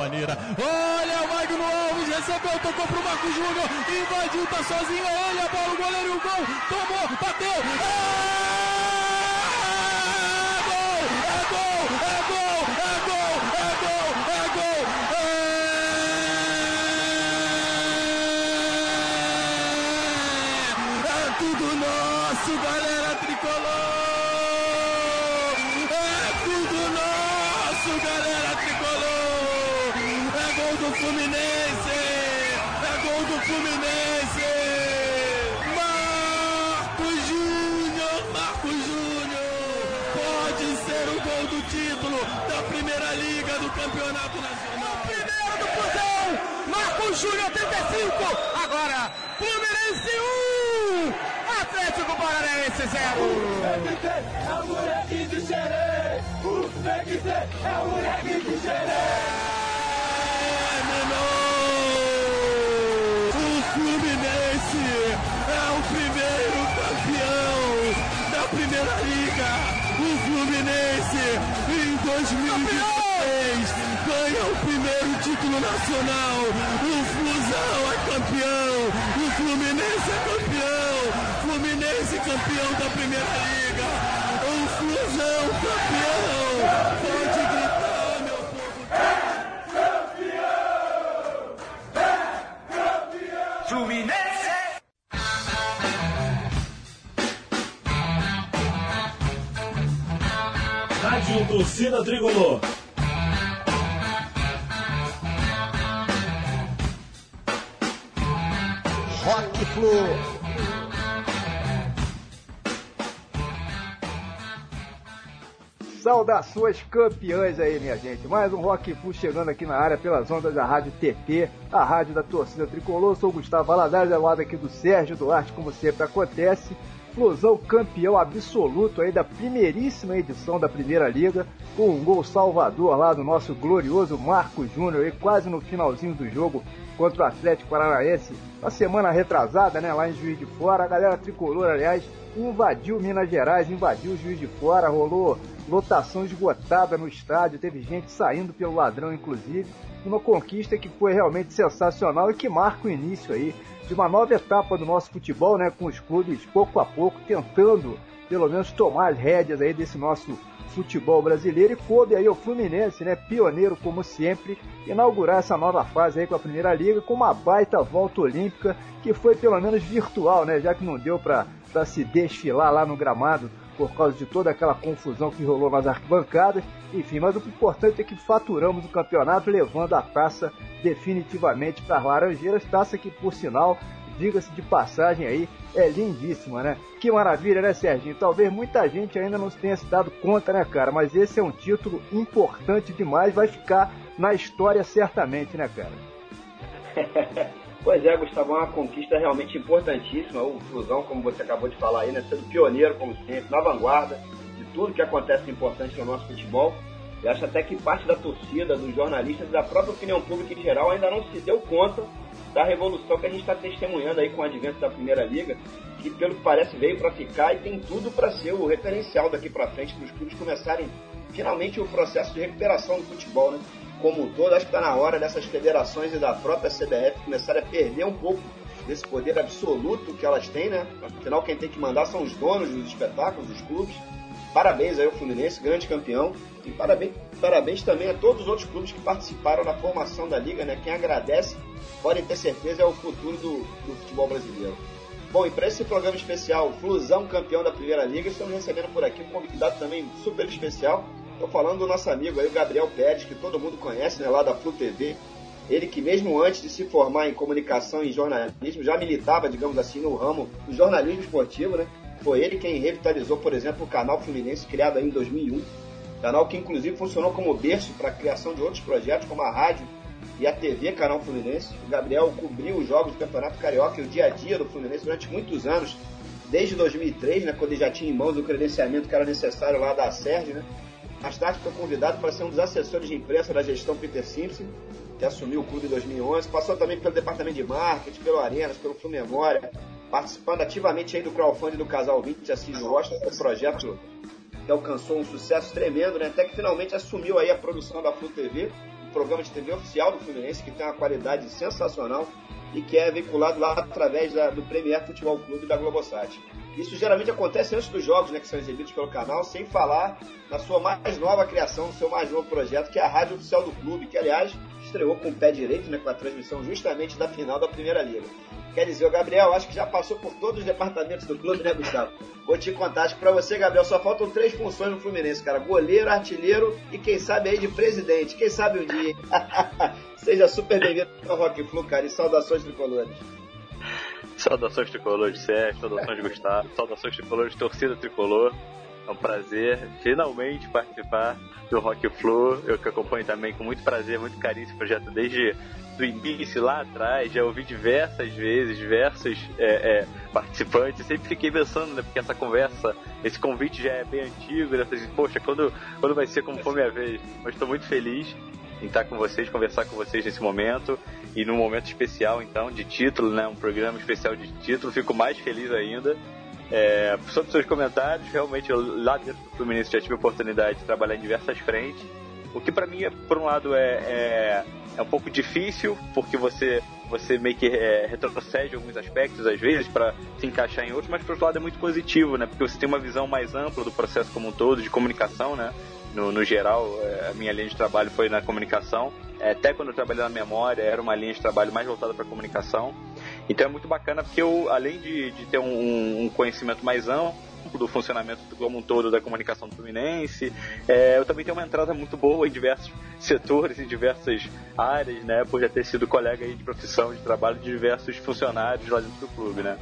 maneira. Olha, o Magno Alves recebeu, tocou pro Marco Júnior, invadiu, tá sozinho, olha a bola, o goleiro o gol, tomou, bateu. É gol, é gol, é gol, é gol, é gol, é gol. É, é tudo nosso, galera tricolor. Fluminense! É gol do Fluminense! Marcos Júnior! Marcos Júnior! Pode ser o gol do título da Primeira Liga do Campeonato Nacional! O primeiro do Fusão! Marcos Júnior 35! Agora, Fluminense 1! Atlético Paranaense 0! É o moleque de xerê! O é o moleque nacional. O Flusão é campeão. O Fluminense é campeão. Fluminense campeão da Primeira Liga. O Flusão campeão. Saudações campeãs aí, minha gente. Mais um Rock Flu chegando aqui na área pelas ondas da Rádio TT, a rádio da torcida tricolor. Sou o Gustavo Valadares, ao lado aqui do Sérgio Duarte, como sempre acontece. Flusão campeão absoluto aí da primeiríssima edição da Primeira Liga, com um gol salvador lá do nosso glorioso Marco Júnior, aí quase no finalzinho do jogo contra o Atlético Paranaense, na semana retrasada, né, lá em Juiz de Fora. A galera tricolor, aliás, invadiu Minas Gerais, invadiu Juiz de Fora, rolou lotação esgotada no estádio, teve gente saindo pelo ladrão, inclusive. Uma conquista que foi realmente sensacional e que marca o início aí de uma nova etapa do nosso futebol, né, com os clubes pouco a pouco tentando, pelo menos, tomar as rédeas aí desse nosso futebol brasileiro. E coube aí o Fluminense, né, pioneiro como sempre, inaugurar essa nova fase aí com a Primeira Liga com uma baita volta olímpica que foi pelo menos virtual, né, já que não deu para se desfilar lá no gramado por causa de toda aquela confusão que rolou nas arquibancadas. Enfim, mas o importante é que faturamos o campeonato levando a taça definitivamente para as Laranjeiras, taça que por sinal, diga-se de passagem aí, é lindíssima, né? Que maravilha, né, Serginho? Talvez muita gente ainda não tenha se dado conta, né, cara? Mas esse é um título importante demais, vai ficar na história certamente, né, cara? Pois é, Gustavo, é uma conquista realmente importantíssima. O Flusão, como você acabou de falar aí, né, sendo pioneiro, como sempre, na vanguarda de tudo que acontece importante no nosso futebol. E acho até que parte da torcida, dos jornalistas e da própria opinião pública em geral ainda não se deu conta da revolução que a gente está testemunhando aí com o advento da Primeira Liga, que pelo que parece veio para ficar e tem tudo para ser o referencial daqui para frente, para os clubes começarem finalmente o processo de recuperação do futebol, né? Como um todo, acho que está na hora dessas federações e da própria CBF começarem a perder um pouco desse poder absoluto que elas têm, né? Afinal, quem tem que mandar são os donos dos espetáculos, dos clubes. Parabéns aí ao Fluminense, grande campeão. E parabéns, parabéns também a todos os outros clubes que participaram da formação da Liga, né? Quem agradece, podem ter certeza, é o futuro do, do futebol brasileiro. Bom, e para esse programa especial, Flusão campeão da Primeira Liga, estamos recebendo por aqui um convidado também super especial, Estou falando do nosso amigo aí, o Gabriel Pérez, que todo mundo conhece, né, lá da Flu TV. Ele que mesmo antes de se formar em comunicação e jornalismo, já militava, digamos assim, no ramo do jornalismo esportivo, né? Foi ele quem revitalizou, por exemplo, o canal Fluminense, criado em 2001. Canal que inclusive funcionou como berço para a criação de outros projetos, como a rádio e a TV Canal Fluminense. O Gabriel cobriu os jogos do Campeonato Carioca e o dia a dia do Fluminense durante muitos anos, desde 2003, né, quando ele já tinha em mãos o credenciamento que era necessário lá da SERD, né? Mais tarde foi convidado para ser um dos assessores de imprensa da gestão Peter Simpson, que assumiu o clube em 2011. Passou também pelo departamento de marketing, pelo Arenas, pelo Memória, participando ativamente aí do crowdfunding do Casal 20 Assis Rocha, um projeto que alcançou um sucesso tremendo, né? até que finalmente assumiu aí a produção da Flu TV programa de TV oficial do Fluminense, que tem uma qualidade sensacional e que é veiculado lá através da, do Premier Futebol Clube da Globosat. Isso geralmente acontece antes dos jogos, né, que são exibidos pelo canal, sem falar na sua mais nova criação, no seu mais novo projeto, que é a Rádio Oficial do Clube, que aliás estreou com o pé direito, né, com a transmissão justamente da final da Primeira Liga. Quer dizer, o Gabriel, acho que já passou por todos os departamentos do clube, né, Gustavo? Vou te contar, acho que pra você, Gabriel, só faltam três funções no Fluminense, cara. Goleiro, artilheiro e quem sabe aí de presidente. Quem sabe um dia. Seja super bem-vindo ao Rock Flu, cara, e saudações tricolores. Saudações tricolores, Sérgio, saudações Gustavo, saudações tricolores, torcida tricolor. É um prazer finalmente participar do Rock Flu. Eu que acompanho também com muito prazer, muito carinho esse projeto desde do início lá atrás. Já ouvi diversas vezes, diversos é, é, participantes. Sempre fiquei pensando, né? Porque essa conversa, esse convite já é bem antigo. Né? Falei, Poxa, quando, quando vai ser como for minha vez? Mas estou muito feliz em estar com vocês, conversar com vocês nesse momento e num momento especial, então, de título, né? Um programa especial de título. Fico mais feliz ainda. É, sobre seus comentários, realmente eu, lá dentro do Fluminense já tive a oportunidade de trabalhar em diversas frentes. O que para mim, é, por um lado, é, é, é, um pouco difícil, porque você, você meio que é, retrocede alguns aspectos às vezes para se encaixar em outros, mas por outro lado é muito positivo, né? Porque você tem uma visão mais ampla do processo como um todo, de comunicação, né? No, no geral, é, a minha linha de trabalho foi na comunicação. É, até quando eu trabalhei na memória, era uma linha de trabalho mais voltada para comunicação. Então é muito bacana porque eu, além de, de ter um, um conhecimento mais amplo do funcionamento como um todo da comunicação do Fluminense. É, eu também tenho uma entrada muito boa em diversos setores, em diversas áreas, né? Por já ter sido colega de profissão, de trabalho de diversos funcionários lá dentro do clube, né?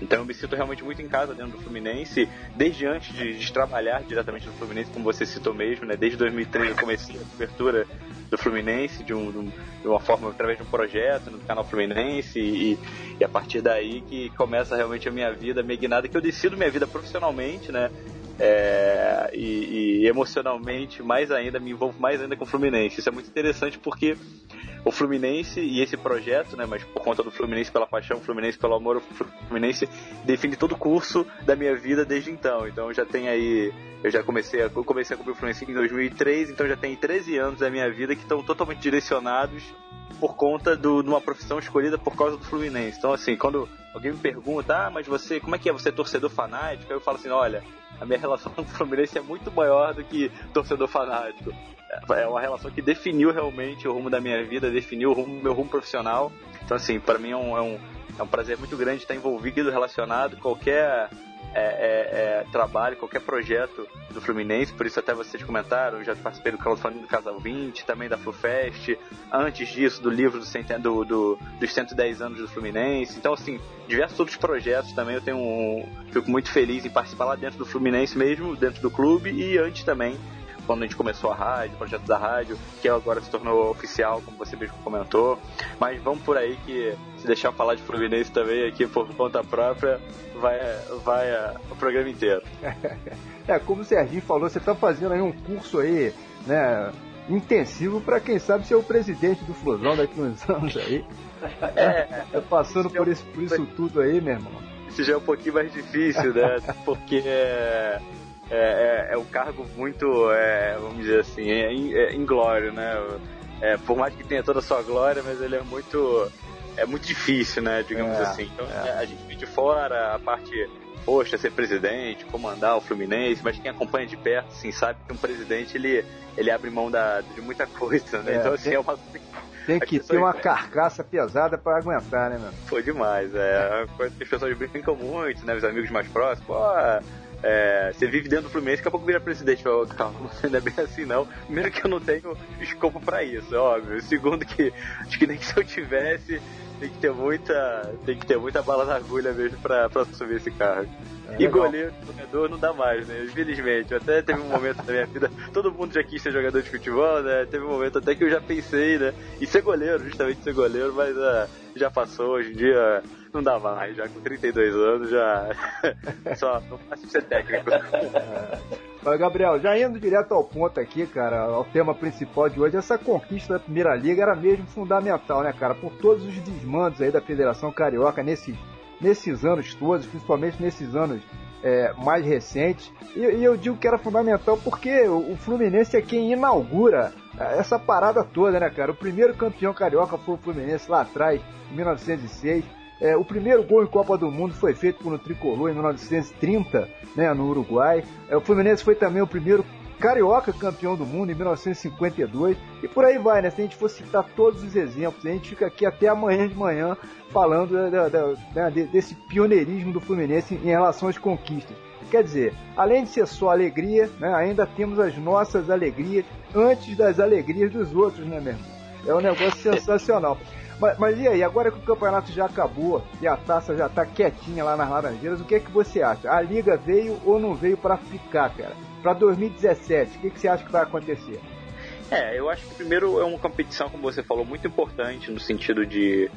Então eu me sinto realmente muito em casa dentro do Fluminense, desde antes de, de trabalhar diretamente no Fluminense, como você citou mesmo, né? Desde 2013 eu comecei a cobertura do Fluminense de, um, de, uma forma através de um projeto no canal Fluminense e, e, a partir daí que começa realmente a minha vida, a minha guinada, que eu decido minha vida profissionalmente, né? É, e, e, emocionalmente mais ainda, me envolvo mais ainda com o Fluminense. Isso é muito interessante porque o Fluminense e esse projeto, né, mas por conta do Fluminense pela paixão, Fluminense pelo amor, o Fluminense define todo o curso da minha vida desde então. Então já tem aí, eu já comecei a, eu comecei a cobrir o Fluminense em 2003, então já tem 13 anos da minha vida que estão totalmente direcionados por conta de uma profissão escolhida por causa do Fluminense. Então assim, quando alguém me pergunta, ah, mas você, como é que é você é torcedor fanático? Eu falo assim, olha, a minha relação com o Fluminense é muito maior do que torcedor fanático é uma relação que definiu realmente o rumo da minha vida, definiu o rumo, meu rumo profissional. Então, assim, para mim é um, é, um, é um prazer muito grande estar envolvido, relacionado, qualquer é, é, é, trabalho, qualquer projeto do Fluminense, por isso até vocês comentaram, já participei do crowdfunding do Casal 20, também da FluFest, antes disso do livro do, do, do, dos 110 anos do Fluminense, então assim, diversos outros projetos também, eu tenho um, fico muito feliz em participar lá dentro do Fluminense mesmo, dentro do clube e antes também quando a gente começou a rádio, o projeto da rádio, que agora se tornou oficial, como você mesmo comentou. Mas vamos por aí que se deixar falar de Fluminense também aqui por conta própria, vai, vai uh, o programa inteiro. é, como o Serginho falou, você está fazendo aí um curso aí, né? Intensivo para quem sabe ser o presidente do Flusão daqui uns anos aí. É, é passando por isso, por isso tudo aí, meu irmão. Isso já é um pouquinho mais difícil, né? Porque é, é, é, é um cargo muito, é, vamos dizer assim, é, é inglório, né? É, por mais que tenha toda a sua glória, mas ele é muito, é muito difícil, né? Digamos é, assim. Então é. a gente de fora a parte poxa, ser presidente, comandar o Fluminense, mas quem acompanha de perto, assim, sabe que um presidente, ele, ele abre mão da, de muita coisa, né? É, então, assim, tem, é uma... Tem que ter uma carcaça pesada para aguentar, né, mano? Foi demais, é. Que as pessoas brincam muito, né? Os amigos mais próximos, pô, é, você vive dentro do Fluminense, daqui a pouco vira presidente. Fala, calma, não é bem assim não. Primeiro que eu não tenho escopo para isso, é óbvio. Segundo que acho que nem se eu tivesse, tem que ter muita, tem que ter muita bala na agulha mesmo pra, pra assumir esse cargo. É, e goleiro, jogador não dá mais, né? Infelizmente. Até teve um momento da minha vida, todo mundo já quis ser jogador de futebol, né? Teve um momento até que eu já pensei, né? Em ser goleiro, justamente ser goleiro, mas uh, já passou. Hoje em dia não dá mais, já com 32 anos já. Só não faço ser técnico. Mas, Gabriel, já indo direto ao ponto aqui, cara, ao tema principal de hoje, essa conquista da Primeira Liga era mesmo fundamental, né, cara? Por todos os desmandos aí da Federação Carioca nesses, nesses anos todos, principalmente nesses anos é, mais recentes. E, e, eu digo que era fundamental porque o, o Fluminense é quem inaugura essa parada toda, né, cara? O primeiro campeão carioca foi o Fluminense lá atrás, em 1906. É, o primeiro gol em Copa do Mundo foi feito por um tricolor em 1930, né, no Uruguai. É, o Fluminense foi também o primeiro carioca campeão do mundo em 1952 e por aí vai, né? Se a gente for citar todos os exemplos, a gente fica aqui até amanhã de manhã falando da, da, da, desse pioneirismo do Fluminense em relação às conquistas. Quer dizer, além de ser só alegria, né, ainda temos as nossas alegrias antes das alegrias dos outros, né, meu irmão? É um negócio sensacional. Mas, mas, e aí, agora que o campeonato já acabou e a taça já tá quietinha lá nas Laranjeiras, o que é que você acha? A liga veio ou não veio para ficar, cara? Para 2017, o que, que você acha que vai acontecer? É, eu acho que primeiro é uma competição, como você falou, muito importante no sentido de,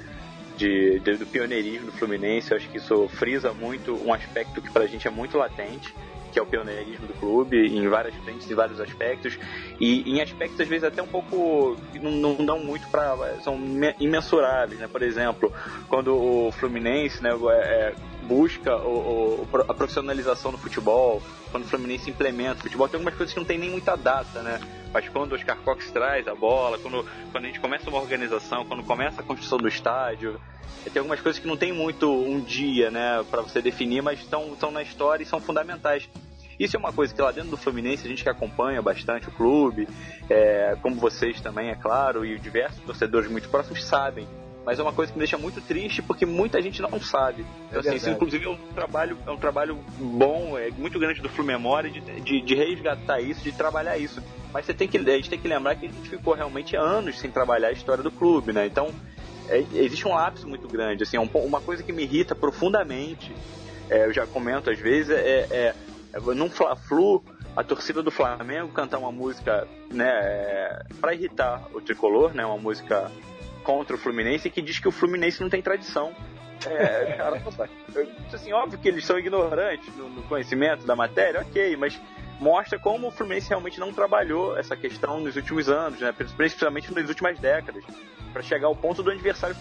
de, de do pioneirismo do Fluminense. Eu acho que isso frisa muito um aspecto que pra gente é muito latente, é o pioneirismo do clube em várias frentes, em vários aspectos e em aspectos às vezes até um pouco não, não dão muito para são imensuráveis, né? Por exemplo, quando o Fluminense, né, é, busca o, o, a profissionalização do futebol, quando o Fluminense implementa o futebol, tem algumas coisas que não tem nem muita data, né? Mas quando o Oscar Cox traz a bola, quando, quando a gente começa uma organização, quando começa a construção do estádio, tem algumas coisas que não tem muito um dia, né, para você definir, mas estão, estão na história e são fundamentais. Isso é uma coisa que lá dentro do Fluminense, a gente que acompanha bastante o clube, é, como vocês também, é claro, e diversos torcedores muito próximos sabem mas é uma coisa que me deixa muito triste porque muita gente não sabe. Então, é assim, isso, inclusive, é um trabalho, é um trabalho bom, é muito grande do Flu Memória de, de, de, resgatar isso, de trabalhar isso. Mas você tem que, a gente tem que lembrar que a gente ficou realmente anos sem trabalhar a história do clube, né? Então, é, existe um lapso muito grande. Assim, é um, uma coisa que me irrita profundamente, é, eu já comento às vezes, é, é, é num Fla-Flu, a torcida do Flamengo cantar uma música, né, é, para irritar o tricolor, né, uma música contra o Fluminense que diz que o Fluminense não tem tradição. É, cara, assim, óbvio que eles são ignorantes no, no, conhecimento da matéria, ok, mas mostra como o Fluminense realmente não trabalhou essa questão nos últimos anos, né? Principalmente nas últimas décadas, para chegar ao ponto do adversário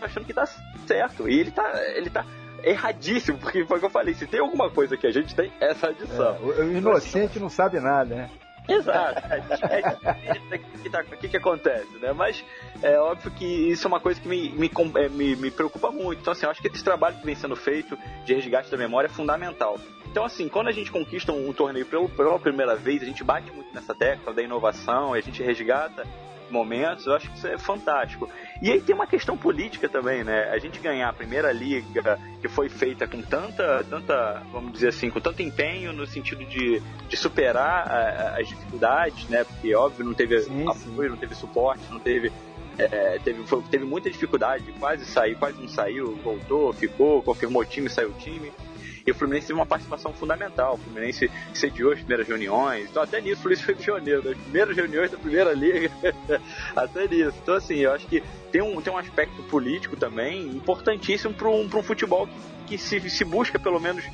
achando que tá certo. E ele tá, ele tá erradíssimo, porque foi o que eu falei, se tem alguma coisa que a gente tem, é essa adição. É, o inocente não sabe nada, né? Exato. O que, tá, que, que acontece, né? Mas é óbvio que isso é uma coisa que me, me, é, me, me preocupa muito. Então, assim, eu acho que esse trabalho que vem sendo feito de resgate da memória é fundamental. Então, assim, quando a gente conquista um, torneio pela, pela primeira vez, a gente bate muito nessa tecla da inovação, a gente resgata momentos, eu acho que isso é fantástico. E aí tem uma questão política também, né? A gente ganhar a primeira liga que foi feita com tanta, tanta, vamos dizer assim, com tanto empenho no sentido de, de superar a, as dificuldades, né? Porque óbvio não teve sim, apoio, sim. não teve suporte, não teve é, teve, foi, teve muita dificuldade, quase saiu, quase não saiu, voltou, ficou, confirmou o time, saiu o time. E o Fluminense teve uma participação fundamental. O Fluminense sediou as primeiras reuniões. Então, até nisso, o Fluminense foi pioneiro. As primeiras reuniões da primeira liga, até nisso. Então, assim, eu acho que tem um, tem um aspecto político também importantíssimo para um, um futebol que, que se, se busca, pelo menos,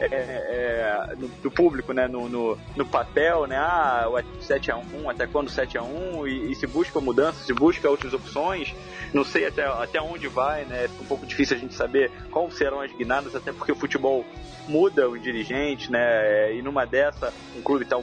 é, é, no, do público, né, no, no, no, papel, né, ah, o 7x1, até quando 7x1, e, e, se busca mudança, se busca outras opções, não sei até, até onde vai, né, é um pouco difícil a gente saber quais serão as guinadas, até porque o futebol muda o dirigente, né, e numa dessa, um clube tá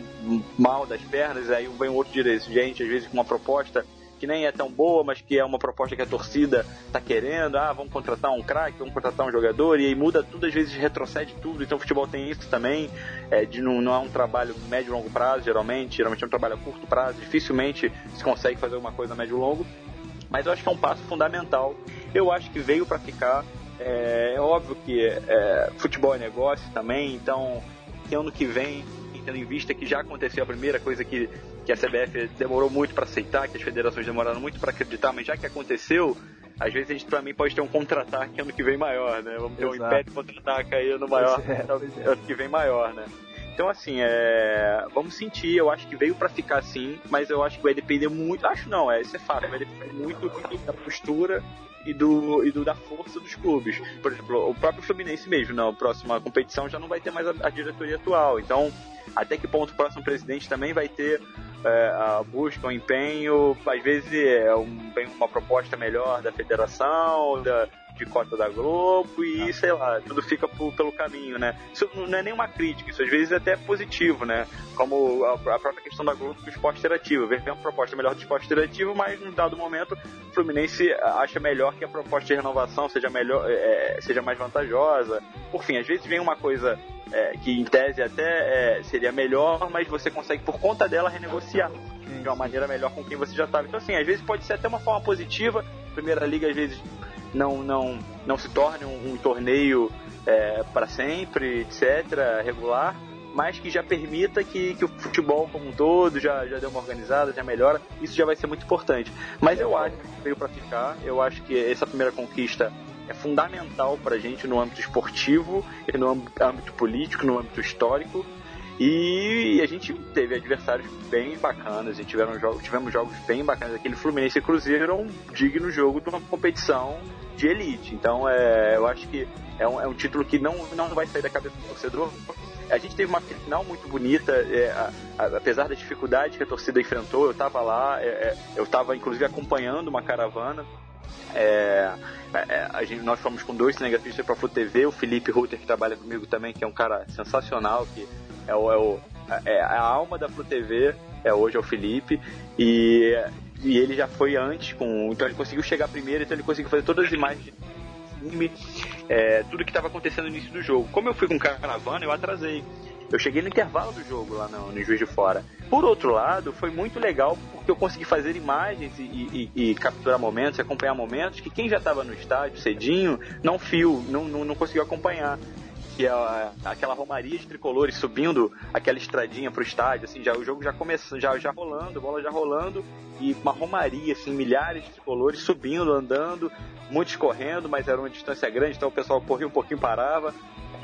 mal das pernas, aí vem um outro dirigente, às vezes com uma proposta que nem é tão boa, mas que é uma proposta que a torcida tá querendo. Ah, vamos contratar um craque, vamos contratar um jogador, e aí muda tudo, às vezes retrocede tudo. Então o futebol tem isso também, é, de não, não é um trabalho médio e longo prazo, geralmente, geralmente é um trabalho a curto prazo, dificilmente se consegue fazer alguma coisa a médio e longo. Mas eu acho que é um passo fundamental. Eu acho que veio para ficar. É, é, óbvio que é, futebol é negócio também, então que ano que vem tendo em vista que já aconteceu a primeira coisa que, que a CBF demorou muito para aceitar, que as federações demoraram muito para acreditar, mas já que aconteceu, às vezes a gente também pode ter um contra-ataque ano que vem maior, né? Vamos ter Exato. um império contra-ataque aí no maior, é, é. ano que vem maior, né? Então, assim, é... vamos sentir. Eu acho que veio para ficar assim, mas eu acho que vai depender muito. Acho não, é, isso é fato. Vai depender muito da postura e, do, e do, da força dos clubes. Por exemplo, o próprio Fluminense mesmo, na próxima competição já não vai ter mais a, a diretoria atual. Então, até que ponto o próximo presidente também vai ter é, busca um empenho, às vezes é um, uma proposta melhor da federação, da, de cota da Globo e, sei lá, tudo fica por, pelo caminho, né? Isso não é nenhuma crítica, isso às vezes é até positivo, né? Como a, a própria questão da Globo do esporte interativo. Vem uma proposta melhor do esporte interativo, mas num dado momento o Fluminense acha melhor que a proposta de renovação seja melhor, é, seja mais vantajosa. Por fim, às vezes vem uma coisa é, que em tese até é, seria melhor, mas você consegue por conta dela renegociar de uma maneira melhor com quem você já estava. Então assim, às vezes pode ser até uma forma positiva. Primeira liga às vezes não, não, não se torne um, um torneio é, para sempre, etc., regular, mas que já permita que, que o futebol como um todo já, já dê uma organizada, já melhora, isso já vai ser muito importante. Mas eu acho que veio para ficar, eu acho que essa primeira conquista é fundamental para a gente no âmbito esportivo, no âmbito político, no âmbito histórico, e a gente teve adversários bem bacanas, e tiveram jogos, tivemos jogos bem bacanas. Aquele Fluminense e Cruzeiro era um digno jogo de uma competição de elite. Então é, eu acho que é um, é um título que não, não vai sair da cabeça do torcedor. A gente teve uma final muito bonita, é, a, a, apesar das dificuldades que a torcida enfrentou, eu estava lá, é, é, eu estava inclusive acompanhando uma caravana. É, é gente, nós fomos com dois cinegrafistas para a Flu TV, o Felipe Rutter, que trabalha comigo também, que é um cara sensacional, que é, o, é, o, é a alma da Flu TV, é, hoje é o Felipe, e e ele já foi antes com. Então ele conseguiu chegar primeiro, então ele conseguiu fazer todas as imagens filme, é, tudo que estava acontecendo no início do jogo. Como eu fui com caravana, eu atrasei. Eu cheguei no intervalo do jogo lá no, no Juiz de Fora. Por outro lado, foi muito legal porque eu consegui fazer imagens e, e, e capturar momentos, acompanhar momentos que quem já estava no estádio cedinho não viu, não, não, não conseguiu acompanhar que é aquela romaria de tricolores subindo aquela estradinha pro estádio, assim, já o jogo já começando, já, já rolando, bola já rolando, e uma romaria, assim, milhares de tricolores subindo, andando, muitos correndo, mas era uma distância grande, então o pessoal corria um pouquinho parava.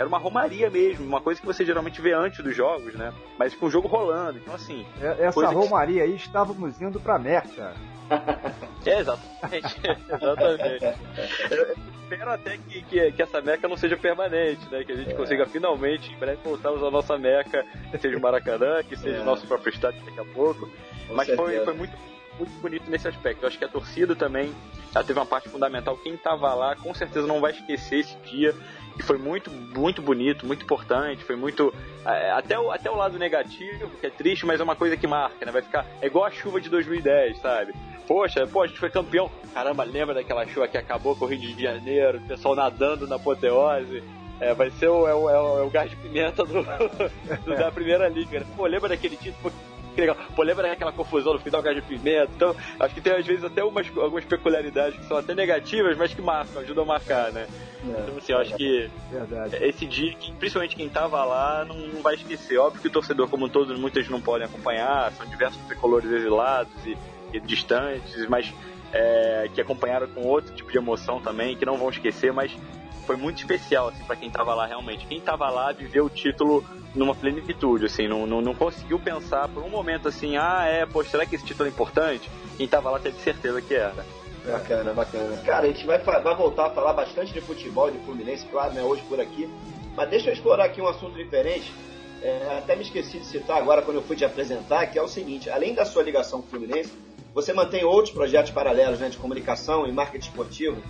Era uma romaria mesmo, uma coisa que você geralmente vê antes dos jogos, né? Mas com o jogo rolando. Então, assim. É, essa romaria que... aí estávamos indo pra Meca. É, exatamente. exatamente. Eu espero até que, que, que, essa meca não seja permanente, né? Que a gente é. consiga finalmente, em breve, voltarmos à nossa meca, seja o Maracanã, que seja é. o nosso próprio estádio daqui a pouco. Com Mas foi, foi muito, muito bonito nesse aspecto. Eu acho que a torcida também ela teve uma parte fundamental. Quem estava lá, com certeza não vai esquecer esse dia que foi muito, muito bonito, muito importante, foi muito. É, até, o, até o lado negativo, que é triste, mas é uma coisa que marca, né? Vai ficar. É igual a chuva de 2010, sabe? Poxa, pô, a gente foi campeão. Caramba, lembra daquela chuva que acabou com o Rio de Janeiro, o pessoal nadando na apoteose. É, vai ser o, é o, é o, é o gás de pimenta do, do da primeira liga. Né? Pô, lembra daquele título? Que legal. Pô, lembra daquela confusão no final, gás de pimenta? Então, acho que tem às vezes até umas, algumas peculiaridades que são até negativas, mas que marcam, ajudam a marcar, né? É, então, assim, eu acho que verdade. esse dia, principalmente quem tava lá, não, vai esquecer. Óbvio que o torcedor, como todos, muitos não podem acompanhar, são diversos tricolores exilados e, e distantes, mas é, que acompanharam com outro tipo de emoção também, que não vão esquecer, mas foi muito especial, assim, para quem tava lá realmente. Quem tava lá viveu o título numa plenitude, assim, não, não, não, conseguiu pensar por um momento assim, ah, é, pô, será que esse título é importante? Quem tava lá teve certeza que era. Bacana, bacana. Cara, a gente vai, vai voltar a falar bastante de futebol, de Fluminense, claro, né, hoje por aqui. Mas deixa eu explorar aqui um assunto diferente. É, até me esqueci de citar agora quando eu fui te apresentar, que é o seguinte, além da sua ligação com o Fluminense, você mantém outros projetos paralelos né, de comunicação e marketing esportivo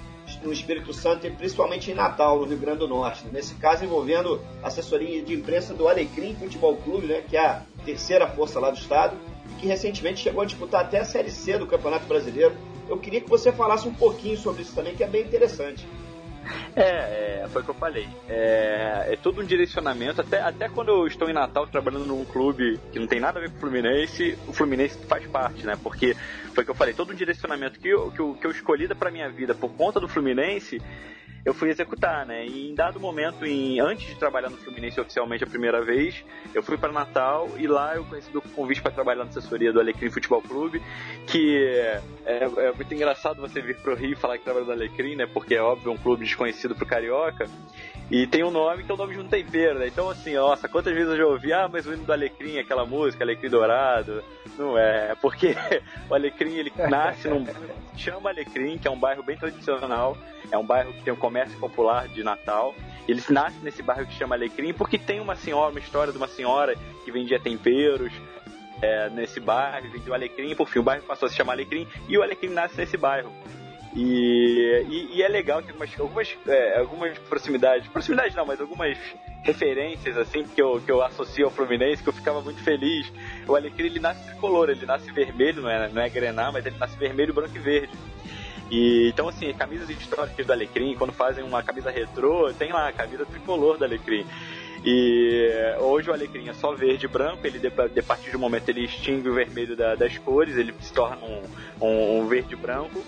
no Espírito Santo e principalmente em Natal, no Rio Grande do Norte. Nesse caso, envolvendo assessoria de imprensa do Alecrim Futebol Clube, né, que é a terceira força lá do estado, e que recentemente chegou a disputar até a Série C do Campeonato Brasileiro. Eu queria que você falasse um pouquinho sobre isso também, que é bem interessante. É, é, foi o que eu falei. É, é todo um direcionamento. Até, até quando eu estou em Natal trabalhando num clube que não tem nada a ver com o Fluminense, o Fluminense faz parte, né? Porque foi o que eu falei, todo um direcionamento que eu, que eu, que eu escolhi para minha vida por conta do Fluminense eu fui executar, né? E em dado momento, em, antes de trabalhar no Fluminense oficialmente a primeira vez, eu fui para Natal e lá eu recebi o convite para trabalhar na assessoria do Alecrim Futebol Clube, que é, é, muito engraçado você vir pro Rio e falar que trabalha no Alecrim, né? Porque é óbvio um clube desconhecido pro carioca. E tem um nome que é o nome de um tempero, né? Então, assim, nossa, quantas vezes eu já ouvi, ah, mas o hino do Alecrim, aquela música, Alecrim Dourado. Não é, porque o Alecrim, ele nasce num chama Alecrim, que é um bairro bem tradicional, é um bairro que tem um comércio popular de Natal. Ele nasce nesse bairro que chama Alecrim porque tem uma senhora, uma história de uma senhora que vendia temperos, é, nesse bairro, vendeu Alecrim, por fim o bairro passou a se chamar Alecrim e o Alecrim nasce nesse bairro. E, e, e é legal que algumas, algumas, é, algumas proximidades, proximidades não, mas algumas referências assim que eu, que eu associo ao Fluminense, que eu ficava muito feliz. O Alecrim ele nasce tricolor, ele nasce vermelho, não é, não é grenar, mas ele nasce vermelho, branco e verde. E, então, assim, camisas históricas do Alecrim, quando fazem uma camisa retrô, tem lá a camisa tricolor do Alecrim. E hoje o alecrim é só verde e branco, ele de partir um momento ele extingue o vermelho da, das cores, ele se torna um, um, um verde e branco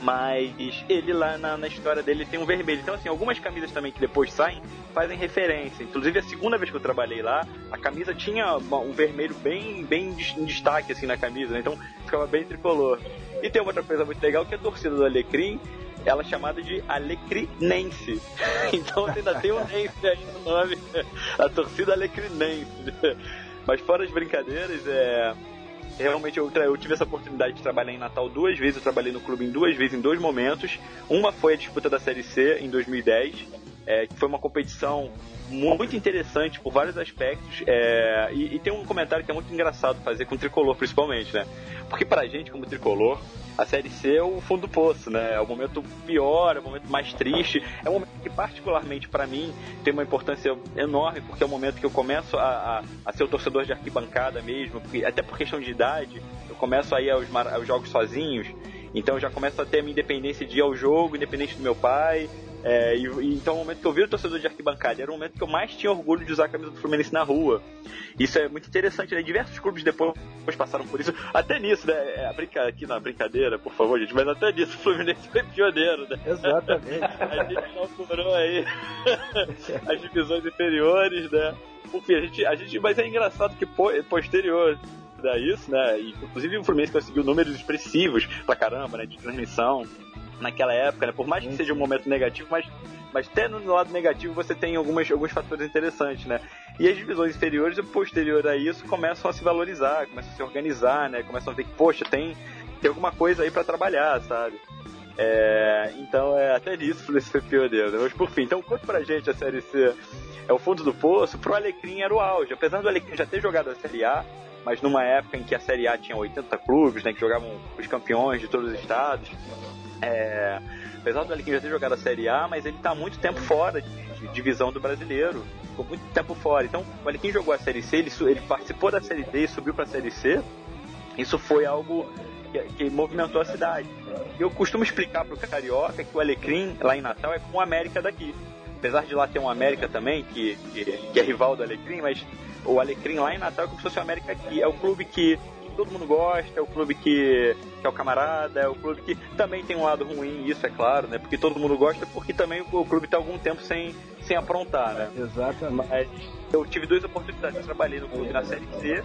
mas ele lá na, na, história dele tem um vermelho. Então, assim, algumas camisas também que depois saem fazem referência. Inclusive, a segunda vez que eu trabalhei lá, a camisa tinha um vermelho bem, bem em destaque, assim, na camisa, né? Então, ficava bem tricolor. E tem outra coisa muito legal, que a torcida do Alecrim, ela é chamada de Alecrinense. Então, ainda tem um Nense aí no nome. A torcida Alecrinense. Mas fora as brincadeiras, é realmente eu, eu, tive essa oportunidade de trabalhar em Natal duas vezes, eu trabalhei no clube em duas vezes, em dois momentos. Uma foi a disputa da Série C em 2010, é, que foi uma competição muito interessante por vários aspectos. É, e, e, tem um comentário que é muito engraçado fazer com o tricolor, principalmente, né? Porque pra gente, como tricolor, a Série C é o fundo do poço, né? É o momento pior, é o momento mais triste. É um momento que, particularmente para mim, tem uma importância enorme, porque é o momento que eu começo a, a, a ser o torcedor de arquibancada mesmo, porque, até por questão de idade, eu começo a ir aos, aos jogos sozinhos. Então eu já começo a ter a minha independência de ir ao jogo, independente do meu pai, é, e, e, então, o momento que eu vi o torcedor de arquibancada era o momento que eu mais tinha orgulho de usar a camisa do Fluminense na rua. Isso é muito interessante, né? Diversos clubes depois, depois passaram por isso. Até nisso, né? É, brinca, aqui na brincadeira, por favor, gente, mas até nisso o Fluminense foi pioneiro, né? Exatamente. a gente inaugurou aí as divisões inferiores, né? Enfim, a gente, a gente, mas é engraçado que posterior a isso, né? E, inclusive o Fluminense conseguiu números expressivos pra caramba, né? De transmissão naquela época, né? Por mais que seja um momento negativo, mas, mas até no lado negativo você tem algumas, alguns fatores interessantes, né? E as divisões inferiores, posterior a isso, começam a se valorizar, começam a se organizar, né? Começam a ver que, poxa, tem, tem alguma coisa aí para trabalhar, sabe? É, então, é até nisso esse foi pioneiro. Né? Mas por fim, então conta pra gente a Série C é o fundo do poço, pro Alecrim era o auge. Apesar do Alecrim já ter jogado a Série A, mas numa época em que a Série A tinha 80 clubes, né, que jogavam os campeões de todos os estados, é, apesar do Alecrim já ter jogado a Série A, mas ele está muito tempo fora de, de, divisão do brasileiro. Ficou muito tempo fora. Então, o Alecrim jogou a Série C, ele, ele participou da Série D e subiu para a Série C. Isso foi algo que, que, movimentou a cidade. Eu costumo explicar para o Carioca que o Alecrim, lá em Natal, é como o América daqui. Apesar de lá ter um América também, que, que, que é rival do Alecrim, mas o Alecrim lá em Natal é como se fosse o América aqui. É o clube que todo mundo gosta, é o clube que, que, é o camarada, é o clube que também tem um lado ruim, isso é claro, né? Porque todo mundo gosta, porque também o, clube está algum tempo sem, sem aprontar, né? Exatamente. Mas eu tive duas oportunidades, eu trabalhei no clube na Série C,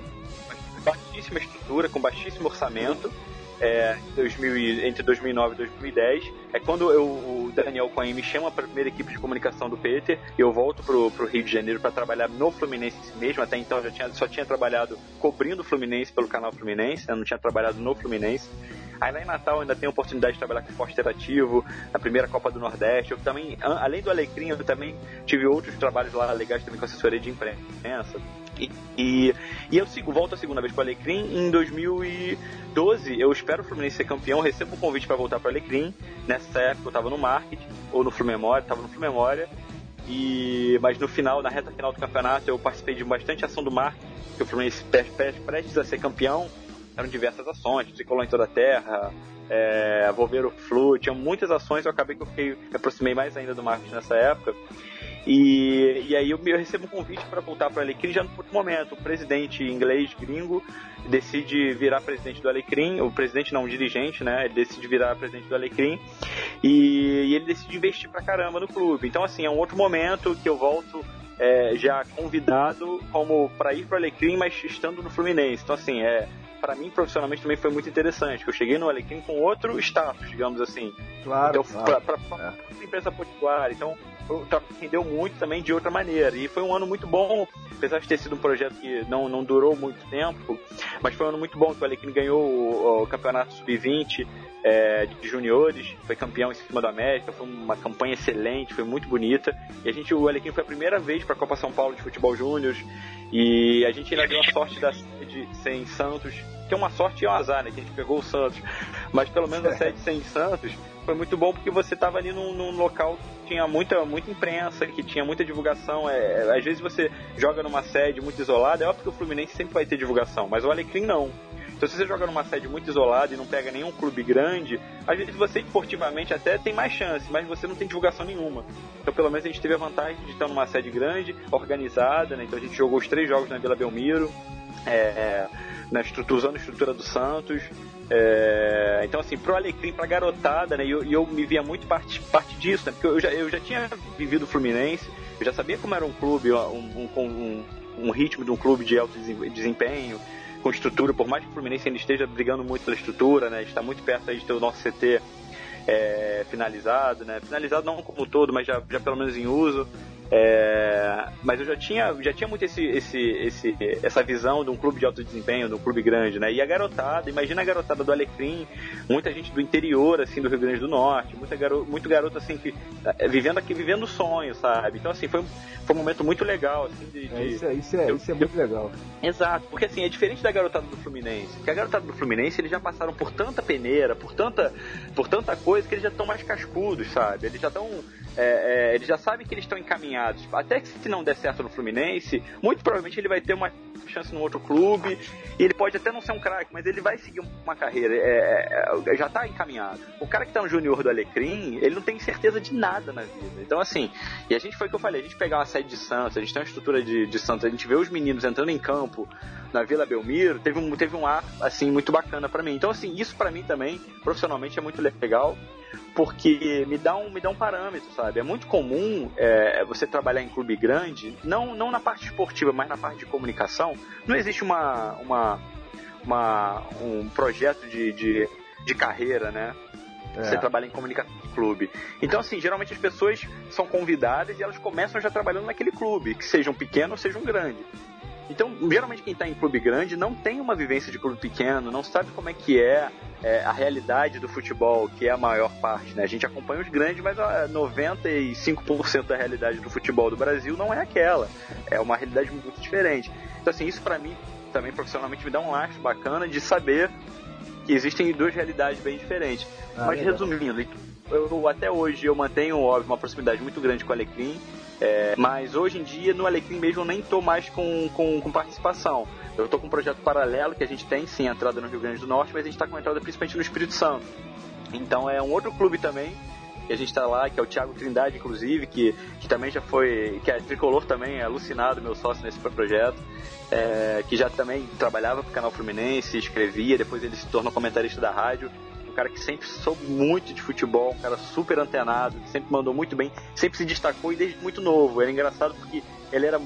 baixíssima estrutura, com baixíssimo orçamento, é, 2000, entre 2009 e 2010. É quando eu, o Daniel Cohen me chama para a primeira equipe de comunicação do Peter eu volto pro, pro Rio de Janeiro para trabalhar no Fluminense mesmo. Até então já tinha, só tinha trabalhado cobrindo o Fluminense pelo canal Fluminense, eu não tinha trabalhado no Fluminense. Aí lá em Natal ainda tenho a oportunidade de trabalhar com esporte interativo, na primeira Copa do Nordeste. Eu também, além do Alecrim, eu também tive outros trabalhos lá legais também com assessoria de imprensa. E, e, e, eu sigo, volto a segunda vez para o Alecrim. Em 2012, eu espero o Fluminense ser campeão. Recebo um convite para voltar para o Alecrim. Nessa época, eu estava no marketing, ou no Fluminense, estava no Fluminense. E, mas no final, na reta final do campeonato, eu participei de bastante ação do marketing, que o Fluminense prestes a ser campeão. Eram diversas ações, tricolor em toda a terra, é, vou ver o Flu, tinha muitas ações, eu acabei que eu fiquei, me aproximei mais ainda do marketing nessa época. E, e aí eu, eu recebo um convite para voltar para o Alecrim já no outro momento. O presidente inglês gringo decide virar presidente do Alecrim, o presidente não, o dirigente, né? Ele decide virar presidente do Alecrim e, e ele decide investir pra caramba no clube. Então, assim, é um outro momento que eu volto é, já convidado como para ir para o Alecrim, mas estando no Fluminense. Então, assim, é para mim profissionalmente também foi muito interessante. Que eu cheguei no Alecrim com outro status, digamos assim. Claro. Então, claro. para é. empresa potiguar. Então, rendeu muito também de outra maneira. E foi um ano muito bom, apesar de ter sido um projeto que não, não durou muito tempo, mas foi um ano muito bom que o Alecrim ganhou o, o campeonato sub-20. É, de juniores, foi campeão em cima do América, foi uma campanha excelente, foi muito bonita. E a gente, o Alequim foi a primeira vez para a Copa São Paulo de Futebol Júnior e a gente ainda deu a sorte da sede sem Santos, que é uma sorte e um azar, né? Que a gente pegou o Santos, mas pelo menos a sede sem Santos foi muito bom porque você estava ali num, num, local que tinha muita, muita imprensa, que tinha muita divulgação. É, às vezes você joga numa sede muito isolada, é óbvio que o Fluminense sempre vai ter divulgação, mas o Alecrim não. Então, se você joga numa sede muito isolada e não pega nenhum clube grande, às vezes você esportivamente até tem mais chance, mas você não tem divulgação nenhuma. Então, pelo menos a gente teve a vantagem de estar numa sede grande, organizada, né? Então a gente jogou os três jogos na Vila Belmiro, é, na estrutura, usando a estrutura do Santos. É, então, assim, pro Alecrim, pra garotada, né? E eu, eu, me via muito parte, parte disso, né? Porque eu já, eu já tinha vivido o Fluminense, eu já sabia como era um clube, um, um, um, um ritmo de um clube de alto desempenho, com estrutura, por mais que o Fluminense ainda esteja brigando muito pela estrutura, né? Está muito perto aí de ter o nosso CT é, finalizado, né? Finalizado não como todo, mas já, já pelo menos em uso. É, mas eu já tinha, já tinha muito esse, esse, esse, essa visão de um clube de alto desempenho, de um clube grande, né? E a garotada, imagina a garotada do Alecrim, muita gente do interior, assim, do Rio Grande do Norte, muita garo, muito garoto, assim, que, é, vivendo aqui, vivendo o sonho, sabe? Então, assim, foi, foi um momento muito legal, assim, de... de é, isso, é, isso, é, isso é muito legal. Exato, porque, assim, é diferente da garotada do Fluminense, porque a garotada do Fluminense, eles já passaram por tanta peneira, por tanta, por tanta coisa, que eles já estão mais cascudos, sabe? Eles já estão... É, é, eles já sabem que eles estão encaminhados. Até que se não der certo no Fluminense, muito provavelmente ele vai ter uma chance no outro clube. E ele pode até não ser um craque, mas ele vai seguir uma carreira. É, é, é já está encaminhado. O cara que está no Júnior do Alecrim, ele não tem certeza de nada na vida. Então, assim, e a gente foi o que eu falei: a gente pegar uma sede de Santos, a gente tem uma estrutura de, de Santos, a gente vê os meninos entrando em campo na Vila Belmiro, teve um, teve um ar, assim, muito bacana para mim. Então, assim, isso para mim também, profissionalmente, é muito legal porque me dá um, me dá um parâmetro, sabe? É muito comum é, você trabalhar em clube grande, não, não na parte esportiva, mas na parte de comunicação. Não existe uma, uma, uma um projeto de, de, de carreira, né? É. Você trabalha em comunicação de clube. Então, assim, geralmente as pessoas são convidadas e elas começam já trabalhando naquele clube, que seja um pequeno ou seja um grande. Então, geralmente quem está em clube grande não tem uma vivência de clube pequeno, não sabe como é que é, é, a realidade do futebol, que é a maior parte. Né? A gente acompanha os grandes, mas 95% da realidade do futebol do Brasil não é aquela. É uma realidade muito diferente. Então, assim, isso para mim, também profissionalmente, me dá um laço bacana de saber que existem duas realidades bem diferentes. Ah, mas, resumindo, eu, até hoje eu mantenho, óbvio, uma proximidade muito grande com o Alecrim é, mas hoje em dia no Alecrim mesmo eu nem tô mais com, com, com, participação. Eu tô com um projeto paralelo que a gente tem sim entrada no Rio Grande do Norte, mas a gente está com entrada principalmente no Espírito Santo. Então é um outro clube também que a gente está lá, que é o Thiago Trindade, inclusive, que, que também já foi, que é tricolor também, é alucinado, meu sócio nesse projeto, é, que já também trabalhava para o canal Fluminense, escrevia, depois ele se tornou comentarista da rádio cara que sempre soube muito de futebol, um cara super antenado, que sempre mandou muito bem, sempre se destacou e desde muito novo. Era engraçado porque ele era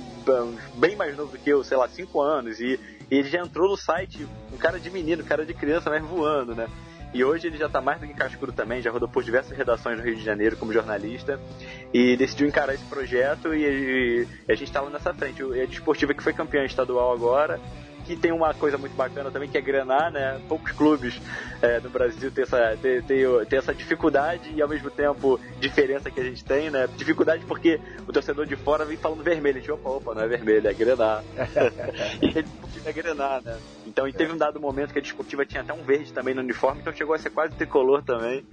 bem mais novo do que eu, sei lá, 5 anos, e, e ele já entrou no site, um cara de menino, um cara de criança, mas voando, né? E hoje ele já está mais do que cascudo também, já rodou por diversas redações no Rio de Janeiro como jornalista e decidiu encarar esse projeto e, e a gente está lá nessa frente. A Desportiva que foi campeã estadual agora que tem uma coisa muito bacana também, que é grenar, né? Poucos clubes é, no Brasil têm essa, tem, tem, tem, essa dificuldade e ao mesmo tempo diferença que a gente tem, né? Dificuldade porque o torcedor de fora vem falando vermelho, a gente, opa, opa, não é vermelho, é grenar. e ele é grenar, né? Então, e teve um dado momento que a desportiva tinha até um verde também no uniforme, então chegou a ser quase tricolor também.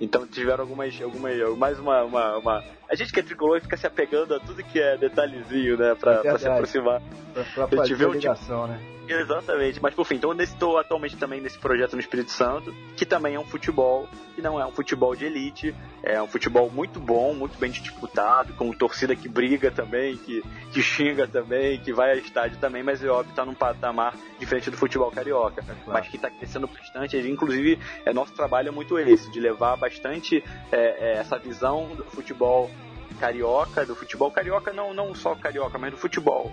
Então tiveram algumas, algumas mais uma, uma, uma, A gente que é tricolor fica se apegando a tudo que é detalhezinho, né? Pra, é pra se aproximar. Pra, pra fazer a ligação, tipo... né? Exatamente, mas por fim, então eu estou atualmente também nesse projeto no Espírito Santo, que também é um futebol, que não é um futebol de elite, é um futebol muito bom, muito bem disputado, com torcida que briga também, que, que xinga também, que vai ao estádio também, mas é óbvio está num patamar diferente do futebol carioca, é claro. mas que está crescendo bastante, inclusive é, nosso trabalho é muito esse, de levar bastante é, é, essa visão do futebol carioca, do futebol carioca, não, não só carioca, mas do futebol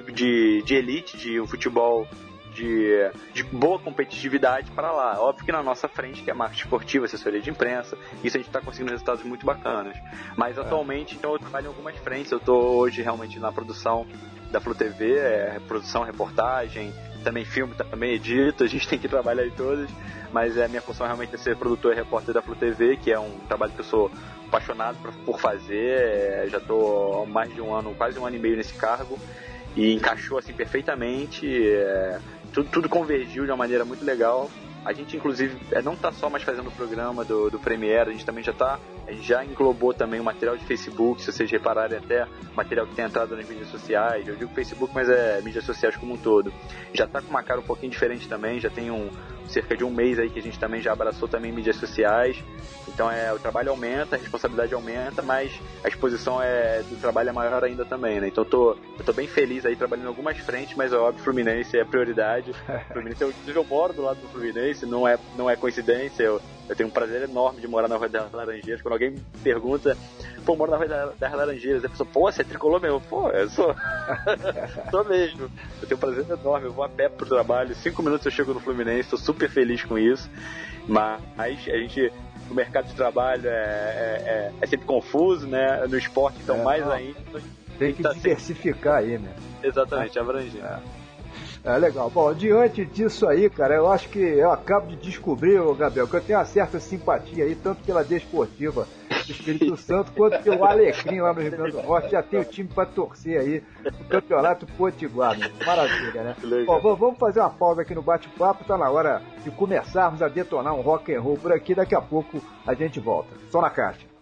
de, de, de elite, de um futebol de, de, boa competitividade para lá. Óbvio que na nossa frente, que é marketing esportivo, assessoria de imprensa, isso a gente está conseguindo resultados muito bacanas. Mas é. atualmente, então, eu trabalho em algumas frentes. Eu estou hoje realmente na produção da Flu TV, é, produção, reportagem, também filmo, também edito, a gente tem que trabalhar em todas, mas a minha função realmente é ser produtor e repórter da Flu TV, que é um trabalho que eu sou apaixonado por fazer, é, já estou há mais de um ano, quase um ano e meio nesse cargo, e encaixou assim perfeitamente, é, tudo, tudo convergiu de uma maneira muito legal, a gente, inclusive, é, não está só mais fazendo o programa do, do Premiere, a gente também já está já englobou também o material de Facebook, se vocês repararem até material que tem entrado nas mídias sociais, eu digo Facebook, mas é mídias sociais como um todo. Já está com uma cara um pouquinho diferente também, já tem um cerca de um mês aí que a gente também já abraçou também mídias sociais. Então é, o trabalho aumenta, a responsabilidade aumenta, mas a exposição é, do trabalho é maior ainda também, né? Então eu tô, eu tô bem feliz aí trabalhando em algumas frentes, mas é óbvio, Fluminense é prioridade. Fluminense, eu, eu moro do lado do Fluminense, não é, não é coincidência, eu, eu tenho um prazer enorme de morar na Rua das Laranjeiras. Quando alguém me pergunta, pô, moro na Rua das Laranjeiras, a pessoa, pô, você é tricolor mesmo? Pô, eu sou. sou mesmo. Eu tenho um prazer enorme, eu vou a pé pro trabalho, cinco minutos eu chego no Fluminense, tô super feliz com isso. Mas a gente o mercado de trabalho é, é, é, é sempre confuso, né? No esporte, então, é, mais não. ainda. Tem que tá diversificar sempre... aí, né? Exatamente, abranger. É. É legal. Bom, diante disso aí, cara, eu acho que eu acabo de descobrir, Gabriel, que eu tenho uma certa simpatia aí, tanto pela desportiva do Espírito Santo, quanto pelo Alecrim lá no Rio Grande do Norte. Já tem o time para torcer aí no Campeonato Potiguar. Maravilha, né? Bom, vamos fazer uma pausa aqui no bate-papo, tá na hora de começarmos a detonar um rock and roll por aqui. Daqui a pouco a gente volta. Só na caixa.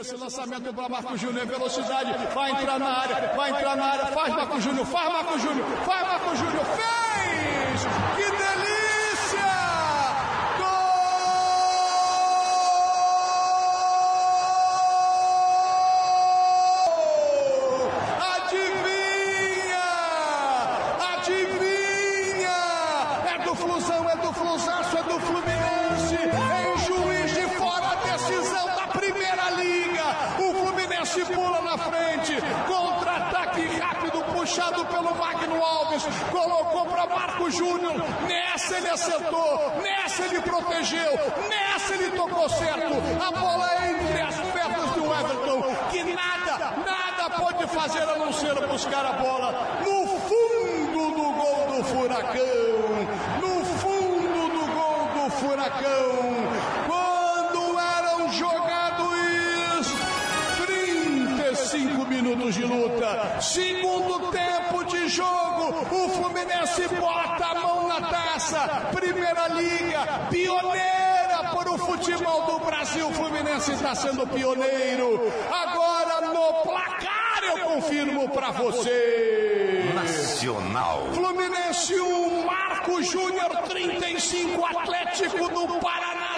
esse lançamento para Marco Júnior velocidade. Vai entrar na área, vai entrar na área. Faz Marco Júnior, faz Marco Júnior, faz. protegeu, nessa ele tocou certo. A bola é entre as pernas do Everton, que nada, nada pode fazer a não ser buscar a bola no fundo do gol do Furacão. No fundo do gol do Furacão. Quando eram jogados 35 minutos de luta, segundo tempo de jogo, o Fluminense bota a mão primeira liga, pioneira para o futebol do Brasil. O Fluminense está sendo pioneiro. Agora no placar eu confirmo para você. Nacional. Fluminense 1, Marco Júnior 35, Atlético do Paraná.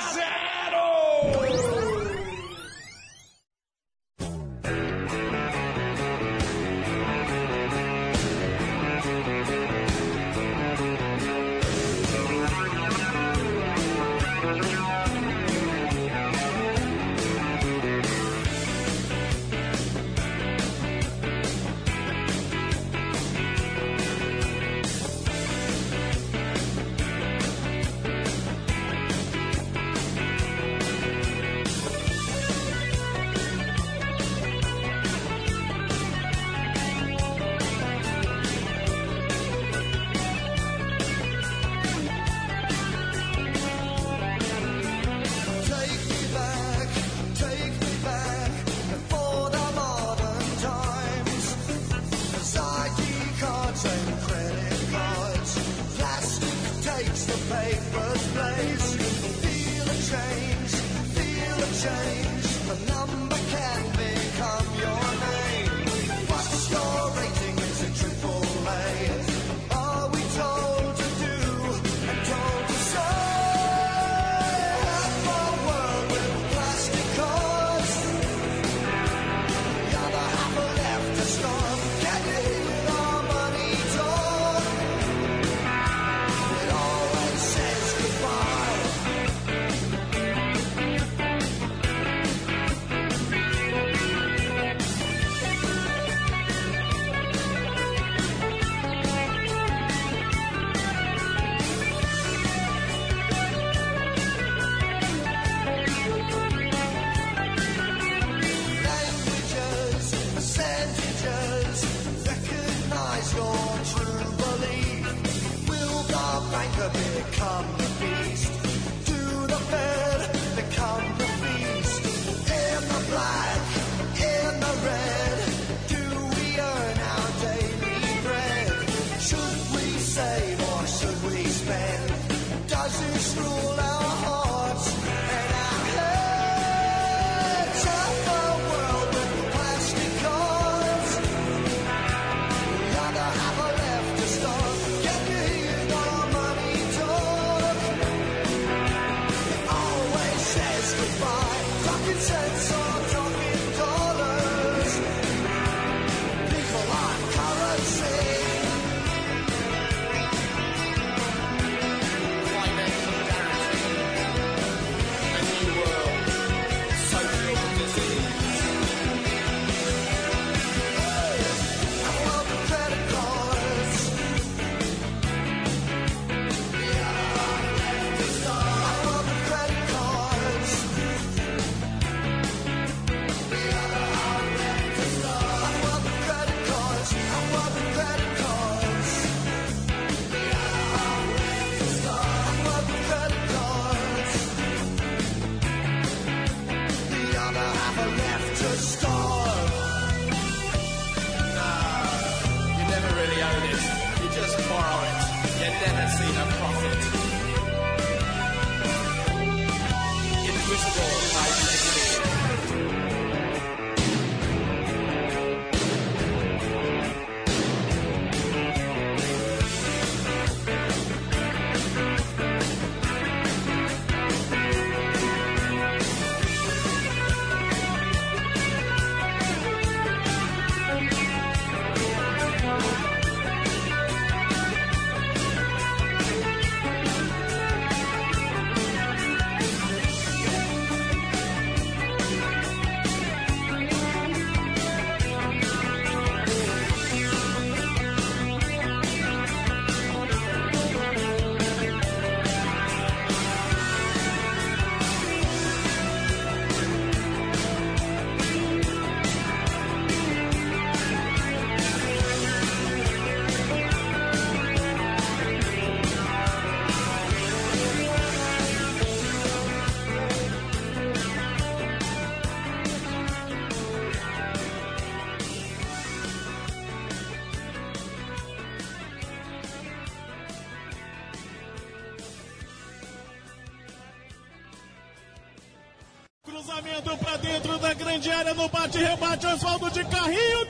grande área no bate-rebate, Oswaldo de carrinho.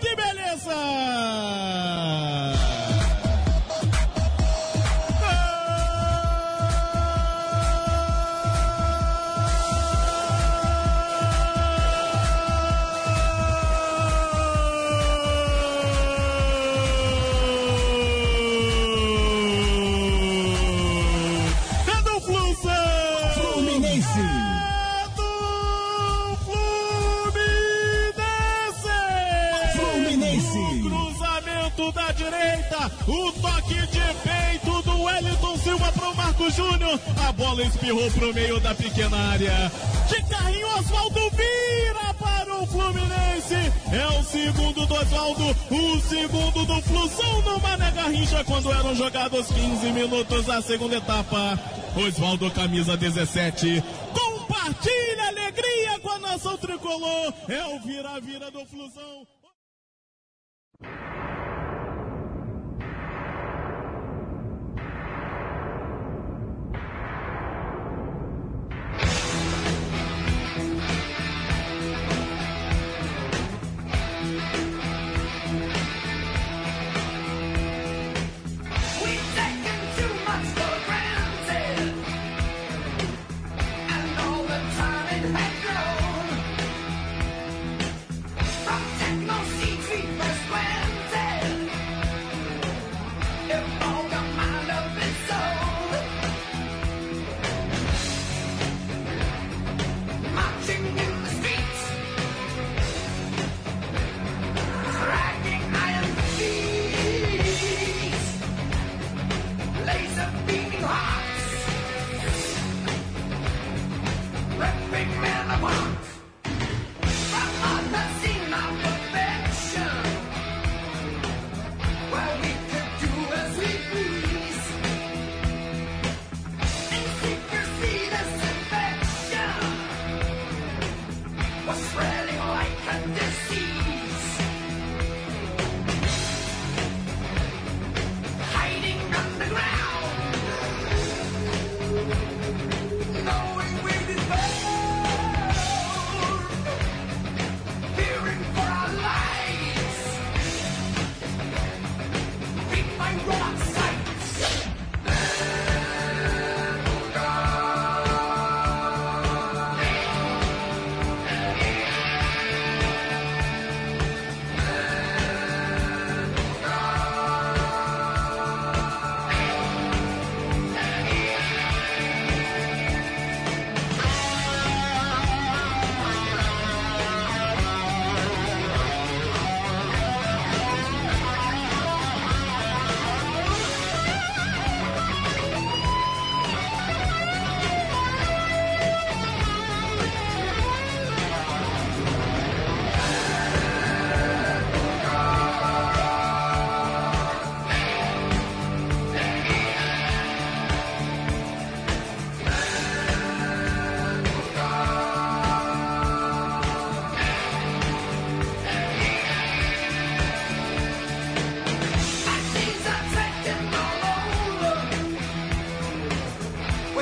Passados 15 minutos da segunda etapa, Oswaldo, camisa 17,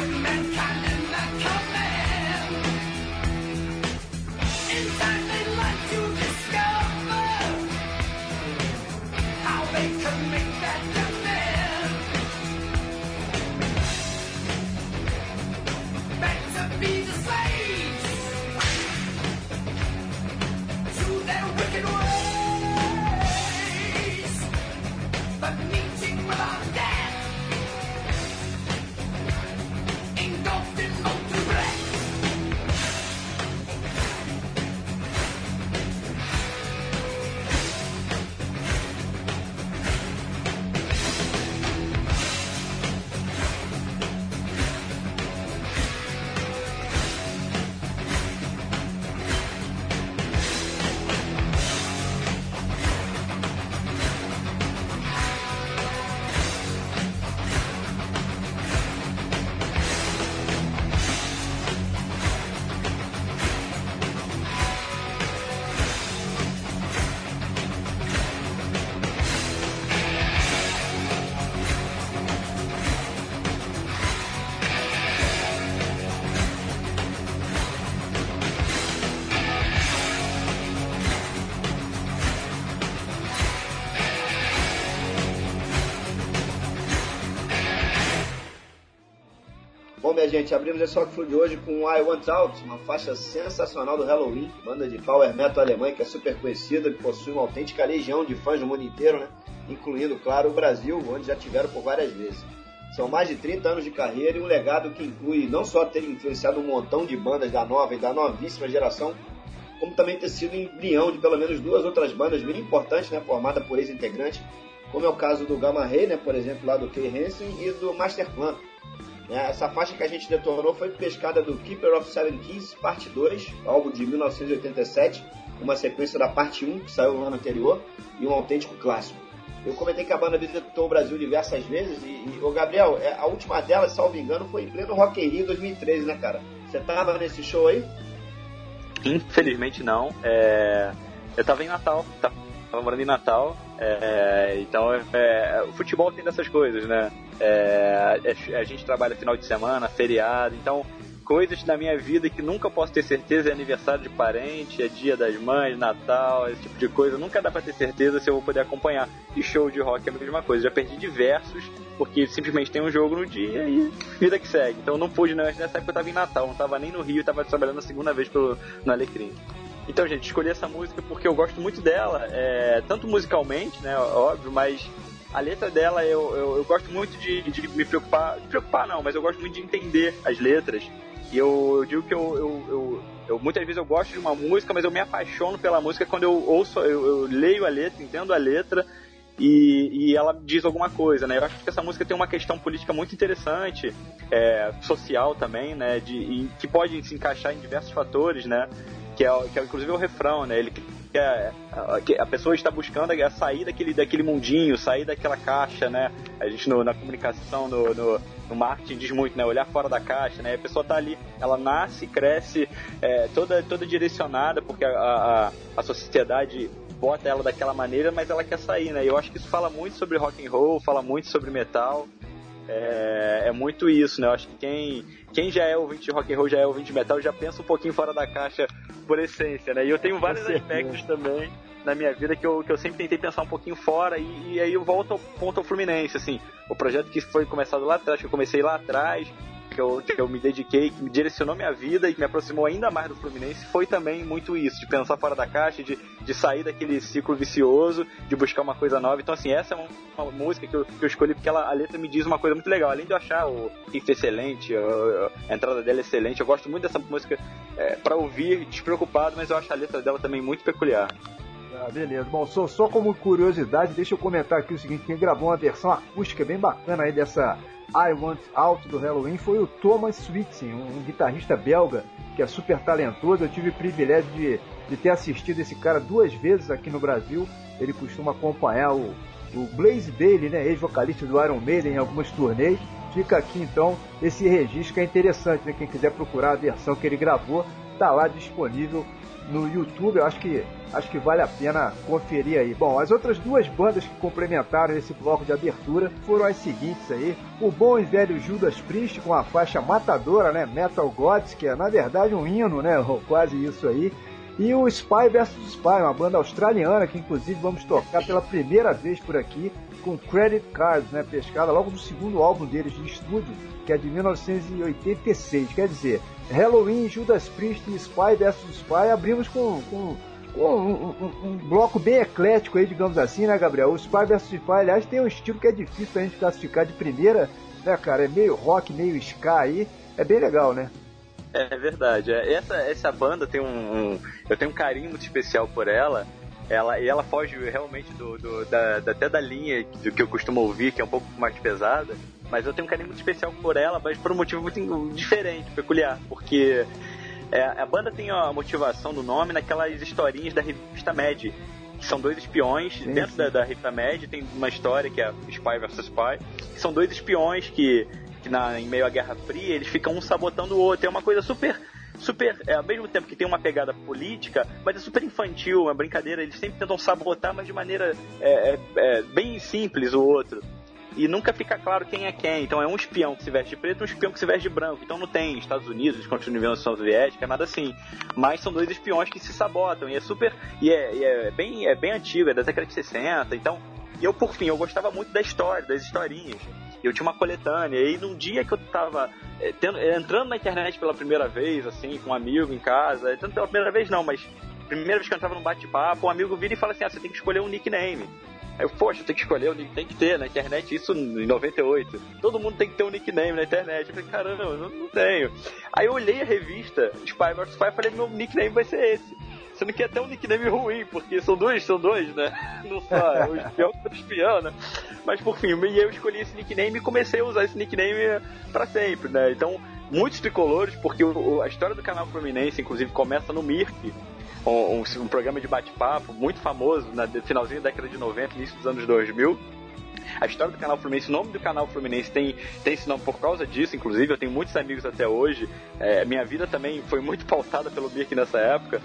with mankind. Gente, abrimos esse Rock Flu de hoje com I Want Out, uma faixa sensacional do Halloween, banda de power metal alemã que é super conhecida e possui uma autêntica legião de fãs no mundo inteiro, né? incluindo, claro, o Brasil, onde já tiveram por várias vezes. São mais de 30 anos de carreira e um legado que inclui não só ter influenciado um montão de bandas da nova e da novíssima geração, como também ter sido embrião de pelo menos duas outras bandas bem importantes, né, formadas por ex-integrantes, como é o caso do Gamma Ray, né, por exemplo, lá do Kay Hansen, e do Masterplan. É, essa faixa que a gente detonou foi pescada do Keeper of Seven Keys, parte 2, álbum de 1987, uma sequência da parte 1, que saiu no ano anterior, e um autêntico clássico. Eu comentei que a banda visitou o Brasil diversas vezes e, e o Gabriel, é, a última delas, salvo engano, foi em pleno Rock in Rio 2013, né, cara? Você tava nesse show aí? Infelizmente não. É... Eu tava em Natal, tava morando em Natal, é... então é... o futebol tem dessas coisas, né? É... A gente trabalha final de semana, feriado, então coisas da minha vida que nunca posso ter certeza é aniversário de parente, é dia das mães, Natal, esse tipo de coisa. Nunca dá pra ter certeza se eu vou poder acompanhar. E show de rock é a mesma coisa. Já perdi diversos, porque simplesmente tem um jogo no dia e vida que segue. Então não pude, não. Nessa época eu tava em Natal, não tava nem no Rio, tava trabalhando a segunda vez pelo, no Alecrim. Então, gente, escolhi essa música porque eu gosto muito dela, é, tanto musicalmente, né, óbvio, mas a letra dela eu, eu, eu gosto muito de, de, me preocupar, me preocupar não, mas eu gosto muito de entender as letras. E eu, eu digo que eu, eu, eu, eu, muitas vezes eu gosto de uma música, mas eu me apaixono pela música quando eu ouço, eu, eu leio a letra, entendo a letra e, e, ela diz alguma coisa, né? Eu acho que essa música tem uma questão política muito interessante, é, social também, né? De, e, que pode se encaixar em diversos fatores, né? Que é, que é inclusive o refrão, né? Ele que a, a, a, pessoa está buscando é sair daquele, daquele mundinho, sair daquela caixa, né? A gente no, na comunicação, no, no, no, marketing diz muito, né? Olhar fora da caixa, né? A pessoa está ali, ela nasce, cresce, é, toda, toda direcionada, porque a, a, a sociedade bota ela daquela maneira, mas ela quer sair, né? E eu acho que isso fala muito sobre rock and roll, fala muito sobre metal. É, é, muito isso, né? Eu acho que quem, quem já é ouvinte de rock and roll, já é ouvinte de metal, já pensa um pouquinho fora da caixa por essência, né? E eu tenho vários aspectos também na minha vida que eu, que eu sempre tentei pensar um pouquinho fora e, e aí eu volto ao ponto ao Fluminense, assim. O projeto que foi começado lá atrás, que eu comecei lá atrás, que eu, que eu me dediquei, que me direcionou minha vida e que me aproximou ainda mais do Fluminense foi também muito isso, de pensar fora da caixa, de, de sair daquele ciclo vicioso, de buscar uma coisa nova. Então, assim, essa é uma, uma música que eu, que eu escolhi porque ela, a letra me diz uma coisa muito legal. Além de eu achar o riff excelente, a, a entrada dela é excelente, eu gosto muito dessa música é, para ouvir despreocupado, mas eu acho a letra dela também muito peculiar. Ah, beleza. Bom, só, só como curiosidade, deixa eu comentar aqui o seguinte: quem gravou uma versão acústica bem bacana aí dessa I Want Out do Halloween foi o Thomas Switzer, um guitarrista belga que é super talentoso. Eu tive o privilégio de, de ter assistido esse cara duas vezes aqui no Brasil. Ele costuma acompanhar o, o Blaze Bailey, né, ex-vocalista do Iron Maiden, em algumas turnês. Fica aqui então esse registro que é interessante, né? Quem quiser procurar a versão que ele gravou, tá lá disponível no YouTube. Eu acho que acho que vale a pena conferir aí. Bom, as outras duas bandas que complementaram esse bloco de abertura foram as seguintes aí. O bom e velho Judas Priest com a faixa matadora, né? Metal Gods, que é na verdade um hino, né? Quase isso aí. E o Spy vs Spy, uma banda australiana que inclusive vamos tocar pela primeira vez por aqui com Credit Cards, né? Pescada logo do segundo álbum deles de estúdio, que é de 1986. Quer dizer, Halloween, Judas Priest e Spy vs Spy abrimos com, com um, um, um, bloco bem eclético aí, digamos assim, né, Gabriel? O Spy vs Spy, aliás, tem um estilo que é difícil pra gente classificar de primeira, né, cara? É meio rock, meio ska aí. É bem legal, né? É verdade. É, essa, essa banda tem um, um, Eu tenho um carinho muito especial por ela. Ela, e ela foge realmente do, do da, da, até da linha do que eu costumo ouvir, que é um pouco mais pesada. Mas eu tenho um carinho muito especial por ela, mas por um motivo muito diferente, peculiar. Porque é, a banda tem a motivação do nome naquelas historinhas da revista Mad, que são dois espiões. Sim, Dentro sim. Da, da revista Mad tem uma história que é Spy vs Spy, que são dois espiões que, que na, em meio à Guerra Fria eles ficam um sabotando o outro. É uma coisa super super, é, ao mesmo tempo que tem uma pegada política, mas é super infantil, uma brincadeira. Eles sempre tentam sabotar, mas de maneira é, é, é bem simples o outro e nunca fica claro quem é quem. Então é um espião que se veste de preto e um espião que se veste de branco. Então não tem Estados Unidos contra a União Soviética, nada assim. Mas são dois espiões que se sabotam e é super. E é, e é bem, é bem antigo, é da década de 60. Então E eu, por fim, eu gostava muito da história, das historinhas. Eu tinha uma coletânea, e num dia que eu tava é, tendo, é, entrando na internet pela primeira vez, assim, com um amigo em casa, tanto pela primeira vez não, mas primeira vez que eu entrava num bate-papo, um amigo vira e fala assim, ah, você tem que escolher um nickname. Aí eu, poxa, tem que escolher, tem que ter na internet, isso em 98. Todo mundo tem que ter um nickname na internet. Eu falei, caramba, eu não tenho. Aí eu olhei a revista Spy vs Spy e falei, meu nickname vai ser esse. Sendo que é até um nickname ruim, porque são dois, são dois, né? Não só o espião o espião, né? Mas por fim, eu escolhi esse nickname e comecei a usar esse nickname para sempre, né? Então, muitos tricolores, porque a história do canal Fluminense, inclusive, começa no Mirk, um, um, um programa de bate-papo muito famoso no finalzinho da década de 90, início dos anos 2000 a história do canal Fluminense, o nome do canal Fluminense tem, tem esse nome por causa disso, inclusive. Eu tenho muitos amigos até hoje. É, minha vida também foi muito pautada pelo Mirk nessa época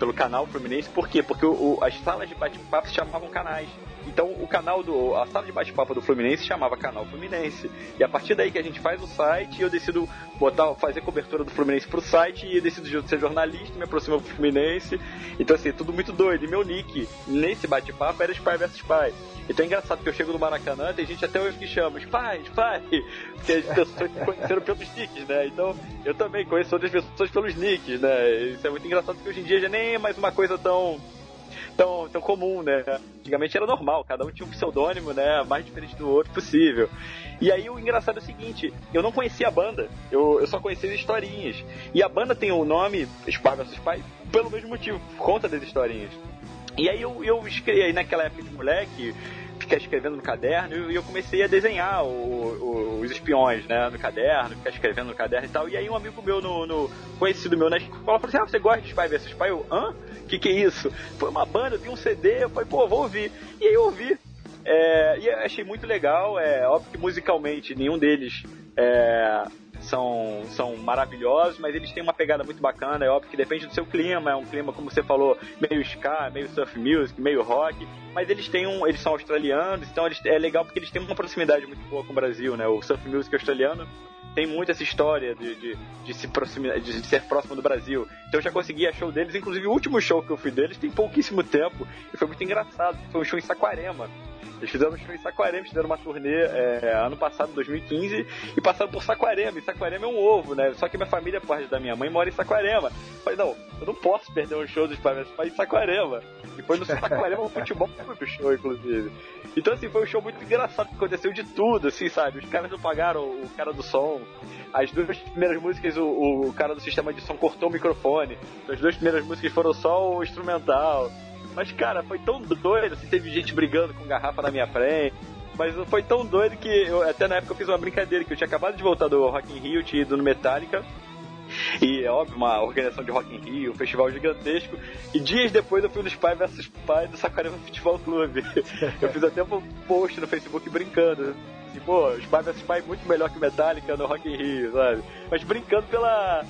pelo canal Fluminense. Por quê? Porque o, o, as salas de bate-papo se chamavam canais. Então o canal do. A sala de bate-papo do Fluminense chamava Canal Fluminense. E a partir daí que a gente faz o site eu decido botar, fazer cobertura do Fluminense pro site e eu decido ser jornalista, me aproximo do Fluminense. Então assim, tudo muito doido. E meu nick nesse bate-papo era Spy vs Spy. Então é engraçado que eu chego no Maracanã, tem gente até hoje que chama Spy, Spy, porque as pessoas conheceram pelos nicks, né? Então eu também conheço outras pessoas pelos nicks, né? Isso é muito engraçado porque hoje em dia já nem é mais uma coisa tão tão, tão comum, né? Antigamente era normal, cada um tinha um pseudônimo, né? Mais diferente do outro possível. E aí o engraçado é o seguinte, eu não conhecia a banda, eu, eu só conhecia as historinhas. E a banda tem o nome Spy vs Spy pelo mesmo motivo, por conta das historinhas. E aí eu, eu escrevi, naquela época de moleque, ficar escrevendo no caderno e eu comecei a desenhar o, o, os espiões, né, no caderno, ficar escrevendo no caderno e tal. E aí um amigo meu, no, no conhecido meu na escola, falou assim: Ah, você gosta de Spy vs Spy? Eu, hã? Que que é isso? Foi uma banda, eu vi um CD, eu falei, pô, vou ouvir. E aí eu ouvi. É, e achei muito legal, é óbvio que musicalmente nenhum deles é, são, são maravilhosos, mas eles têm uma pegada muito bacana. É óbvio que depende do seu clima, é um clima, como você falou, meio ska, meio surf music, meio rock, mas eles têm um. Eles são australianos, então eles, é legal porque eles têm uma proximidade muito boa com o Brasil, né? O surf music australiano tem muito essa história de, de, de se proximar, de, de, ser próximo do Brasil. Então eu já consegui a show deles, inclusive o último show que eu fui deles tem pouquíssimo tempo e foi muito engraçado. Foi um show em Saquarema. Eles fizeram um show em Saquarema, fizeram uma turnê é, ano passado, 2015, e passaram por Saquarema. E Saquarema é um ovo, né? Só que minha família, parte da minha mãe, mora em Saquarema. Eu falei, não, eu não posso perder um show dos Pais em Saquarema. E foi no Saquarema o futebol foi pro show, inclusive. Então, assim, foi um show muito engraçado, que aconteceu de tudo, assim, sabe? Os caras não pagaram o cara do som. As duas primeiras músicas, o, o cara do sistema de som cortou o microfone. Então, as duas primeiras músicas foram só o instrumental. Mas, cara, foi tão doido, assim, teve gente brigando com garrafa na minha frente. Mas foi tão doido que eu, até na época eu fiz uma brincadeira, que eu tinha acabado de voltar do Rock in Rio, tinha ido no Metallica. E é óbvio, uma organização de Rock in Rio, um festival gigantesco. E dias depois eu fui no Spy vs Spy do Saquarema Futebol Clube. Eu fiz até um post no Facebook brincando. Assim, pô, Spy vs Spy é muito melhor que Metallica no Rock in Rio, sabe? Mas brincando pela,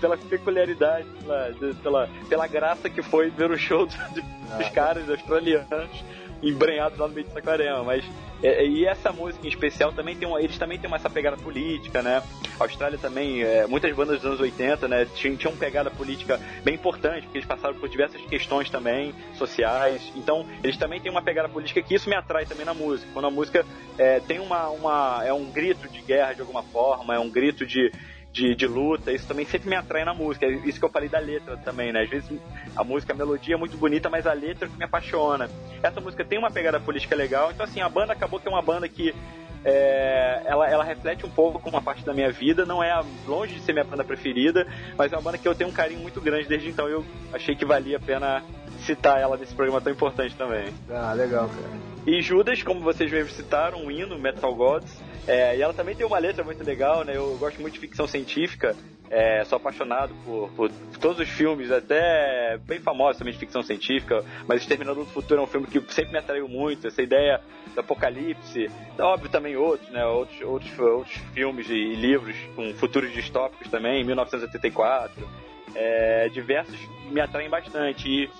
pela peculiaridade, pela, pela, pela graça que foi ver o show dos, dos caras australianos embrenhados lá no meio de Saquarema, mas é, e essa música em especial também tem uma, eles também têm uma, essa pegada política, né? A Austrália também, é, muitas bandas dos anos 80, né, tinham, tinham pegada política bem importante, porque eles passaram por diversas questões também sociais. Então, eles também têm uma pegada política que isso me atrai também na música. Quando a música é, tem uma, uma é um grito de guerra de alguma forma, é um grito de de, de luta, isso também sempre me atrai na música. É isso que eu falei da letra também, né? Às vezes a música, a melodia é muito bonita, mas a letra que me apaixona. Essa música tem uma pegada política legal, então assim, a banda acabou que é uma banda que é, ela, ela reflete um pouco com uma parte da minha vida, não é longe de ser minha banda preferida, mas é uma banda que eu tenho um carinho muito grande desde então eu achei que valia a pena citar ela nesse programa tão importante também. Ah, legal, cara. E Judas, como vocês mesmos citaram, um hino, Metal Gods, é, e ela também tem uma letra muito legal, né? Eu gosto muito de ficção científica, é, sou apaixonado por, por, todos os filmes, até bem famosos também de ficção científica, mas Exterminador do Futuro é um filme que sempre me atraiu muito, essa ideia do apocalipse, óbvio também outros, né? Outros, outros, outros filmes e livros com futuros distópicos também, 1984, é, diversos me atraem bastante. E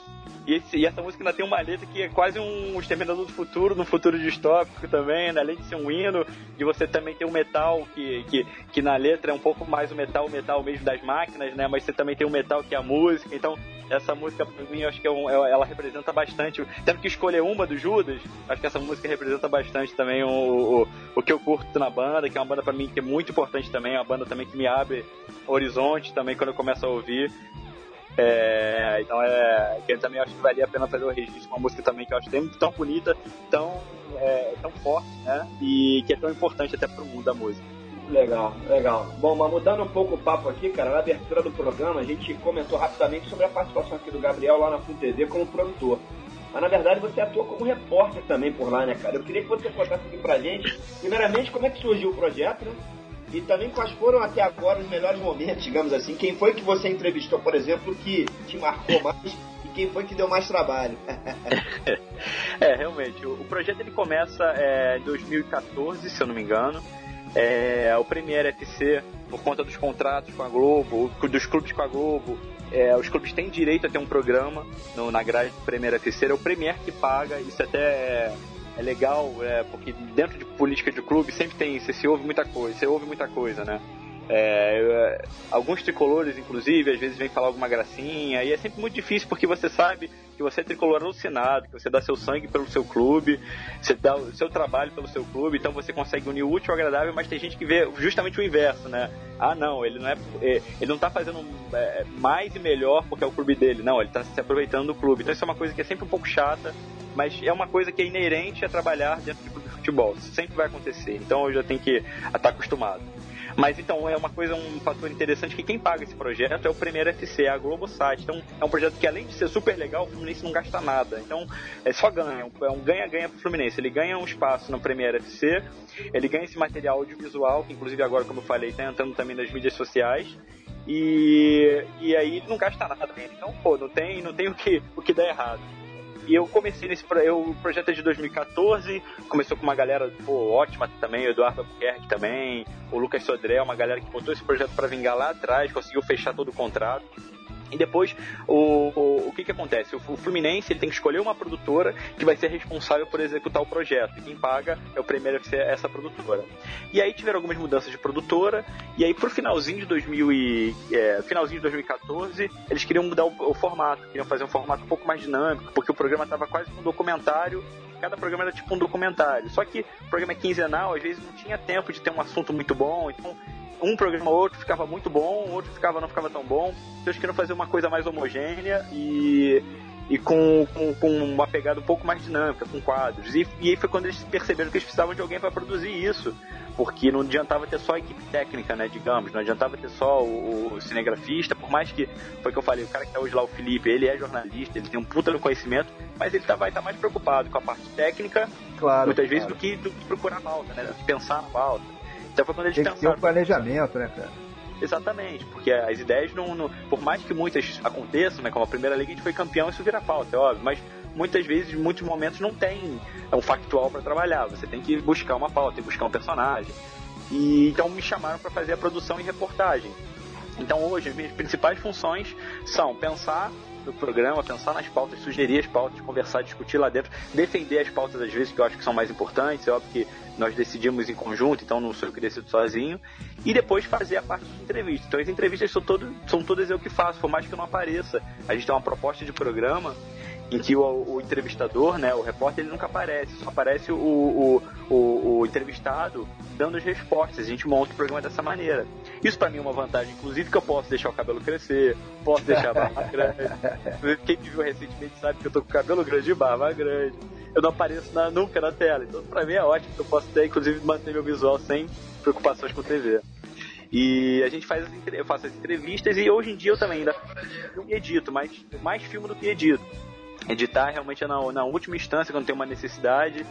e, esse, e, essa música ainda tem uma letra que é quase um Exterminador do Futuro, no futuro distópico também, né? além de ser um hino, de você também ter um metal que, que, que na letra é um pouco mais o metal, o metal mesmo das máquinas, né? Mas você também tem o metal que é a música, então essa música pra mim, eu acho que é um, é- ela representa bastante. Tendo que escolher uma do Judas, acho que essa música representa bastante também o, o, o que eu curto na banda, que é uma banda pra mim que é muito importante também, é uma banda também que me abre horizonte também quando eu começo a ouvir. É, então é. Que também acho que valia a pena fazer o registro, uma música também que eu acho tão, bonita, tão, é, tão forte, né? E que é tão importante até pro mundo da música. Legal, legal. Bom, mas mudando um pouco o papo aqui, cara, na abertura do programa a gente comentou rapidamente sobre a participação aqui do Gabriel lá na Full TV como produtor. Mas na verdade você atua como repórter também por lá, né, cara? Eu queria que você contasse aqui pra gente, primeiramente, como é que surgiu o projeto, né? E também quais foram até agora os melhores momentos, digamos assim. Quem foi que você entrevistou, por exemplo, que te marcou mais e quem foi que deu mais trabalho? É, realmente, o, projeto ele começa é, em 2014, se eu não me engano. É, o Premier FC, por conta dos contratos com a Globo, dos clubes com a Globo, é, os clubes têm direito a ter um programa no, na grade do Premier FC, é o Premier que paga, isso até é, legal, é, porque dentro de política de clube sempre tem, você se ouve muita coisa, você ouve muita coisa, né? É, é, alguns tricolores, inclusive, às vezes vêm falar alguma gracinha, e é sempre muito difícil porque você sabe que você é tricolor alucinado, que você dá seu sangue pelo seu clube, você dá o seu trabalho pelo seu clube, então você consegue unir o útil ao agradável, mas tem gente que vê justamente o inverso, né? Ah, não, ele não é, é, ele não tá fazendo é, mais e melhor porque é o clube dele, não, ele tá se aproveitando do clube. Então isso é uma coisa que é sempre um pouco chata, mas é uma coisa que é inerente a trabalhar dentro de futebol. Isso sempre vai acontecer. Então eu já tenho que estar acostumado. Mas então é uma coisa, um fator interessante que quem paga esse projeto é o Primeiro FC, a Globosat. Então é um projeto que além de ser super legal, o Fluminense não gasta nada. Então é só ganha, é um ganha-ganha pro Fluminense. Ele ganha um espaço no Primeiro FC, ele ganha esse material audiovisual, que inclusive agora, como eu falei, tá entrando também nas mídias sociais. E, e aí ele não gasta nada. Então, pô, não tem, não tem o que, o que dar errado. E eu comecei nesse eu, o projeto é de 2014, começou com uma galera pô, ótima também, o Eduardo Albuquerque também, o Lucas Sodré, uma galera que botou esse projeto para vingar lá atrás, conseguiu fechar todo o contrato. E depois, o, o, o que que acontece? O, o Fluminense ele tem que escolher uma produtora que vai ser responsável por executar o projeto. E quem paga é o primeiro FC, essa produtora. E aí tiveram algumas mudanças de produtora. E aí pro finalzinho de 2000 e, é, finalzinho de 2014, eles queriam mudar o, o formato. Queriam fazer um formato um pouco mais dinâmico, porque o programa estava quase um documentário. Cada programa era tipo um documentário. Só que o programa é quinzenal, às vezes não tinha tempo de ter um assunto muito bom. Então um programa ou outro ficava muito bom, outro ficava não ficava tão bom. Então eles queriam fazer uma coisa mais homogênea e, e com, com, com uma pegada um pouco mais dinâmica, com quadros. E, e aí foi quando eles perceberam que eles precisavam de alguém para produzir isso. Porque não adiantava ter só a equipe técnica, né, digamos, não adiantava ter só o, o cinegrafista, por mais que, foi o que eu falei, o cara que tá hoje lá, o Felipe, ele é jornalista, ele tem um puta no conhecimento, mas ele tá, vai estar mais preocupado com a parte técnica, Claro. muitas vezes, claro. do que, do que procurar a pauta, né, do que pensar na pauta. Então foi quando eles Tem que ter um planejamento, né, cara? Exatamente, porque as ideias não, não- Por mais que muitas aconteçam, né? Como a primeira liga a gente foi campeão, isso vira pauta, é óbvio. Mas muitas vezes, em muitos momentos, não tem um factual para trabalhar. Você tem que buscar uma pauta, tem que buscar um personagem. E então me chamaram para fazer a produção e reportagem. Então hoje as minhas principais funções são pensar no programa, pensar nas pautas, sugerir as pautas, conversar, discutir lá dentro, defender as pautas às vezes que eu acho que são mais importantes, é óbvio que nós decidimos em conjunto, então não sou eu que decido sozinho, e depois fazer a parte de entrevista. Então as entrevistas são, todo, são todas eu que faço, por mais que eu não apareça. A gente tem uma proposta de programa em que o, o entrevistador, né, o repórter, ele nunca aparece, só aparece o, o, o, o entrevistado dando as respostas. A gente monta o programa dessa maneira. Isso pra mim é uma vantagem, inclusive, que eu posso deixar o cabelo crescer, posso deixar a barba grande. Quem me viu recentemente sabe que eu tô com cabelo grande e barba grande. Eu não apareço na- nunca na tela. Então pra mim é ótimo que eu posso ter, inclusive, manter meu visual sem preocupações com TV. E a gente faz eu faço as entrevistas e hoje em dia eu também ainda filmo e edito, mas mais filmo do que edito. Editar realmente é na, na última instância, quando tem uma necessidade,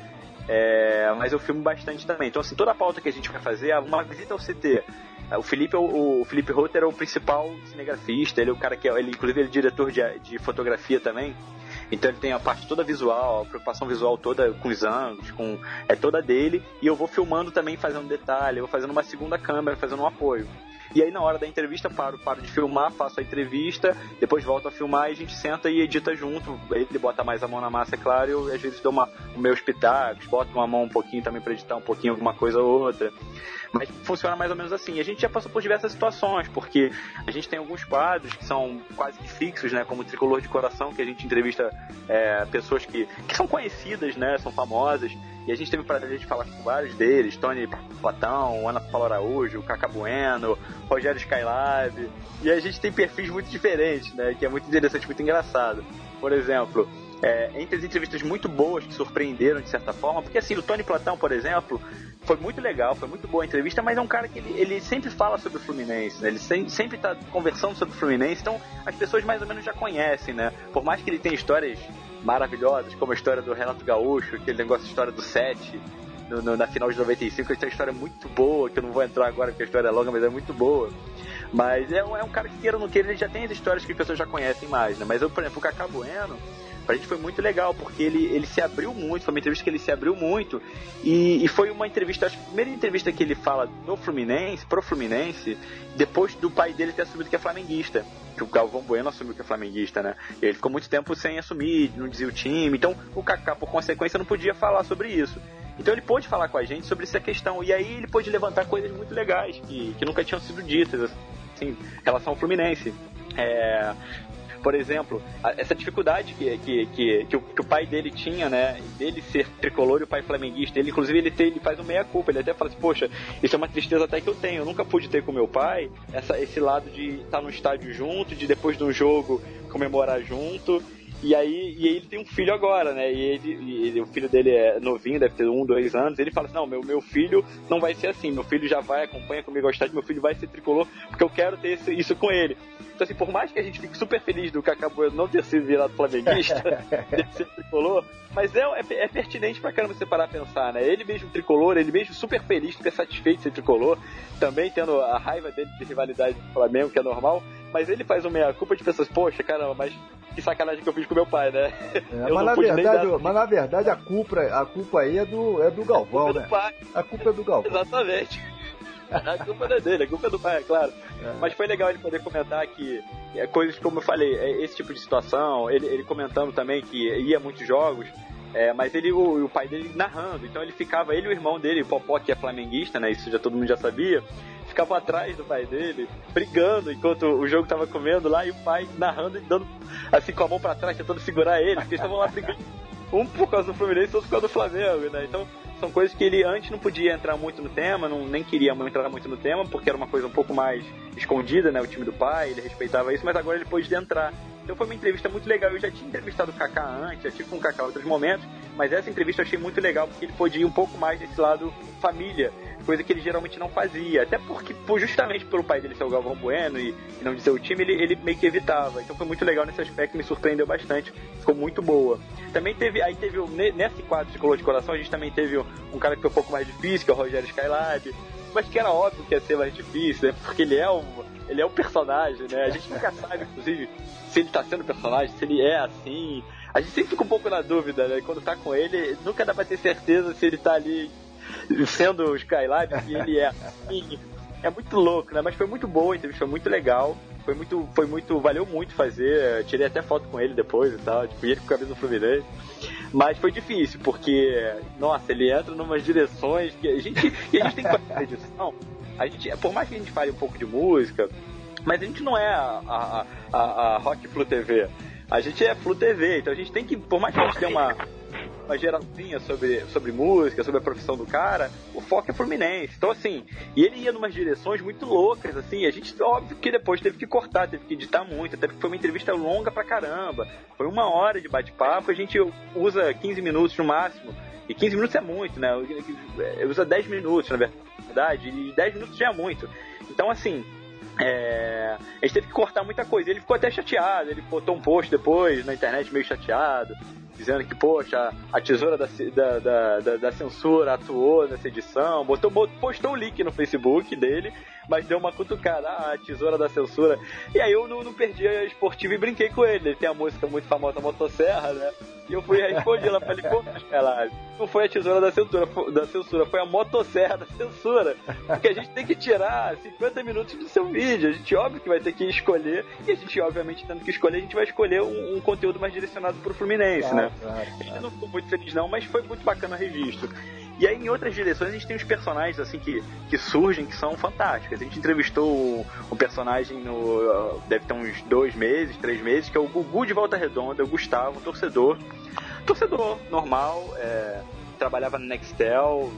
é, mas eu filmo bastante também. Então, assim, toda a pauta que a gente vai fazer é uma visita ao CT. O Felipe, é o, o Felipe Rotter é o principal cinegrafista, ele é o cara que é, ele, inclusive ele é diretor de, de fotografia também. Então ele tem a parte toda visual, a preocupação visual toda com os ângulos, com é toda dele, e eu vou filmando também, fazendo detalhe, eu vou fazendo uma segunda câmera, fazendo um apoio. E aí na hora da entrevista paro, paro de filmar, faço a entrevista, depois volto a filmar e a gente senta e edita junto. Ele bota mais a mão na massa, é claro, eu às vezes dou uma, o meu espetáculo, boto uma mão um pouquinho também para editar um pouquinho alguma coisa ou outra. Mas funciona mais ou menos assim. E a gente já passou por diversas situações, porque a gente tem alguns quadros que são quase fixos, né? Como o Tricolor de Coração, que a gente entrevista é, pessoas que, que são conhecidas, né? São famosas. E a gente teve o prazer de falar com vários deles, Tony Platão, Ana Paula Araújo, Cacá Bueno, Rogério Skylab. E a gente tem perfis muito diferentes, né? Que é muito interessante, muito engraçado. Por exemplo, é, entre as entrevistas muito boas que surpreenderam de certa forma, porque assim, o Tony Platão, por exemplo, foi muito legal, foi muito boa a entrevista, mas é um cara que ele, ele sempre fala sobre o Fluminense, né? Ele sempre, sempre tá conversando sobre o Fluminense, então as pessoas mais ou menos já conhecem, né? Por mais que ele tenha histórias maravilhosas, como a história do Renato Gaúcho, aquele negócio, a história do 7, no, no, na final de 95, ele tem uma história muito boa, que eu não vou entrar agora porque a história é longa, mas é muito boa. Mas é, é um cara que queira ou não queira, ele já tem as histórias que as pessoas já conhecem mais, né? Mas eu, por exemplo, o Cacá Bueno, pra gente foi muito legal, porque ele, ele se abriu muito, foi uma entrevista que ele se abriu muito, e, e foi uma entrevista, acho que a primeira entrevista que ele fala no Fluminense, pro Fluminense, depois do pai dele ter assumido que é flamenguista, que o Galvão Bueno assumiu que é flamenguista, né? Ele ficou muito tempo sem assumir, não dizia o time, então o Kaká, por consequência, não podia falar sobre isso. Então ele pôde falar com a gente sobre essa questão, e aí ele pôde levantar coisas muito legais, que, que nunca tinham sido ditas, assim, em relação ao Fluminense. É, por exemplo, essa dificuldade que, que, que, que, o, que o pai dele tinha, né? Dele ser tricolor e o pai flamenguista. Ele, inclusive, ele, tem, ele faz um meia-culpa. Ele até fala assim, poxa, isso é uma tristeza até que eu tenho. Eu nunca pude ter com meu pai essa, esse lado de estar no estádio junto, de depois de um jogo comemorar junto. E aí, e ele tem um filho agora, né? E, ele, e ele, o filho dele é novinho, deve ter um, dois anos. Ele fala assim: Não, meu, meu filho não vai ser assim. Meu filho já vai, acompanha comigo ao estádio. Meu filho vai ser tricolor, porque eu quero ter isso com ele. Então, assim, por mais que a gente fique super feliz do Cacá Bueno não ter sido virado flamenguista, ter sido tricolor, mas é, é, é, pertinente pra caramba você parar a pensar, né? Ele mesmo tricolor, ele mesmo super feliz, super satisfeito de ser tricolor, também tendo a raiva dele de rivalidade do Flamengo, que é normal, mas ele faz uma meia-culpa de pessoas, poxa, caramba, mas que sacanagem que eu fiz com meu pai, né? É, mas, na verdade, mas na verdade a culpa, a culpa aí é do, é do Galvão, a né? Do pai. A culpa é do Galvão. Exatamente. A culpa não é dele, a culpa é do pai, é claro. É. Mas foi legal ele poder comentar que é, coisas como eu falei, é, esse tipo de situação, ele, ele comentando também que ia muitos jogos, é, mas ele, o, o, pai dele narrando, então ele ficava, ele e o irmão dele, o Popó, que é flamenguista, né? Isso já todo mundo já sabia, ficavam atrás do pai dele, brigando enquanto o jogo tava comendo lá, e o pai narrando e dando assim com a mão para trás, tentando segurar ele, porque eles estavam lá brigando. Um por causa do Fluminense, outro por causa do Flamengo, né? Então, são coisas que ele antes não podia entrar muito no tema, não, nem queria entrar muito no tema, porque era uma coisa um pouco mais escondida, né? O time do pai, ele respeitava isso, mas agora ele pôde entrar. Então foi uma entrevista muito legal. Eu já tinha entrevistado o Kaká antes, já tive com o Kaká em outros momentos, mas essa entrevista eu achei muito legal porque ele podia ir um pouco mais desse lado família, coisa que ele geralmente não fazia. Até porque, justamente pelo pai dele ser o Galvão Bueno e, e não dizer o time, ele, ele meio que evitava. Então foi muito legal nesse aspecto, me surpreendeu bastante. Ficou muito boa. Também teve, aí teve, nesse quadro de Color de Coração, a gente também teve um cara que foi um pouco mais difícil, que é o Rogério Skylab mas que era óbvio que ia ser mais difícil, né? Porque ele é um, ele é um personagem, né? A gente nunca sabe, inclusive, se ele tá sendo personagem, se ele é assim. A gente sempre fica um pouco na dúvida, né? Quando tá com ele, nunca dá pra ter certeza se ele tá ali sendo o Skylab, se ele é. É muito louco, né? Mas foi muito boa a entrevista, foi muito legal. Foi muito, foi muito, valeu muito fazer. Tirei até foto com ele depois e tal, tipo, ele com a camisa do Fluminense. Mas foi difícil, porque, nossa, ele entra numas direções que a gente, a gente tem que fazer edição. A gente, por mais que a gente fale um pouco de música, mas a gente não é a, a, a, a Rock Flu TV. A gente é Flu TV, então a gente tem que, por mais que a gente tenha uma, uma geralzinha sobre, sobre música, sobre a profissão do cara, o foco é Fluminense. Então, assim, e ele ia numas direções muito loucas, assim, a gente, óbvio que depois teve que cortar, teve que editar muito, até porque foi uma entrevista longa pra caramba. Foi uma hora de bate-papo, a gente usa 15 minutos no máximo. E 15 minutos é muito, né? Usa 10 minutos, na verdade, e 10 minutos já é muito. Então, assim, é, a gente teve que cortar muita coisa. Ele ficou até chateado, ele botou um post depois na internet meio chateado, dizendo que, poxa, a tesoura da, da, da, da censura atuou nessa edição, botou, postou o link no Facebook dele, mas deu uma cutucada, ah, a tesoura da censura. E aí eu não, não perdi a esportiva e brinquei com ele. Ele tem a música muito famosa Motosserra, né? E eu fui responder ela, falei, pô, ela não foi a tesoura da censura, da censura, foi a motosserra da censura. Porque a gente tem que tirar 50 minutos do seu vídeo. A gente, óbvio, que vai ter que escolher, e a gente, obviamente, tendo que escolher, a gente vai escolher um, um conteúdo mais direcionado pro Fluminense, Claro, né? claro, A gente claro. não ficou muito feliz, não, mas foi muito bacana a revista. E aí, em outras direções, a gente tem os personagens, assim, que, que surgem, que são fantásticos. A gente entrevistou um, personagem no... deve ter uns dois meses, três meses, que é o Gugu de Volta Redonda, o Gustavo, um torcedor. Torcedor normal, é, trabalhava no Nextel,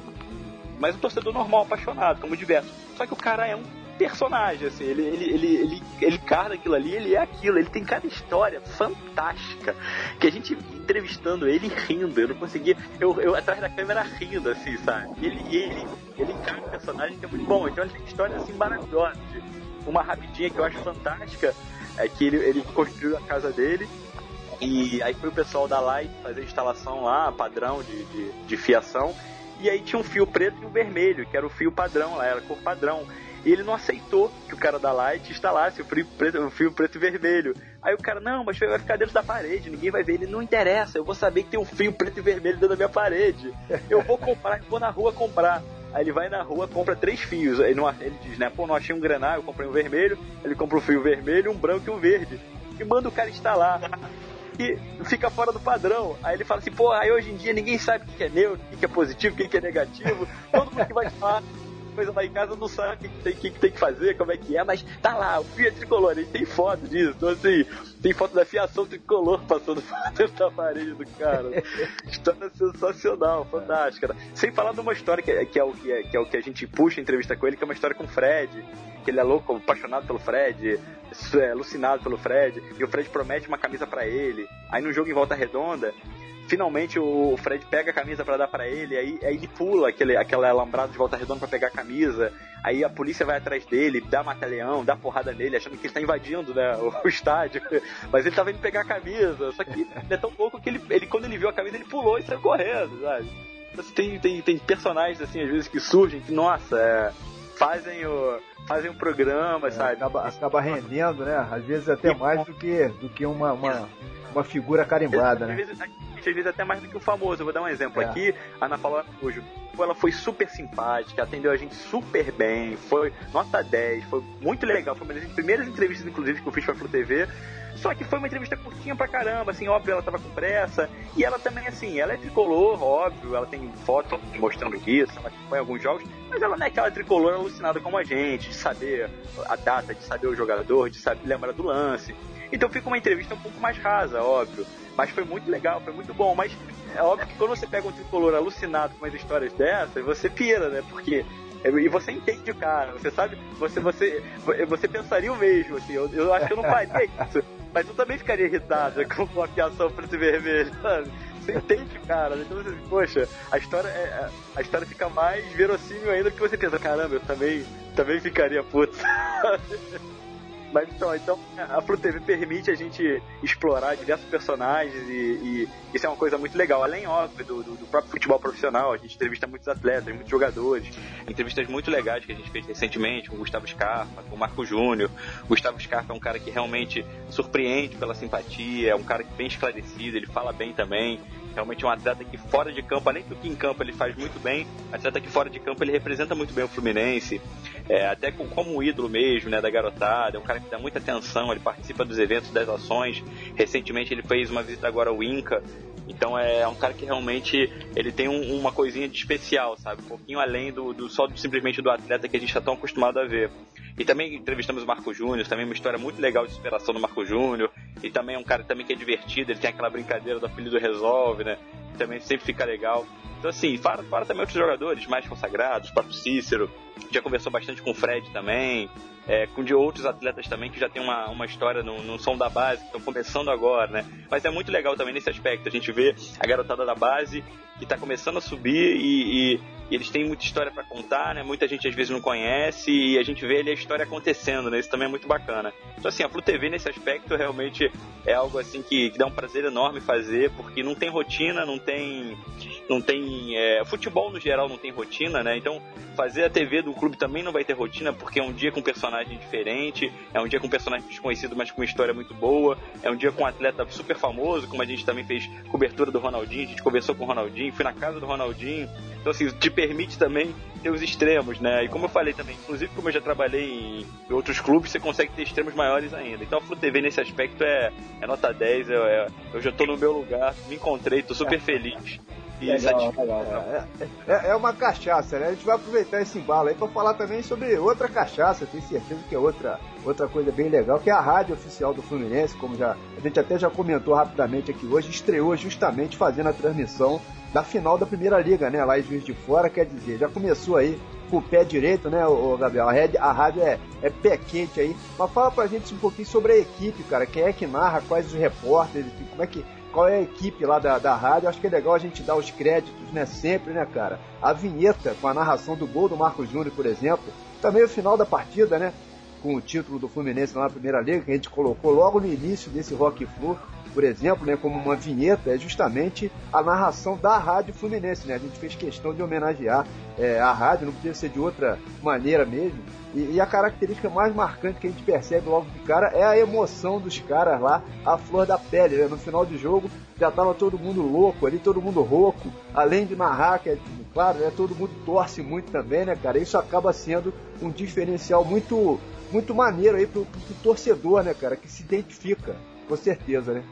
mas um torcedor normal, apaixonado, como diverso. Só que o cara é um personagem, assim, ele, ele, ele, ele, ele carga aquilo ali, ele é aquilo, ele tem cada história fantástica, que a gente entrevistando ele rindo, eu não conseguia, eu, eu atrás da câmera rindo, assim, sabe? Ele, ele, ele encarna um personagem que é muito bom, então ele tem histórias assim maravilhosas. Uma rapidinha que eu acho fantástica é que ele, ele construiu a casa dele e aí foi o pessoal da Light fazer a instalação lá, padrão de, de, de fiação. E aí tinha um fio preto e um vermelho, que era o fio padrão lá, era a cor padrão. E ele não aceitou que o cara da Light instalasse o fio preto, o fio preto e vermelho. Aí o cara, não, mas vai ficar dentro da parede, ninguém vai ver. Ele não interessa, eu vou saber que tem um fio preto e vermelho dentro da minha parede. Eu vou comprar, eu vou na rua comprar. Aí ele vai na rua, compra três fios. Aí não- ele diz, né, pô, não achei um grená, eu comprei um vermelho. Ele compra um fio vermelho, um branco e um verde. E manda o cara instalar que fica fora do padrão. Aí ele fala assim, pô, aí hoje em dia ninguém sabe o que é neutro, o que é positivo, o que é negativo. Todo mundo que vai falar coisa lá em casa não sabe o que, tem, que, tem que fazer, como é que é, mas tá lá, o fio tricolor, ele tem foto disso. Então assim, tem foto da fiação tricolor passando dentro da parede do cara. História sensacional, fantástica. né? Sem falar de uma história que, é- que, é o, que, é, que é o que a gente puxa a entrevista com ele, que é uma história com o Fred. Que ele é louco, apaixonado pelo Fred, é, alucinado pelo Fred, e o Fred promete uma camisa pra ele. Aí no jogo em volta redonda, finalmente o Fred pega a camisa pra dar pra ele, aí, aí ele pula aquele, aquela alambrada de volta redonda pra pegar a camisa, aí a polícia vai atrás dele, dá mata-leão, dá porrada nele, achando que ele tá invadindo né, o, o estádio, mas ele tava indo pegar a camisa, só que é tão louco que ele, ele quando ele viu a camisa ele pulou e saiu correndo, sabe? Então, assim, tem, tem, tem personagens assim, às vezes, que surgem, que, nossa, é, fazem o. Fazem um programa, É, sabe? acaba, acaba rendendo, né? Às vezes até mais do que, do que uma, uma, uma figura carimbada, às, né? vezes, às vezes até mais do que o famoso. Eu vou dar um exemplo É. aqui. A Ana Paula Araújo. Ela foi super simpática, atendeu a gente super bem, foi nota 10, foi muito legal. Foi uma das primeiras entrevistas, inclusive, que eu fiz pra Flu TV. Só que foi uma entrevista curtinha pra caramba, assim, óbvio, ela tava com pressa. E ela também, assim, ela é tricolor, óbvio, ela tem foto mostrando isso, ela acompanha alguns jogos, mas ela não é aquela tricolor alucinada como a gente, de saber a data, de saber o jogador, de saber lembrar do lance. Então fica uma entrevista um pouco mais rasa, óbvio. Mas foi muito legal, foi muito bom. Mas é óbvio que quando você pega um tricolor alucinado com umas histórias dessas, você pira, né? Porque. E você entende o cara, você sabe, você, você, você pensaria o mesmo, assim, eu, eu acho que eu não faria isso, mas eu também ficaria irritado com a fiação preto e vermelho, sabe? Você entende cara, então você, poxa, a história, é, a história fica mais verossímil ainda porque você pensa, caramba, eu também, também ficaria puto, Mas então, então a Flu TV permite a gente explorar diversos personagens e, e isso é uma coisa muito legal. Além, óbvio, do, do, do próprio futebol profissional, a gente entrevista muitos atletas, muitos jogadores. Entrevistas muito legais que a gente fez recentemente com o Gustavo Scarpa, com o Marco Júnior. Gustavo Scarpa é um cara que realmente surpreende pela simpatia, é um cara que bem esclarecido, ele fala bem também. Realmente é um atleta que fora de campo, além do que em campo ele faz muito bem, atleta que fora de campo ele representa muito bem o Fluminense, é, até com, como um ídolo mesmo, né, da garotada, é um cara que dá muita atenção, ele participa dos eventos, das ações. Recentemente ele fez uma visita agora ao Inca, então é um cara que realmente ele tem um- uma coisinha de especial, sabe? Um pouquinho além do, do só do- simplesmente do atleta que a gente está tão acostumado a ver. E também entrevistamos o Marco Júnior, também uma história muito legal de superação do Marco Júnior. E também é um cara também que é divertido, ele tem aquela brincadeira do apelido Resolve, né? Também sempre fica legal. Então assim, fora, fora também outros jogadores mais consagrados, o próprio Cícero, já conversou bastante com o Fred também, é, com de outros atletas também que já tem uma, uma história no, no som da base, que estão começando agora, né? Mas é muito legal também nesse aspecto, a gente vê a garotada da base que está começando a subir e, e, e eles têm muita história para contar, né? Muita gente às vezes não conhece e a gente vê ali a história acontecendo, né? Isso também é muito bacana. Então assim, a Flu TV nesse aspecto realmente é algo assim que, que dá um prazer enorme fazer, porque não tem rotina, não tem não tem é, futebol no geral não tem rotina, né? Então fazer a TV do clube também não vai ter rotina, porque é um dia com personagem diferente, é um dia com personagem desconhecido, mas com uma história muito boa, é um dia com um atleta super famoso, como a gente também fez cobertura do Ronaldinho, a gente conversou com o Ronaldinho, fui na casa do Ronaldinho, então assim, te permite também ter os extremos, né? E como eu falei também, inclusive como eu já trabalhei em outros clubes, você consegue ter extremos maiores ainda. Então a Flu TV nesse aspecto é, é nota 10, eu, é, eu já tô no meu lugar, me encontrei, tô super feliz. Legal, legal. É, é, é, uma cachaça, né? A gente vai aproveitar esse embalo aí para falar também sobre outra cachaça, tenho certeza que é outra, outra coisa bem legal, que é a rádio oficial do Fluminense, como já a gente até já comentou rapidamente aqui hoje, estreou justamente fazendo a transmissão da final da Primeira Liga, né? Lá em Juiz de Fora, quer dizer, já começou aí com o pé direito, né, o Gabriel? A, rede, a rádio é, é pé quente aí. Mas fala pra gente um pouquinho sobre a equipe, cara. Quem é que narra, quais os repórteres, como é que qual é a equipe lá da, da rádio. Acho que é legal a gente dar os créditos, né? Sempre, né, cara? A vinheta com a narração do gol do Marcos Júnior, por exemplo. Também o final da partida, né? Com o título do Fluminense lá na Primeira Liga, que a gente colocou logo no início desse Rock Flu, por exemplo, né, como uma vinheta, é justamente a narração da Rádio Fluminense. Né? A gente fez questão de homenagear é, a rádio, não podia ser de outra maneira mesmo. E, e, a característica mais marcante que a gente percebe logo de cara é a emoção dos caras lá, a flor da pele. Né? No final do jogo já tava todo mundo louco ali, todo mundo rouco. Além de narrar, que é claro, né? todo mundo torce muito também, né, cara? Isso acaba sendo um diferencial muito, muito maneiro aí pro, pro torcedor, né, cara? Que se identifica, com certeza, né?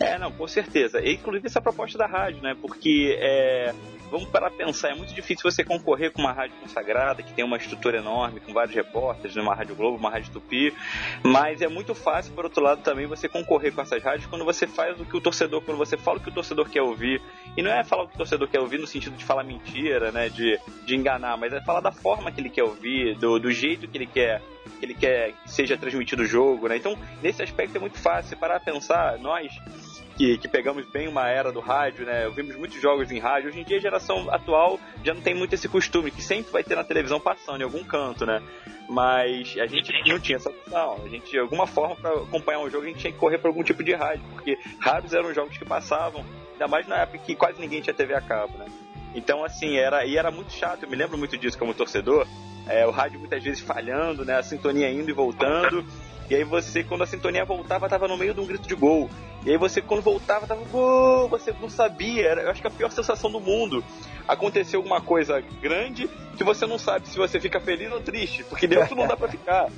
É, não, com certeza. E, inclusive essa proposta da rádio, né? Porque é, vamos para pensar, é muito difícil você concorrer com uma rádio consagrada, que tem uma estrutura enorme, com vários repórteres, uma Rádio Globo, uma Rádio Tupi, mas é muito fácil, por outro lado, também você concorrer com essas rádios quando você faz o que o torcedor, quando você fala o que o torcedor quer ouvir. E não é falar o que o torcedor quer ouvir no sentido de falar mentira, né, de, de enganar, mas é falar da forma que ele quer ouvir, do, do jeito que ele quer que ele quer que seja transmitido o jogo, né? Então, nesse aspecto é muito fácil. Parar a pensar, nós que, que, pegamos bem uma era do rádio, né? Vimos muitos jogos em rádio. Hoje em dia a geração atual já não tem muito esse costume, que sempre vai ter na televisão passando em algum canto, né? Mas a gente não tinha essa opção. A gente, de alguma forma, para acompanhar um jogo, a gente tinha que correr para algum tipo de rádio, porque rádios eram jogos que passavam, ainda mais na época que quase ninguém tinha TV a cabo, né? Então, assim, era, e era muito chato, eu me lembro muito disso como torcedor, é, o rádio muitas vezes falhando, né? A sintonia indo e voltando. E aí você, quando a sintonia voltava, tava no meio de um grito de gol. E aí você, quando voltava, tava gol, você não sabia. Era, eu acho que a pior sensação do mundo. Aconteceu alguma coisa grande que você não sabe se você fica feliz ou triste, porque dentro não dá pra ficar.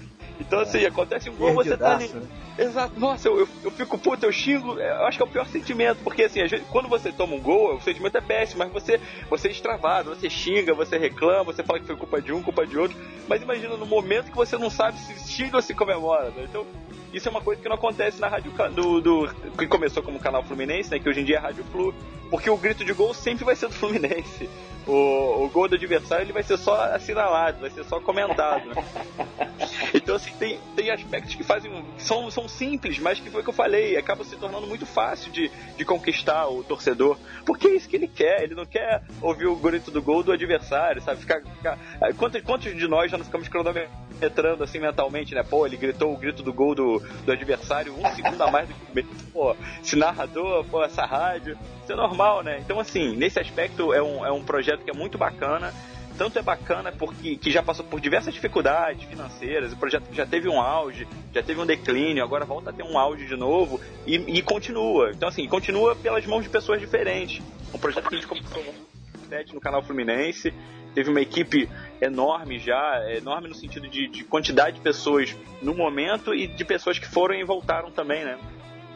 Então, assim, acontece um gol, você tá ali. Né? Exato, nossa, eu, eu, eu, fico puto, eu xingo, eu acho que é o pior sentimento, porque assim, quando você toma um gol, o sentimento é péssimo, mas você, você é extravado, você xinga, você reclama, você fala que foi culpa de um, culpa de outro, mas imagina no momento que você não sabe se xinga ou se comemora, né? Então, isso é uma coisa que não acontece na rádio do, do que começou como canal Fluminense, né? Que hoje em dia é Rádio Flu, porque o grito de gol sempre vai ser do Fluminense. O, o gol do adversário ele vai ser só assinalado, vai ser só comentado. Né? Então, assim, tem, tem aspectos que fazem. Que são, são simples, mas que foi o que eu falei, acaba se tornando muito fácil de, de conquistar o torcedor. Porque é isso que ele quer, ele não quer ouvir o grito do gol do adversário, sabe? Ficar. ficar... Quantos, quantos de nós já não ficamos cronometrando assim mentalmente, né? Pô, ele gritou o grito do gol do, do adversário um segundo a mais do que o Pô, esse narrador, pô, essa rádio. Isso é normal, né? Então, assim, nesse aspecto é um, é um projeto que é muito bacana tanto é bacana porque que já passou por diversas dificuldades financeiras, o projeto já teve um auge, já teve um declínio, agora volta a ter um auge de novo e, e continua. Então, assim, continua pelas mãos de pessoas diferentes. Um projeto que a gente começou no canal Fluminense, teve uma equipe enorme já, enorme no sentido de, de quantidade de pessoas no momento e de pessoas que foram e voltaram também, né?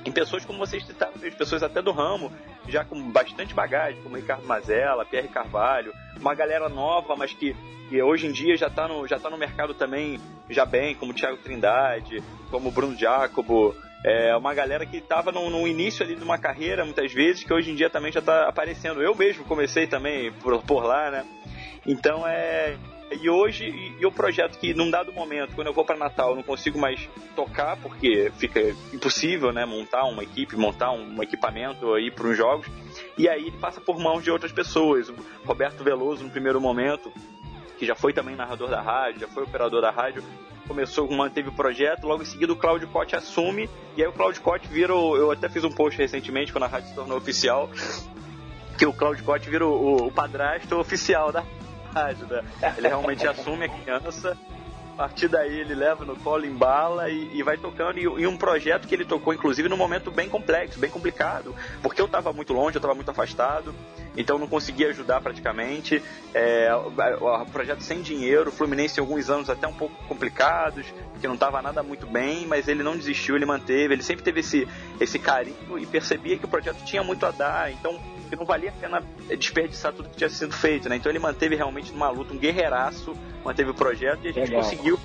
Em pessoas como vocês citaram, pessoas até do ramo, já com bastante bagagem, como Ricardo Mazella, Pierre Carvalho, uma galera nova, mas que, que hoje em dia já está no, tá no mercado também já bem, como Thiago Trindade, como Bruno Jacobo, é uma galera que estava no, no, início ali de uma carreira, muitas vezes, que hoje em dia também já está aparecendo. Eu mesmo comecei também por, por lá, né? Então é e hoje, e, o projeto que num dado momento, quando eu vou para Natal, eu não consigo mais tocar, porque fica impossível, né, montar uma equipe, montar um, equipamento aí para os jogos. e aí ele passa por mãos de outras pessoas. O Roberto Veloso, no primeiro momento, que já foi também narrador da rádio, já foi operador da rádio, começou, manteve o projeto, logo em seguida o Claudio Cotti assume, e aí o Claudio Cotti vira, o, eu até fiz um post recentemente quando a rádio se tornou oficial, que o Claudio Cotti vira o, o padrasto oficial da rádio, né? Ele realmente assume a criança, a partir daí ele leva no colo, embala e, e vai tocando. E, e, um projeto que ele tocou, inclusive, num momento bem complexo, bem complicado, porque eu estava muito longe, eu estava muito afastado, então não conseguia ajudar praticamente. É, o, projeto sem dinheiro, o Fluminense em alguns anos até um pouco complicados, que não estava nada muito bem, mas ele não desistiu, ele manteve, ele sempre teve esse, esse carinho e percebia que o projeto tinha muito a dar. Então que não valia a pena desperdiçar tudo que tinha sido feito, né? Então ele manteve realmente numa luta, um guerreiraço, manteve o projeto e a gente Legal. conseguiu,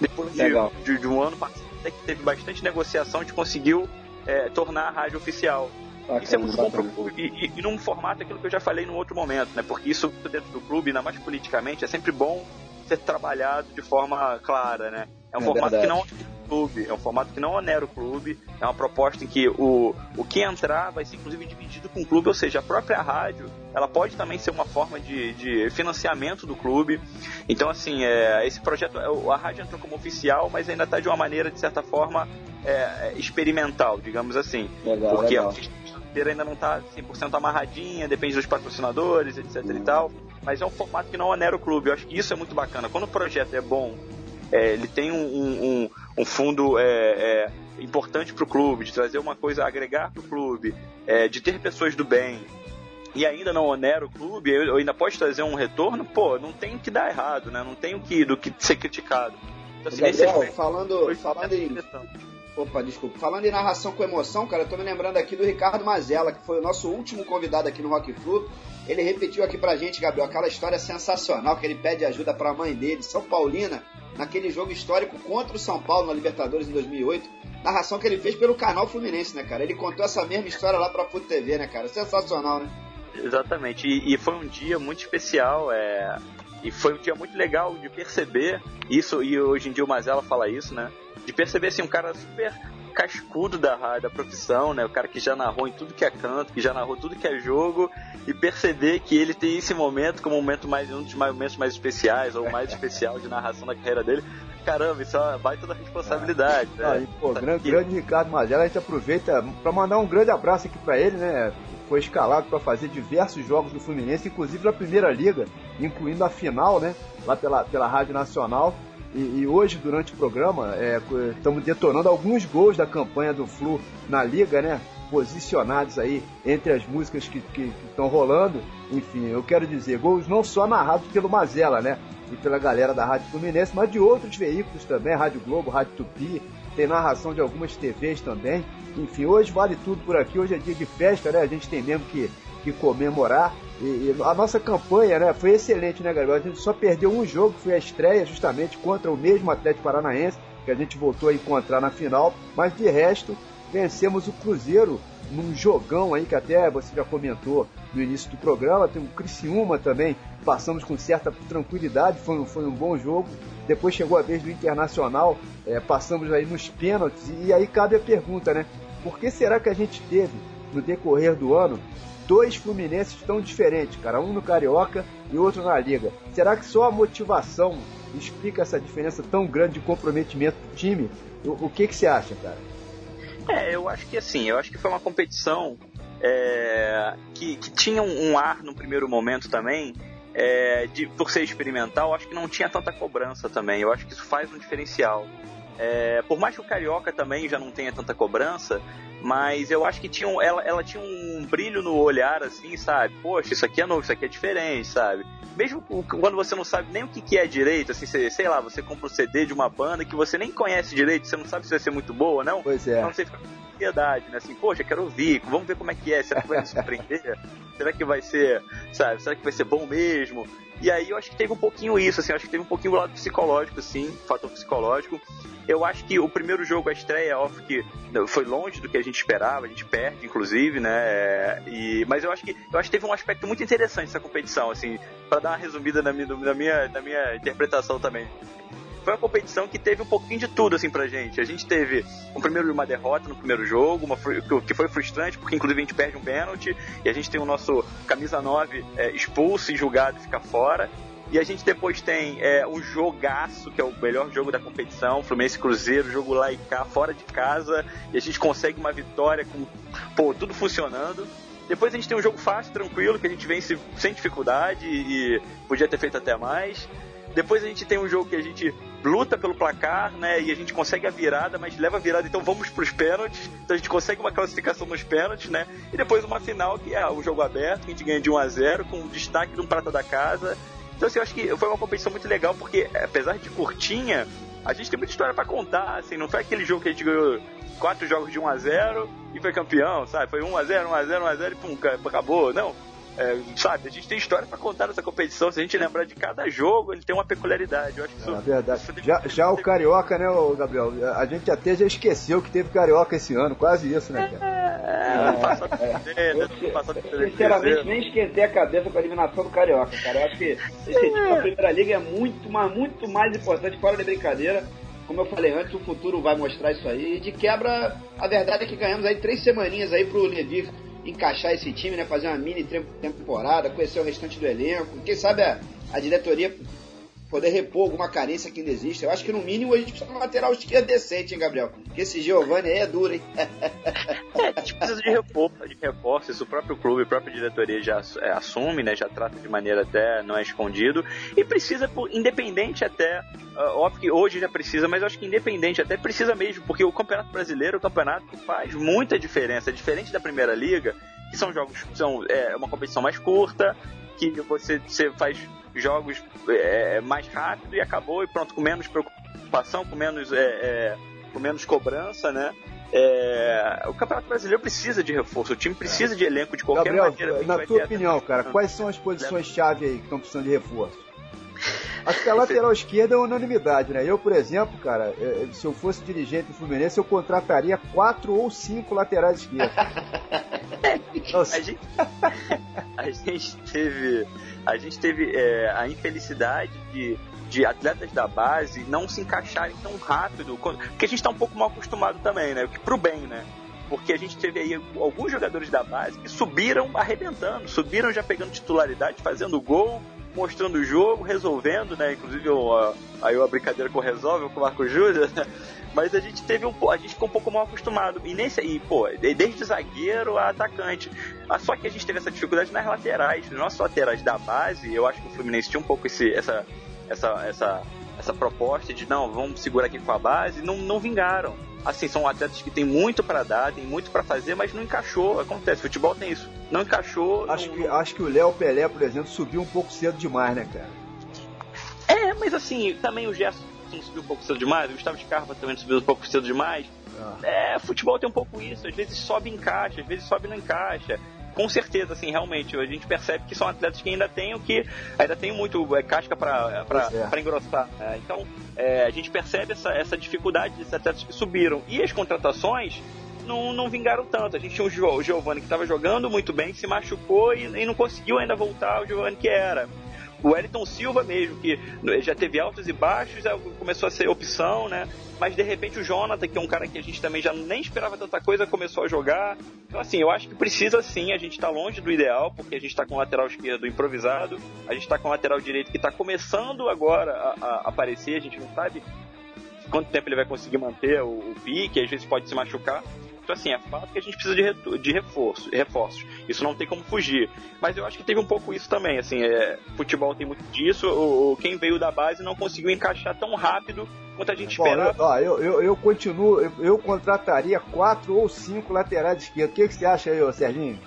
depois de, de, de, um ano passado, que teve bastante negociação, a gente conseguiu é, tornar a rádio oficial. Bacana, isso é muito bom clube e, e, e, num formato aquilo que eu já falei no outro momento, né? Porque isso dentro do clube, ainda mais politicamente, é sempre bom ser trabalhado de forma clara, né? É um é formato verdade. que não clube, é um formato que não onera o clube, é uma proposta em que o, o que entrar vai ser inclusive dividido com o clube, ou seja, a própria rádio, ela pode também ser uma forma de, de financiamento do clube. Então, assim, é, esse projeto, é, a rádio entrou como oficial, mas ainda está de uma maneira, de certa forma, é, experimental, digamos assim. Legal, porque legal. a ainda não está 100% amarradinha, depende dos patrocinadores, etc e tal. Mas é um formato que não onera o clube. Eu acho que isso é muito bacana. Quando o projeto é bom, é, ele tem um, um, um fundo é, é, importante para o clube, de trazer uma coisa a agregar para o clube, é, de ter pessoas do bem, e ainda não onera o clube, eu ainda pode trazer um retorno, pô, não tem o que dar errado, né? Não tem o que, do que ser criticado. Então, assim, Gabriel, aspecto, falando, falando em... Opa, desculpa. Falando em narração com emoção, cara, eu tô me lembrando aqui do Ricardo Mazella, que foi o nosso último convidado aqui no Rock Flu. Ele repetiu aqui pra gente, Gabriel, aquela história sensacional que ele pede ajuda pra mãe dele, São Paulina, naquele jogo histórico contra o São Paulo na Libertadores em 2008. Narração que ele fez pelo canal Fluminense, né, cara? Ele contou essa mesma história lá pra Foot TV, né, cara? Sensacional, né? Exatamente. E, e foi um dia muito especial, é... E foi um dia muito legal de perceber isso, e hoje em dia o Mazela fala isso, né? De perceber, assim, um cara super cascudo da, da profissão, né? O cara que já narrou em tudo que é canto, que já narrou tudo que é jogo, e perceber que ele tem esse momento como um momento mais um dos momentos mais especiais, ou mais especial de narração da carreira dele. Caramba, isso é uma baita da responsabilidade. É. Né? Ah, e, pô, grande, que... grande Ricardo Magela, a gente aproveita para mandar um grande abraço aqui para ele, né? Foi escalado para fazer diversos jogos do Fluminense, inclusive na Primeira Liga, incluindo a final, né? Lá pela, pela Rádio Nacional. E, e, hoje, durante o programa, é, estamos detonando alguns gols da campanha do Flu na Liga, né? Posicionados aí entre as músicas que estão rolando. Enfim, eu quero dizer, gols não só narrados pelo Mazela, né? E pela galera da Rádio Fluminense, mas de outros veículos também, Rádio Globo, Rádio Tupi, tem narração de algumas TVs também. Enfim, hoje vale tudo por aqui, hoje é dia de festa, né? A gente tem mesmo que, que comemorar. E, e, a nossa campanha né, foi excelente, né, Gabriel? A gente só perdeu um jogo, foi a estreia justamente contra o mesmo Atlético Paranaense, que a gente voltou a encontrar na final, mas de resto, vencemos o Cruzeiro num jogão aí que até você já comentou no início do programa, tem o Criciúma também, passamos com certa tranquilidade, foi, foi um bom jogo. Depois chegou a vez do Internacional, é, passamos aí nos pênaltis, e aí cabe a pergunta, né? Por que será que a gente teve, no decorrer do ano, dois Fluminenses tão diferentes, cara. Um no Carioca e outro na Liga. Será que só a motivação explica essa diferença tão grande de comprometimento do time? O, o que, que você acha, cara? É, eu acho que assim, eu acho que foi uma competição é, que, que tinha um ar no primeiro momento também. É, de, por ser experimental, acho que não tinha tanta cobrança também. Eu acho que isso faz um diferencial. É, por mais que o Carioca também já não tenha tanta cobrança, mas eu acho que tinha um, ela, ela tinha um brilho no olhar, assim, sabe? Poxa, isso aqui é novo, isso aqui é diferente, sabe? Mesmo quando você não sabe nem o que, que é direito, assim, você, sei lá, você compra um CD de uma banda que você nem conhece direito, você não sabe se vai ser muito boa ou não. Pois é. Então você fica com ansiedade, né? Assim, poxa, quero ouvir, vamos ver como é que é, será que vai me surpreender? será que vai ser, sabe, será que vai ser bom mesmo? E aí eu acho que teve um pouquinho isso, assim, acho que teve um pouquinho o lado psicológico, sim, fator psicológico. Eu acho que o primeiro jogo, a estreia, óbvio que foi longe do que a gente esperava, a gente perde, inclusive, né? E, mas eu acho que eu acho que teve um aspecto muito interessante essa competição, assim, para dar uma resumida na minha, na minha, na minha interpretação também. Foi uma competição que teve um pouquinho de tudo, assim, pra gente. A gente teve um primeiro uma derrota no primeiro jogo, uma, que foi frustrante, porque inclusive a gente perde um pênalti, e a gente tem o nosso camisa 9 é, expulso e julgado e fica fora. E a gente depois tem é, um jogaço, que é o melhor jogo da competição, Fluminense Cruzeiro, jogo lá e cá, fora de casa, e a gente consegue uma vitória com pô, tudo funcionando. Depois a gente tem um jogo fácil, tranquilo, que a gente vence sem dificuldade e podia ter feito até mais. Depois a gente tem um jogo que a gente luta pelo placar, né? E a gente consegue a virada, mas leva a virada, então vamos para os pênaltis. Então a gente consegue uma classificação nos pênaltis, né? E depois uma final que é o jogo aberto, que a gente ganha de 1 a 0 com destaque de um prata da casa então, assim, eu acho que foi uma competição muito legal, porque apesar de curtinha, a gente tem muita história para contar, assim, não foi aquele jogo que a gente ganhou quatro jogos de 1 a 0 e foi campeão, sabe? Foi 1 a 0 1 a 0 1 a 0 e pum, acabou. Não, é, sabe, a gente tem história para contar nessa competição. Se a gente lembrar de cada jogo, ele tem uma peculiaridade. Eu acho que isso, é verdade. Isso já, já o Carioca, né, Gabriel? A gente até já esqueceu que teve Carioca esse ano, quase isso, né, cara? É, é, é. Sinceramente, nem esquentei a cabeça com a eliminação do Carioca, cara. Eu acho que esse tipo, a Primeira Liga é muito, mas muito mais importante, fora de brincadeira. Como eu falei antes, o futuro vai mostrar isso aí. E de quebra, a verdade é que ganhamos aí três semaninhas aí pro Ledir encaixar esse time, né? Fazer uma mini temporada, conhecer o restante do elenco. Quem sabe a, a diretoria poder repor alguma carência que ainda existe. Eu acho que no mínimo a gente precisa de um lateral esquerdo decente, hein, Gabriel? Porque esse Giovanni aí é duro, hein? é, a gente precisa de reforço, de reforço. Isso o próprio clube, a própria diretoria já é, assume, né? Já trata de maneira até não é escondido. E precisa, independente até, uh, óbvio que hoje já precisa, mas eu acho que independente até precisa mesmo, porque o Campeonato Brasileiro é um campeonato faz muita diferença. Diferente da Primeira Liga, que são jogos, são é, uma competição mais curta, que você, você faz jogos é, mais rápido e acabou e pronto, com menos preocupação, com menos, é, é, com menos cobrança, né? É, o Campeonato Brasileiro precisa de reforço, o time precisa de elenco de qualquer Gabriel, maneira. Na tua opinião, cara, quais são as posições-chave aí que estão precisando de reforço? Acho que a lateral esquerda é unanimidade, né? Eu, por exemplo, cara, é, se eu fosse dirigente do Fluminense, eu contrataria quatro ou cinco laterais esquerdos. a, gente, a gente teve, a gente teve é, a infelicidade de, de atletas da base não se encaixarem tão rápido, porque a gente está um pouco mal acostumado também, né? Pro bem, né? Porque a gente teve aí alguns jogadores da base que subiram arrebentando, subiram já pegando titularidade, fazendo gol, mostrando o jogo, resolvendo, né? Inclusive eu, aí a brincadeira com o Resolve com o Marco Júnior, né? Mas a gente teve um a gente ficou um pouco mal acostumado. E nesse aí, pô, desde zagueiro a atacante. Ah, só que a gente teve essa dificuldade nas laterais. Nos nossos laterais da base, eu acho que o Fluminense tinha um pouco esse, essa, essa, essa, essa proposta de não, vamos segurar aqui com a base, não, não vingaram assim, são atletas que têm muito para dar, tem muito para fazer, mas não encaixou. Acontece, futebol tem isso. Não encaixou. Acho, não, que, acho que o Léo Pelé, por exemplo, subiu um pouco cedo demais, né, cara? É, mas assim, também o Gerson subiu um pouco cedo demais, o Gustavo Scarpa também subiu um pouco cedo demais. Ah. É, futebol tem um pouco isso, às vezes sobe e encaixa, às vezes sobe e não encaixa com certeza, assim, realmente, a gente percebe que são atletas que ainda têm o que ainda tem muito é, casca para é. engrossar. Né? Então, é, a gente percebe essa, essa dificuldade desses atletas que subiram. E as contratações não, não vingaram tanto. A gente tinha o Giovanni que estava jogando muito bem, se machucou e, e não conseguiu ainda voltar ao Giovanni que era o Wellington Silva mesmo, que já teve altos e baixos, começou a ser opção, né? Mas de repente o Jonathan, que é um cara que a gente também já nem esperava tanta coisa, começou a jogar. Então, assim, eu acho que precisa sim, a gente tá longe do ideal, porque a gente tá com o lateral esquerdo improvisado, a gente tá com o lateral direito que tá começando agora a, a aparecer, a gente não sabe quanto tempo ele vai conseguir manter o, o pique, às vezes pode se machucar. Então, assim, é fato que a gente precisa de, de reforço, reforços. Isso não tem como fugir. Mas eu acho que teve um pouco isso também. Assim, é, futebol tem muito disso. O, quem veio da base não conseguiu encaixar tão rápido quanto a gente Bom, esperava. Eu, ó, eu, eu, eu, continuo, eu, eu, contrataria quatro ou cinco laterais esquerdos. O que, que você acha aí, ô Serginho?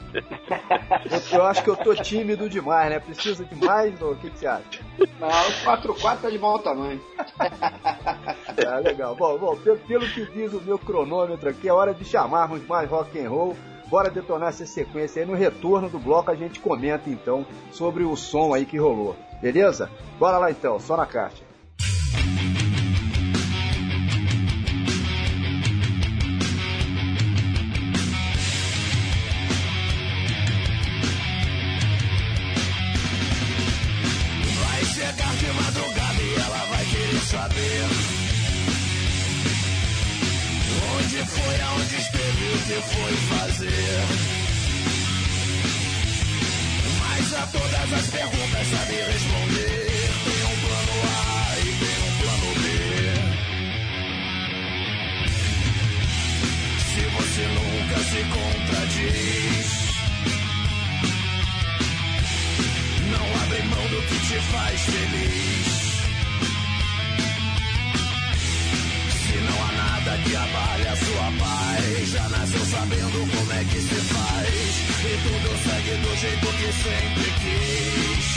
eu, acho que eu tô tímido demais, né? Precisa de mais? Ou o que, que você acha? Não, o 4-4 tá de bom tamanho. ah, legal. Bom, bom, pelo, pelo que diz o meu cronômetro aqui, é hora de chamarmos mais rock and roll. Bora detonar essa sequência aí. No retorno do bloco a gente comenta então sobre o som aí que rolou. Beleza? Bora lá então, só na caixa. Foi fazer. Mas a todas as perguntas sabe responder. Tem um plano A e tem um plano B. Se você nunca se contradiz, não abre mão do que te faz feliz. Que abale a sua paz, já nasceu sabendo como é que se faz. E tudo segue do jeito que sempre quis.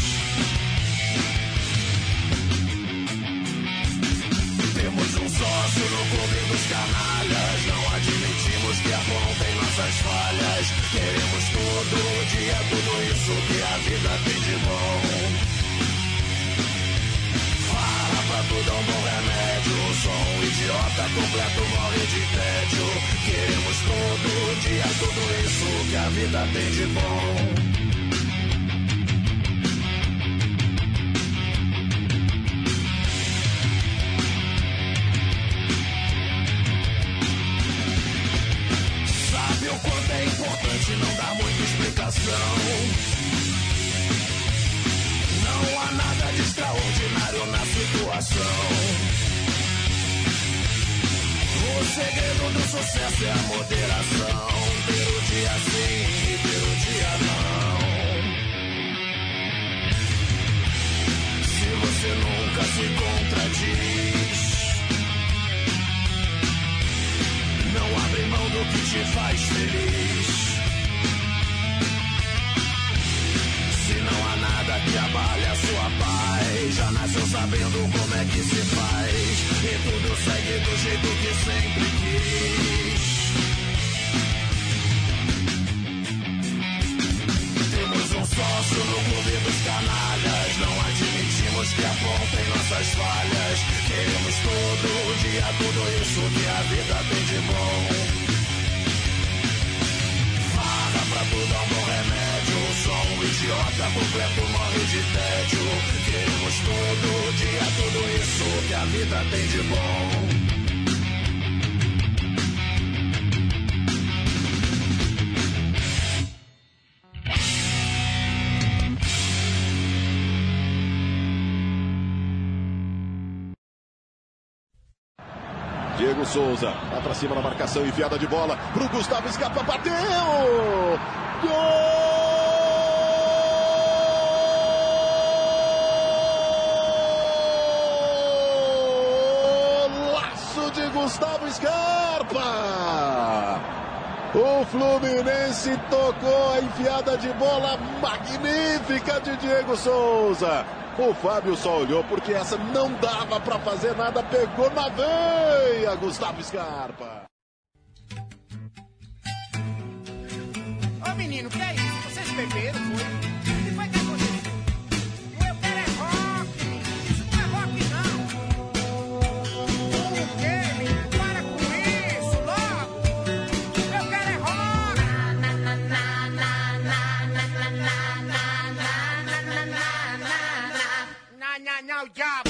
Temos um sócio no clube dos canalhas. Não admitimos que apontem nossas falhas. Queremos todo dia tudo isso que a vida tem de bom. Fala pra tudo é um bom remédio. Só um idiota completo morre de tédio. Queremos todo dia tudo isso que a vida tem de bom. Sabe o quanto é importante não dar muita explicação. Não há nada de extraordinário na situação. O segredo do sucesso é a moderação. Ter o dia sim e ter o dia não. Do jeito que sempre quis. Temos um sócio no clube dos canalhas. Não admitimos que apontem nossas falhas. Queremos todo dia tudo isso que a vida tem de bom. Farra pra tudo é um bom remédio. Só um idiota completo morre de tédio. Queremos todo dia tudo isso que a vida tem de bom. Souza, vai pra cima na marcação, enfiada de bola pro Gustavo Scarpa, bateu! Golaço de Gustavo Scarpa! O Fluminense tocou a enfiada de bola magnífica de Diego Souza. O Fábio só olhou porque essa não dava para fazer nada, pegou na veia Gustavo Scarpa. Ô menino, que é isso? Vocês beberam, foi? now, y'all.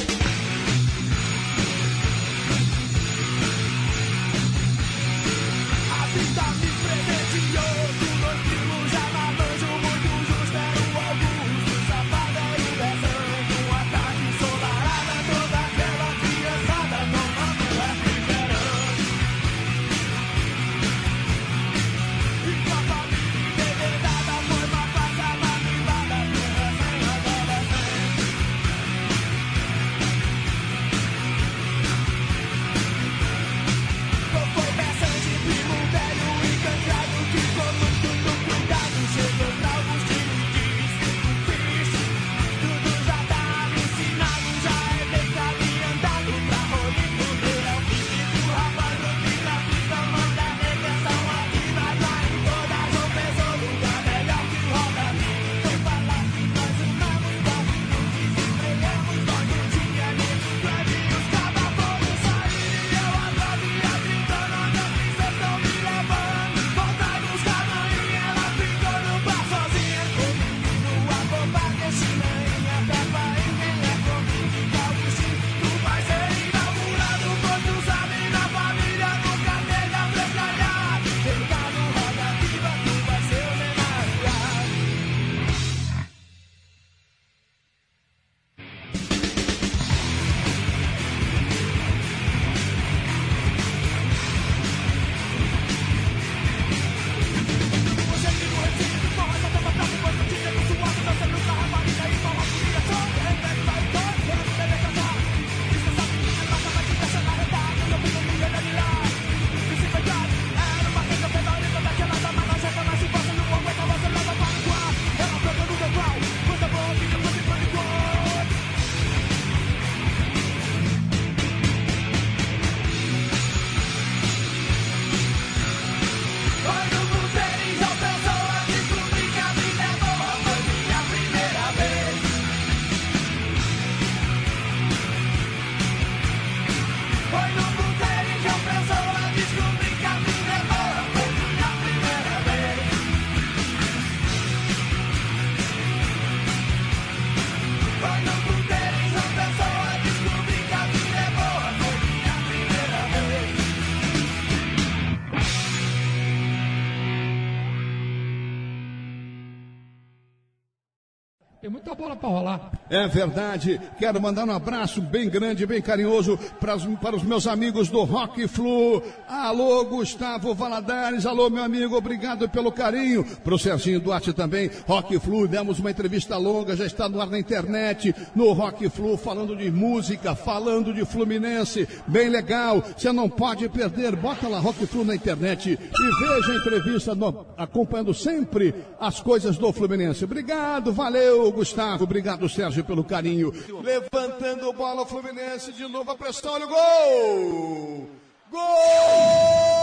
É verdade. Quero mandar um abraço bem grande, bem carinhoso para os, para os meus amigos do Rock Flu. Alô, Gustavo Valadares. Alô, meu amigo. Obrigado pelo carinho. Pro Serginho Duarte também. Rock Flu. Demos uma entrevista longa. Já está no ar na internet. No Rock Flu. Falando de música. Falando de Fluminense. Bem legal. Você não pode perder. Bota lá Rock Flu na internet. E veja a entrevista no- acompanhando sempre as coisas do Fluminense. Obrigado. Valeu, Gustavo. Obrigado, Sérgio, pelo carinho. Levantando bola o Fluminense de novo a pressão. Olha o gol! Gol!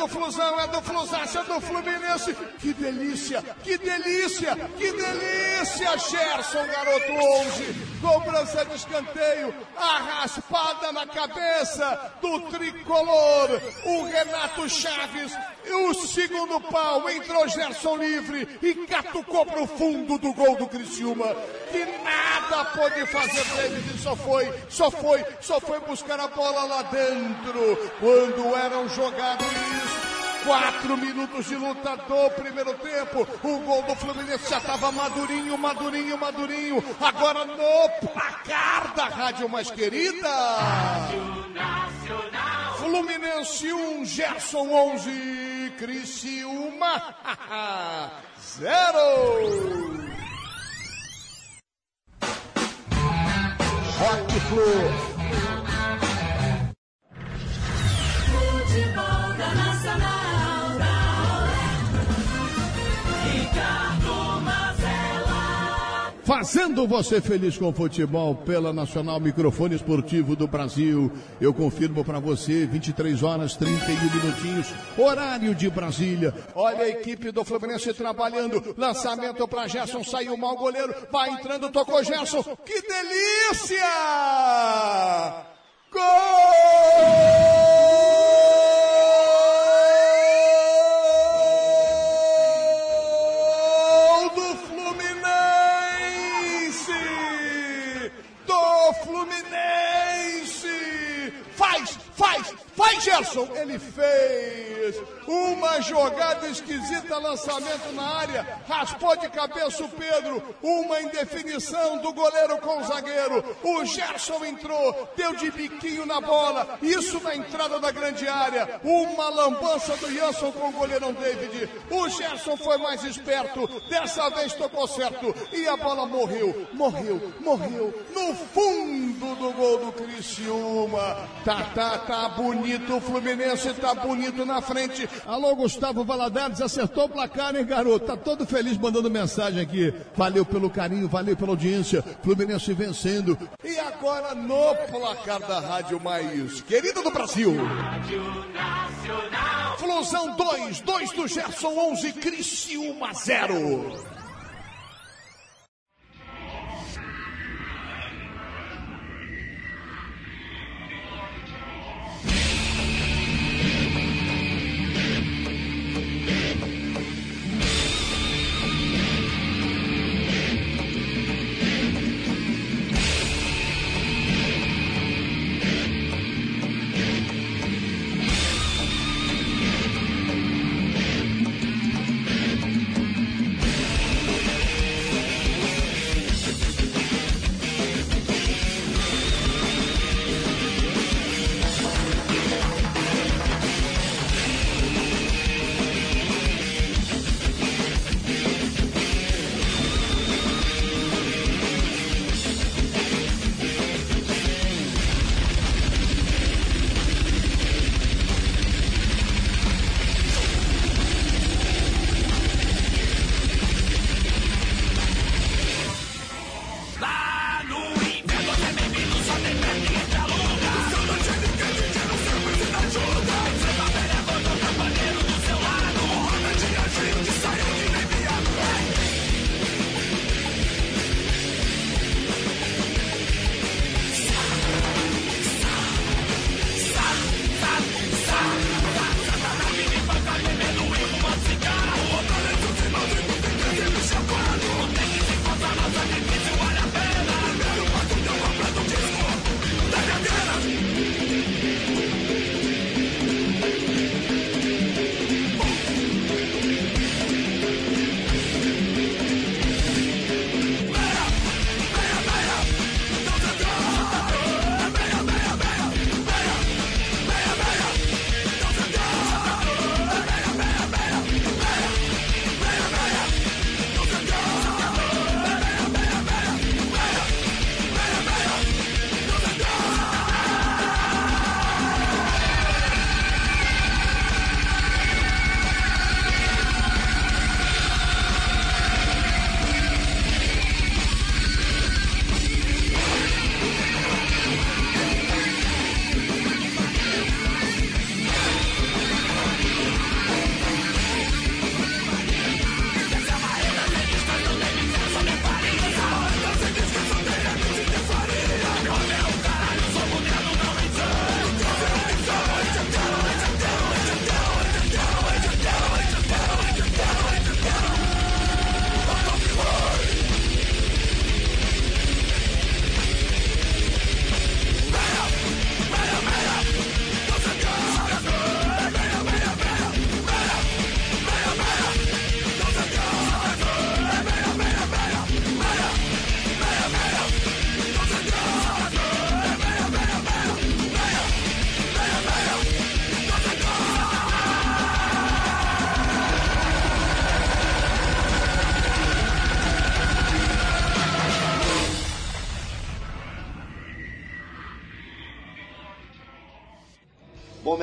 Do Flusão, é do Flusaço, é do Fluminense. Que delícia, que delícia, que delícia, Gerson, garoto 11. Cobrança de escanteio, a raspada na cabeça do tricolor. O Renato Chaves, o segundo pau, entrou Gerson livre e catucou pro fundo do gol do Criciúma. Que nada pôde fazer David, só foi, só foi, só foi buscar a bola lá dentro. Quando eram jogados Quatro minutos de luta do primeiro tempo. O gol do Fluminense já estava madurinho, madurinho, madurinho. Agora no placar da rádio mais querida. Fluminense 1, Gerson 11, Criciúma 0. Rock Flu. Fazendo você feliz com o futebol pela Nacional Microfone Esportivo do Brasil. Eu confirmo para você, 23 horas 31 minutinhos, horário de Brasília. Olha a equipe do Fluminense trabalhando. Lançamento para Gerson, saiu mal goleiro, vai entrando, tocou Gerson. Que delícia! Gol faz, Gerson! Ele fez uma jogada esquisita, lançamento na área, raspou de cabeça o Pedro, uma indefinição do goleiro com o zagueiro. O Gerson entrou, deu de biquinho na bola, isso na entrada da grande área. Uma lambança do Jansson com o goleirão David. O Gerson foi mais esperto, dessa vez tocou certo e a bola morreu, morreu, morreu no fundo do gol do Criciúma. Tá, tá, tá bonito, o Fluminense tá bonito na frente. Alô, Gustavo Valadares, acertou o placar, hein, garoto? Tá todo feliz mandando mensagem aqui. Valeu pelo carinho, valeu pela audiência. Fluminense vencendo. E agora no placar da Rádio Mais Querida do Brasil. Flusão 2, 2 do Gerson 11, Criciúma 0.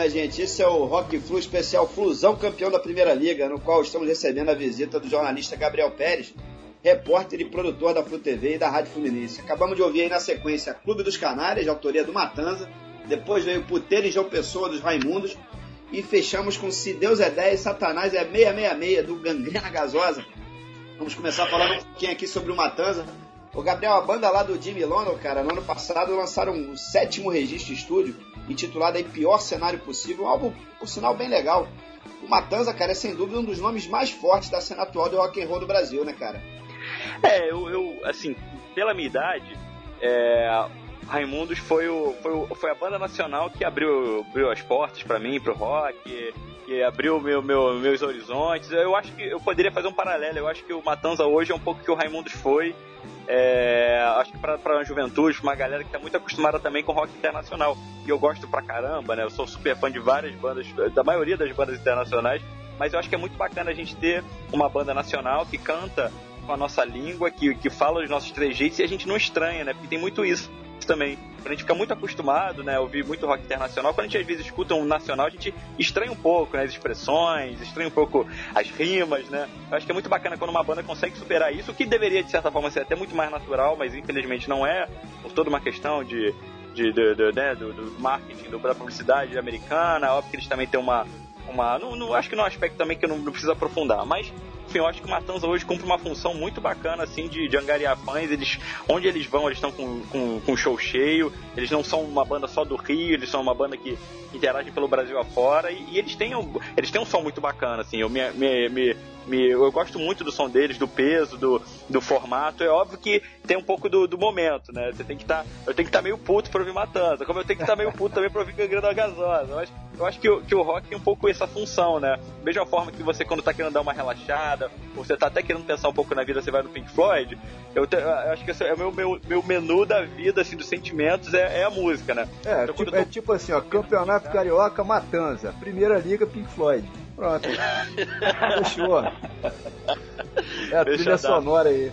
Gente, esse é o Rock Flu especial Flusão campeão da Primeira Liga, no qual estamos recebendo a visita do jornalista Gabriel Pérez, repórter e produtor da Flu TV e da Rádio Fluminense. Acabamos de ouvir aí na sequência Clube dos Canários, de autoria do Matanza, depois veio Puteiro e João Pessoa, dos Raimundos, e fechamos com Se Deus é 10, Satanás é 666, do Gangrena Gasosa. Vamos começar falando um pouquinho aqui sobre o Matanza. O Gabriel, a banda lá do Jimmy London, cara, no ano passado lançaram um sétimo registro de estúdio, intitulado aí Pior Cenário Possível, um álbum, por sinal, bem legal. O Matanza, cara, é sem dúvida um dos nomes mais fortes da cena atual do rock and roll do Brasil, né, cara? É, eu, eu assim, pela minha idade, é, Raimundos foi, o, foi, o, foi a banda nacional que abriu, abriu as portas para mim, pro rock, que abriu meu, meu, meus horizontes. Eu acho que eu poderia fazer um paralelo. Eu acho que o Matanza hoje é um pouco que o Raimundos foi. É, acho que para a juventude, uma galera que está muito acostumada também com rock internacional. E eu gosto pra caramba, né? Eu sou super fã de várias bandas, da maioria das bandas internacionais. Mas eu acho que é muito bacana a gente ter uma banda nacional que canta com a nossa língua, que, que fala os nossos trejeitos e a gente não estranha, né? Porque tem muito isso também. A gente fica muito acostumado, né, a ouvir muito rock internacional. Quando a gente às vezes escuta um nacional, a gente estranha um pouco né, as expressões, estranha um pouco as rimas, né. Eu acho que é muito bacana quando uma banda consegue superar isso, que deveria de certa forma ser até muito mais natural, mas infelizmente não é, por toda uma questão de, de, de, de né, do, do, marketing, do, da publicidade americana. Óbvio que eles também têm uma. uma não, não, acho que num aspecto também que eu não, não preciso aprofundar, mas enfim, eu acho que o Matanza hoje cumpre uma função muito bacana, assim, de, de angariar fãs. Eles, onde eles vão, eles estão com, com, com show cheio. Eles não são uma banda só do Rio, eles são uma banda que interage pelo Brasil afora. E, e eles, têm um, eles têm um som muito bacana, assim. Eu me, me, me, me, eu gosto muito do som deles, do peso, do, do formato. É óbvio que tem um pouco do, do momento, né? Você tem que estar. Tá, eu tenho que estar tá meio puto pra ouvir Matanza, como eu tenho que estar tá meio puto também pra ouvir Gangrena Gasosa. Mas eu acho que, o, que o rock tem um pouco essa função, né? Mesma forma que você, quando tá querendo dar uma relaxada, ou você tá até querendo pensar um pouco na vida, você vai no Pink Floyd. Eu, te, eu acho que é o meu, meu, meu menu da vida, assim, dos sentimentos, é, é a música, né? É, então, tipo, tô... é tipo assim, ó, Campeonato Carioca, Matanza. Primeira Liga, Pink Floyd. Pronto. Fechou. É a trilha sonora aí.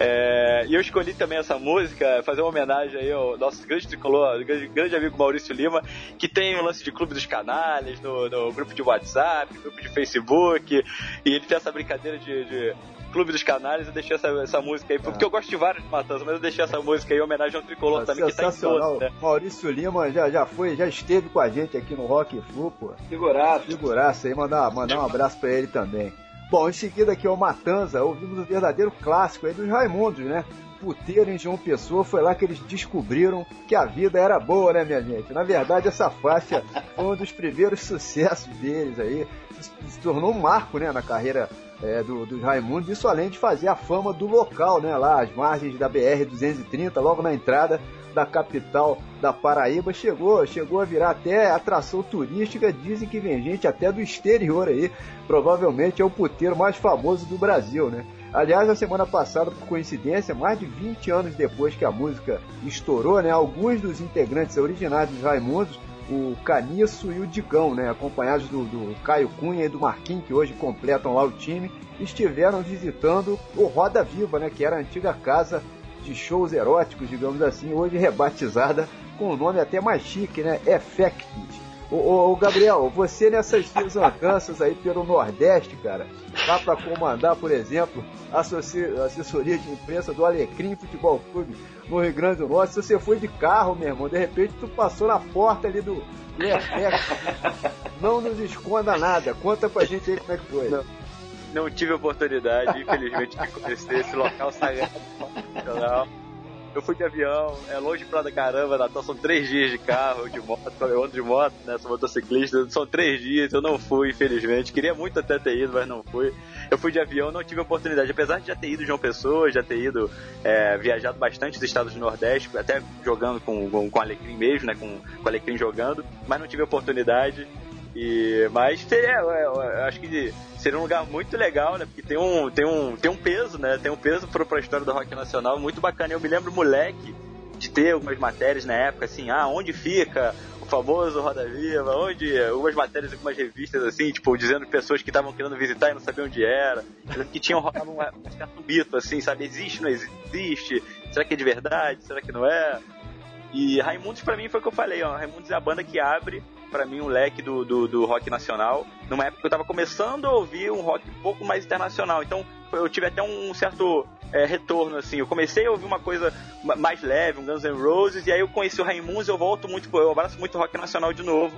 É, e eu escolhi também essa música, fazer uma homenagem aí ao nosso grande tricolor, grande, grande amigo Maurício Lima, que tem um lance de clube dos canalhas, no, no grupo de WhatsApp, grupo de Facebook, e ele tem essa brincadeira de, de Clube dos Canalhas, eu deixei essa, essa música aí, porque eu gosto de vários Matanzas, mas eu deixei essa música aí em homenagem ao Tricolor também, que tá em todos, né? Maurício Lima já, já foi, já esteve com a gente aqui no Rock Flu, pô. Figuraço. Figuraço aí, mandar, mandar um abraço pra ele também. Bom, em seguida aqui é o Matanza, ouvimos o verdadeiro clássico aí dos Raimundos, né? Puteiro em João Pessoa, foi lá que eles descobriram que a vida era boa, né, minha gente? Na verdade, essa faixa foi um dos primeiros sucessos deles aí, se tornou um marco, né, na carreira é, do, dos Raimundos, isso além de fazer a fama do local, né, lá às margens da BR-230, logo na entrada da capital da Paraíba, chegou, chegou a virar até atração turística. Dizem que vem gente até do exterior aí. Provavelmente é o puteiro mais famoso do Brasil, né? Aliás, na semana passada, por coincidência, mais de 20 anos depois que a música estourou, né, alguns dos integrantes originais dos Raimundos, o Caniço e o Digão, né, acompanhados do, do Caio Cunha e do Marquinhos, que hoje completam lá o time, estiveram visitando o Roda Viva, né, que era a antiga casa de shows eróticos, digamos assim, hoje rebatizada com um nome até mais chique, né? Effected. Ô, ô, ô, Gabriel, você nessas suas andanças aí pelo Nordeste, cara, dá para comandar, por exemplo, a assessoria de imprensa do Alecrim Futebol Clube no Rio Grande do Norte. Se você foi de carro, meu irmão, de repente tu passou na porta ali do, do. Não nos esconda nada. Conta pra gente aí como é que foi. Não não tive oportunidade, infelizmente, de conhecer esse local sagrado. Eu fui de avião, é longe pra caramba, Natal, são três dias de carro, de moto, eu ando de moto, né, sou motociclista, são três dias, eu não fui, infelizmente, queria muito até ter ido, mas não fui. Eu fui de avião, não tive oportunidade, apesar de já ter ido João Pessoa, já ter ido, é, viajado bastante dos estados do Nordeste, até jogando com, com, com Alecrim mesmo, né, com, com Alecrim jogando, mas não tive oportunidade, e, mas seria, eu, acho que seria um lugar muito legal, né? Porque tem um, tem um, tem um peso, né? Tem um peso para a história do rock nacional muito bacana. Eu me lembro, moleque, de ter algumas matérias na época, assim, ah, onde fica o famoso Roda Viva, onde algumas matérias, algumas revistas, assim, tipo, dizendo pessoas que estavam querendo visitar e não sabiam onde era, que tinham rodado um, um mito, assim, sabe? Existe, não existe? Será que é de verdade? Será que não é? E Raimundos, para mim, foi o que eu falei, ó. Raimundos é a banda que abre pra mim um leque do, do, do rock nacional, numa época que eu tava começando a ouvir um rock um pouco mais internacional. Então eu tive até um certo é, retorno, assim. Eu comecei a ouvir uma coisa ma- mais leve, um Guns N' Roses, e aí eu conheci o Raimundos eu volto muito, eu abraço muito rock nacional de novo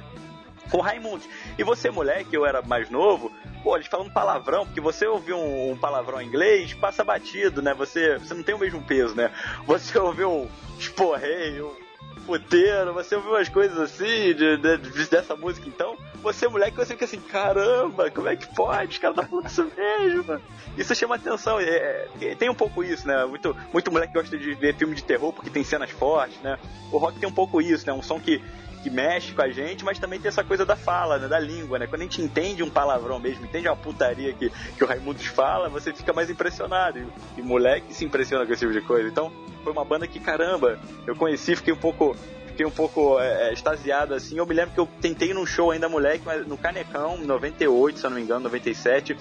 com o Raimundos. E você, moleque, eu era mais novo, pô, eles falam palavrão, porque você ouvir um, um palavrão em inglês, passa batido, né? Você, você não tem o mesmo peso, né? Você ouviu um esporreio, um puteiro, você ouviu umas coisas assim, de, de- de- dessa música, então, você, moleque, você fica assim, caramba, como é que pode? Os caras tá falando isso mesmo. Isso chama atenção, é, é, tem um pouco isso, né? Muito, muito moleque gosta de ver filme de terror porque tem cenas fortes, né? O rock tem um pouco isso, né? Um som que que mexe com a gente, mas também tem essa coisa da fala, né, da língua, né? Quando a gente entende um palavrão mesmo, entende uma putaria que, que o Raimundos fala, você fica mais impressionado. E, e moleque se impressiona com esse tipo de coisa. Então, foi uma banda que, caramba, eu conheci, fiquei um pouco fiquei um pouco é, é, extasiado assim. Eu me lembro que eu tentei num show ainda moleque, mas no Canecão, em 98, se eu não me engano, 97.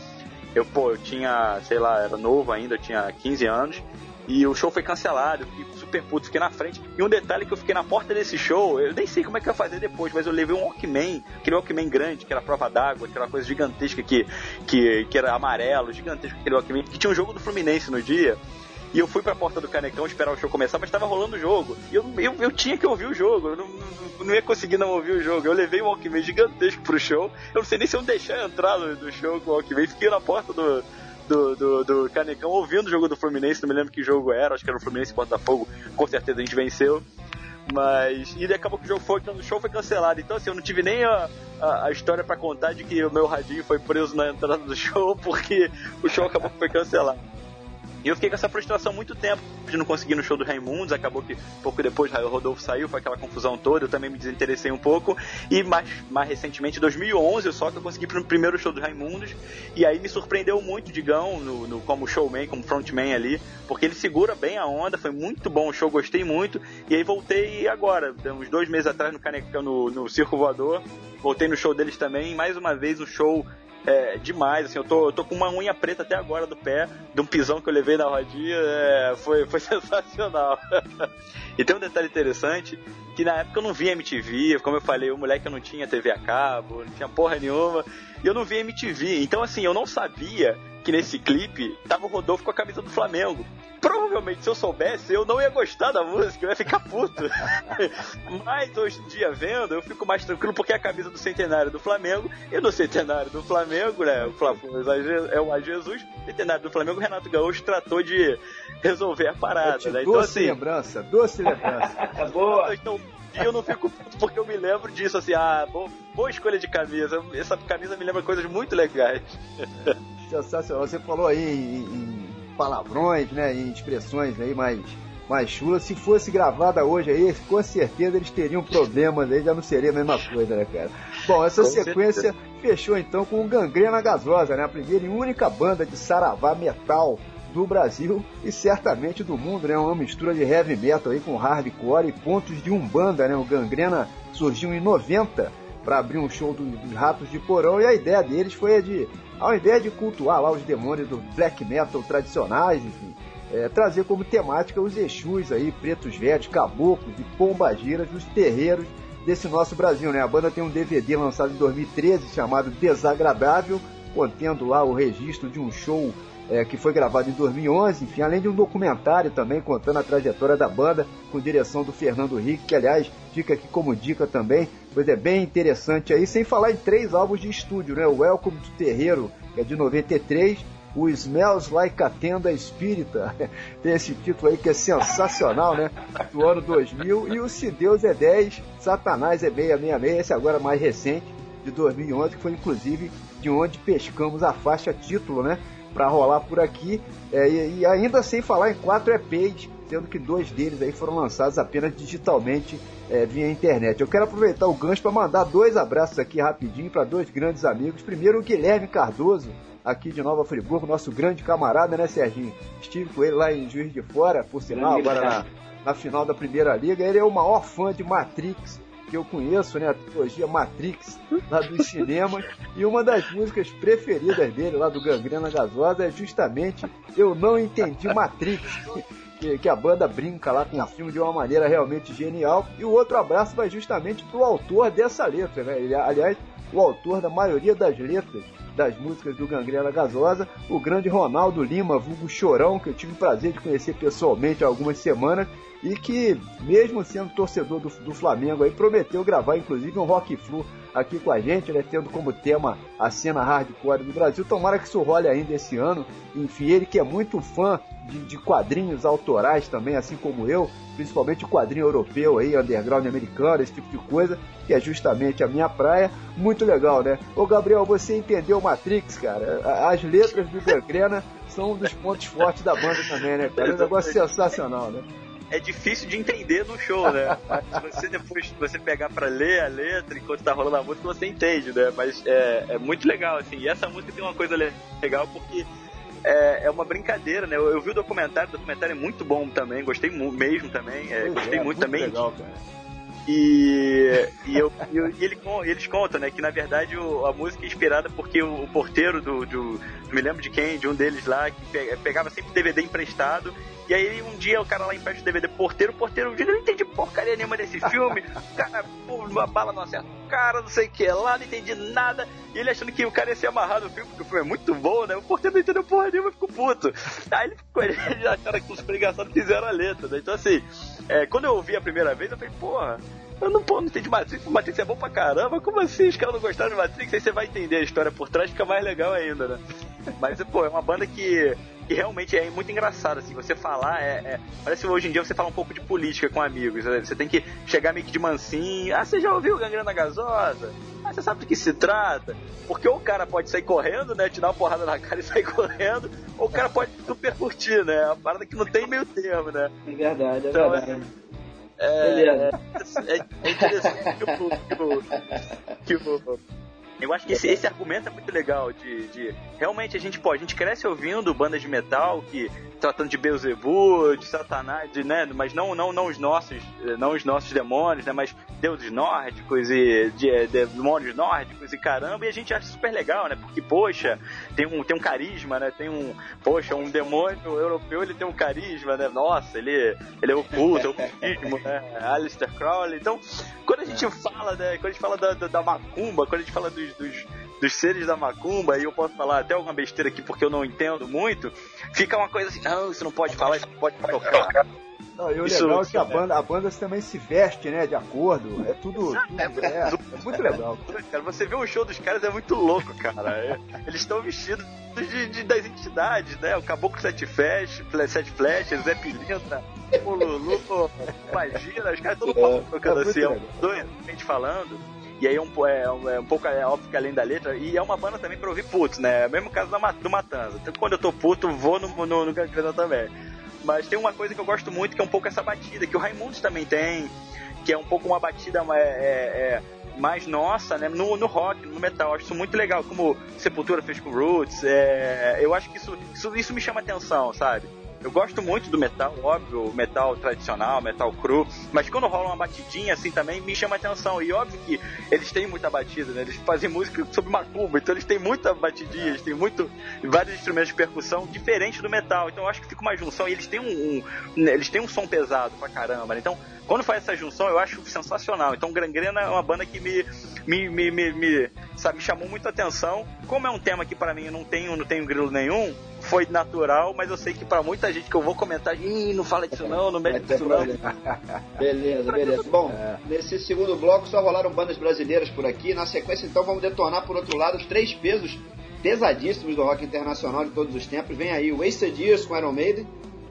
Eu, pô, eu tinha, sei lá, era novo ainda, eu tinha 15 anos. E o show foi cancelado, eu fiquei super puto, fiquei na frente. E um detalhe que eu fiquei na porta desse show, eu nem sei como é que eu ia fazer depois, mas eu levei um Walkman, aquele Walkman grande, que era prova d'água, aquela coisa gigantesca que, que, que era amarelo, gigantesco aquele Walkman, que tinha um jogo do Fluminense no dia. E eu fui pra porta do Canecão esperar o show começar, mas tava rolando o jogo. E eu, eu, eu tinha que ouvir o jogo, eu não, não, ia conseguir não ouvir o jogo. Eu levei um Walkman gigantesco pro show, eu não sei nem se eu deixar entrar no, no show com o Walkman, fiquei na porta do, do, do, do Canecão ouvindo o jogo do Fluminense, não me lembro que jogo era, acho que era o Fluminense Botafogo, com certeza a gente venceu. Mas. E acabou que o jogo foi, o show foi cancelado. Então, assim, eu não tive nem a, a, a história pra contar de que o meu radinho foi preso na entrada do show, porque o show acabou que foi cancelado. E eu fiquei com essa frustração muito tempo de não conseguir no show do Raimundos. Acabou que pouco depois o Rodolfo saiu, foi aquela confusão toda. Eu também me desinteressei um pouco. E mais, mais recentemente, em 2011, só que eu consegui pro primeiro show do Raimundos. E aí me surpreendeu muito o Digão no, no, como showman, como frontman ali, porque ele segura bem a onda. Foi muito bom o show, gostei muito. E aí voltei agora, uns dois meses atrás, no, Canecão, no, no Circo Voador. Voltei no show deles também. Mais uma vez, um show é, demais, assim, eu tô, eu tô com uma unha preta até agora do pé, de um pisão que eu levei na rodinha, é, foi, foi sensacional. e tem um detalhe interessante, que na época eu não via MTV, como eu falei, o moleque eu não tinha TV a cabo, não tinha porra nenhuma, e eu não via MTV, então assim, eu não sabia que nesse clipe tava o Rodolfo com a camisa do Flamengo. Provavelmente, se eu soubesse, eu não ia gostar da música, eu ia ficar puto. Mas hoje em dia, vendo, eu fico mais tranquilo porque é a camisa do centenário do Flamengo e no centenário do Flamengo, né? O Flamengo é o A Jesus, centenário do Flamengo, o Renato Gaúcho tratou de resolver a parada, né? Então, doce assim, lembrança, doce lembrança. Boa. Então, e eu não fico puto porque eu me lembro disso, assim, ah, boa, boa escolha de camisa. Essa camisa me lembra coisas muito legais. Sensacional. Você falou aí em, em palavrões, né, em expressões aí mais, mais chulas. Se fosse gravada hoje aí, com certeza eles teriam problemas aí, já não seria a mesma coisa, né, cara? Bom, essa Com sequência certeza. fechou então com o Gangrena Gasosa, né? A primeira e única banda de saravá metal do Brasil e certamente do mundo, né? Uma mistura de heavy metal aí com hardcore e pontos de umbanda, né? O Gangrena surgiu em 90 para abrir um show do- dos Ratos de Porão e a ideia deles foi a de, ao invés de cultuar lá os demônios do black metal tradicionais, enfim, é, trazer como temática os Exus aí, pretos velhos, caboclos e pombagiras dos terreiros desse nosso Brasil, né? A banda tem um DVD lançado em 2013 chamado Desagradável, contendo lá o registro de um show é, que foi gravado em 2011, enfim, além de um documentário também contando a trajetória da banda, com direção do Fernando Henrique, que aliás fica aqui como dica também, pois é bem interessante aí, sem falar em três álbuns de estúdio, né? O Welcome to Terreiro, que é de 93, o Smells Like a Tenda Espírita, tem esse título aí que é sensacional, né? Do ano 2000, e o Se Deus é 10, Satanás é 666, esse agora mais recente, de 2011, que foi inclusive de onde pescamos a faixa título, né? Para rolar por aqui, é, e, e ainda sem falar em quatro EPs, sendo que dois deles aí foram lançados apenas digitalmente é, via internet. Eu quero aproveitar o gancho para mandar dois abraços aqui rapidinho para dois grandes amigos. Primeiro, o Guilherme Cardoso, aqui de Nova Friburgo, nosso grande camarada, né, Serginho? Estive com ele lá em Juiz de Fora, por sinal, agora na, na final da Primeira Liga. Ele é o maior fã de Matrix que eu conheço, né, a trilogia Matrix, lá dos cinemas, e uma das músicas preferidas dele, lá do Gangrena Gasosa, é justamente Eu Não Entendi Matrix, que, que a banda brinca lá com o filme de uma maneira realmente genial. E o outro abraço vai justamente pro autor dessa letra, né? Ele, aliás, o autor da maioria das letras das músicas do Gangrena Gasosa, o grande Ronaldo Lima, vulgo Chorão, que eu tive o prazer de conhecer pessoalmente há algumas semanas, e que, mesmo sendo torcedor do, do Flamengo, aí prometeu gravar inclusive um rock flu aqui com a gente, né, tendo como tema a cena hardcore do Brasil. Tomara que isso role ainda esse ano. Enfim, ele que é muito fã de, de quadrinhos autorais também, assim como eu, principalmente o quadrinho europeu aí, underground americano, esse tipo de coisa, que é justamente a minha praia. Muito legal, né? Ô Gabriel, você entendeu Matrix, cara? As letras do Gangrena são um dos pontos fortes da banda também, né, cara? É um negócio sensacional, né? É difícil de entender no show, né? Mas se você depois você pegar pra ler a letra enquanto tá rolando a música, você entende, né? Mas é, é muito legal, assim. E essa música tem uma coisa legal porque é, é uma brincadeira, né? Eu, eu vi o documentário, o documentário é muito bom também, gostei mesmo também, é, gostei é, muito, muito também. legal, cara. E, e, eu, e ele, eles contam, né, que na verdade o- a música é inspirada porque o, o porteiro do, do. Me lembro de quem, de um deles lá, que pe- pegava sempre DVD emprestado. E aí um dia o cara lá empresta o DVD porteiro, porteiro um dia não entendi porcaria nenhuma desse filme. O cara, uma bala não acerta o cara, não sei o que lá, não entendi nada. E ele achando que o cara ia ser amarrado no filme, porque o filme é muito bom, né? O porteiro não entendeu porra nenhuma e ficou puto. Aí ele ficou, ele acharam que os pregaçados fizeram a letra, né? Então assim, é, quando eu ouvi a primeira vez, eu falei, porra. Eu não, pô, não entendi Matrix, Matrix é bom pra caramba, como assim? Os caras não gostaram de Matrix? Aí você vai entender a história por trás, fica mais legal ainda, né? Mas, pô, é uma banda que, que realmente é muito engraçada, assim, você falar, é, é- Parece que hoje em dia você fala um pouco de política com amigos, né? Você tem que chegar meio que de mansinho, ah, você já ouviu Gangrena Gasosa? Ah, você sabe do que se trata? Porque ou o cara pode sair correndo, né, te dar uma porrada na cara e sair correndo, ou o cara pode super curtir, né? É uma parada que não tem meio termo, né? É verdade, é Então, verdade. É, Beleza. é, é interessante que o, que o- que o- eu acho que esse, esse argumento é muito legal de, de- realmente a gente pô, a gente cresce ouvindo bandas de metal que tratando de Beelzebub, de Satanás, de, né, mas não não não os nossos, eh, não os nossos demônios, né, mas deuses nórdicos e de, de- demônios nórdicos e caramba, e a gente acha super legal, né? Porque poxa, tem um tem um carisma, né? Tem um, poxa, um demônio europeu, ele tem um carisma, né? Nossa, ele ele é oculto, é ocultismo, né? Alistair Crowley. Então, quando a gente fala, né, quando a gente fala da, da, da macumba, quando a gente fala dos, dos, dos seres da macumba, e eu posso falar até alguma besteira aqui porque eu não entendo muito, fica uma coisa assim, não, isso não pode falar, isso não pode tocar. Não, e o Isso- legal é que a banda, a banda também se veste, né, de acordo. É tudo. tudo é, é muito legal. Cara, você vê o show dos caras é muito louco, cara. É, Eles estão vestidos de, de- das entidades, né? O Caboclo Sete Flash, Sete Flashes, Zé Pilintra, o Lulu, imagina, os caras todos É, tocando é assim, é legal. doente falando. E aí é um, é, é um pouco é óbvio que além da letra, e é uma banda também pra ouvir puto, né? Mesmo caso da, do Matanza. Então quando eu tô puto, vou no, no, no também. Mas tem uma coisa que eu gosto muito, que é um pouco essa batida, que o Raimundos também tem, que é um pouco uma batida é, é, é, mais nossa, né? No, no rock, no metal. Eu acho isso muito legal, como Sepultura fez com Roots. É, eu acho que isso, isso, isso me chama atenção, sabe? Eu gosto muito do metal, óbvio, metal tradicional, metal cru, mas quando rola uma batidinha assim também me chama atenção. E óbvio que eles têm muita batida, né? Eles fazem música sobre macumba, então eles têm muita batidinha, eles têm muito vários instrumentos de percussão diferentes do metal. Então eu acho que fica uma junção e eles têm um, um- né, eles têm um som pesado pra caramba. né? Então, quando faz essa junção, eu acho sensacional. Então, Gangrena é uma banda que me me, me, me, me, sabe, me chamou muito a atenção. Como é um tema que pra mim não tenho, não tenho grilo nenhum, foi natural, mas eu sei que pra muita gente que eu vou comentar, Ih, não fala disso não, não mexe disso não. Beleza, beleza. Bom, nesse segundo bloco só rolaram bandas brasileiras por aqui. Na sequência, então, vamos detonar por outro lado os três pesos pesadíssimos do rock internacional de todos os tempos. Vem aí Wasted Years com Iron Maiden,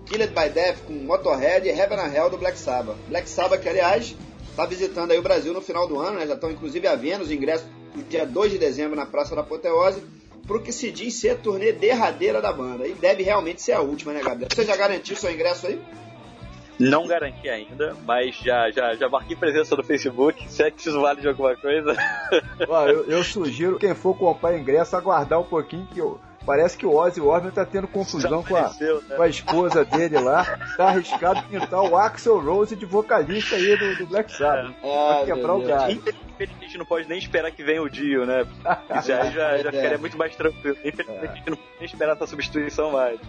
Killed by Death com Motorhead e Heaven and Hell do Black Sabbath. Black Sabbath, que aliás está visitando aí o Brasil no final do ano, né? já estão inclusive à venda os ingressos no dia 2 de dezembro na Praça da Apoteose, pro que se diz ser a turnê derradeira da banda. E deve realmente ser a última, né, Gabriel? Você já garantiu seu ingresso aí? Não garanti ainda, mas já, já, já marquei presença no Facebook, se é que isso vale de alguma coisa. Ó, eu, eu sugiro quem for comprar ingresso aguardar um pouquinho que eu. Parece que o Ozzy Osbourne tá tendo confusão com a, né? com a esposa dele lá. Tá arriscado pintar o Axel Rose de vocalista aí do, do Black Sabbath. pra quebrar o galho. Infelizmente a gente não pode nem esperar que venha o Dio, né? Isso aí já, já É. ficaria muito mais tranquilo. Infelizmente a gente não pode nem esperar essa substituição mais.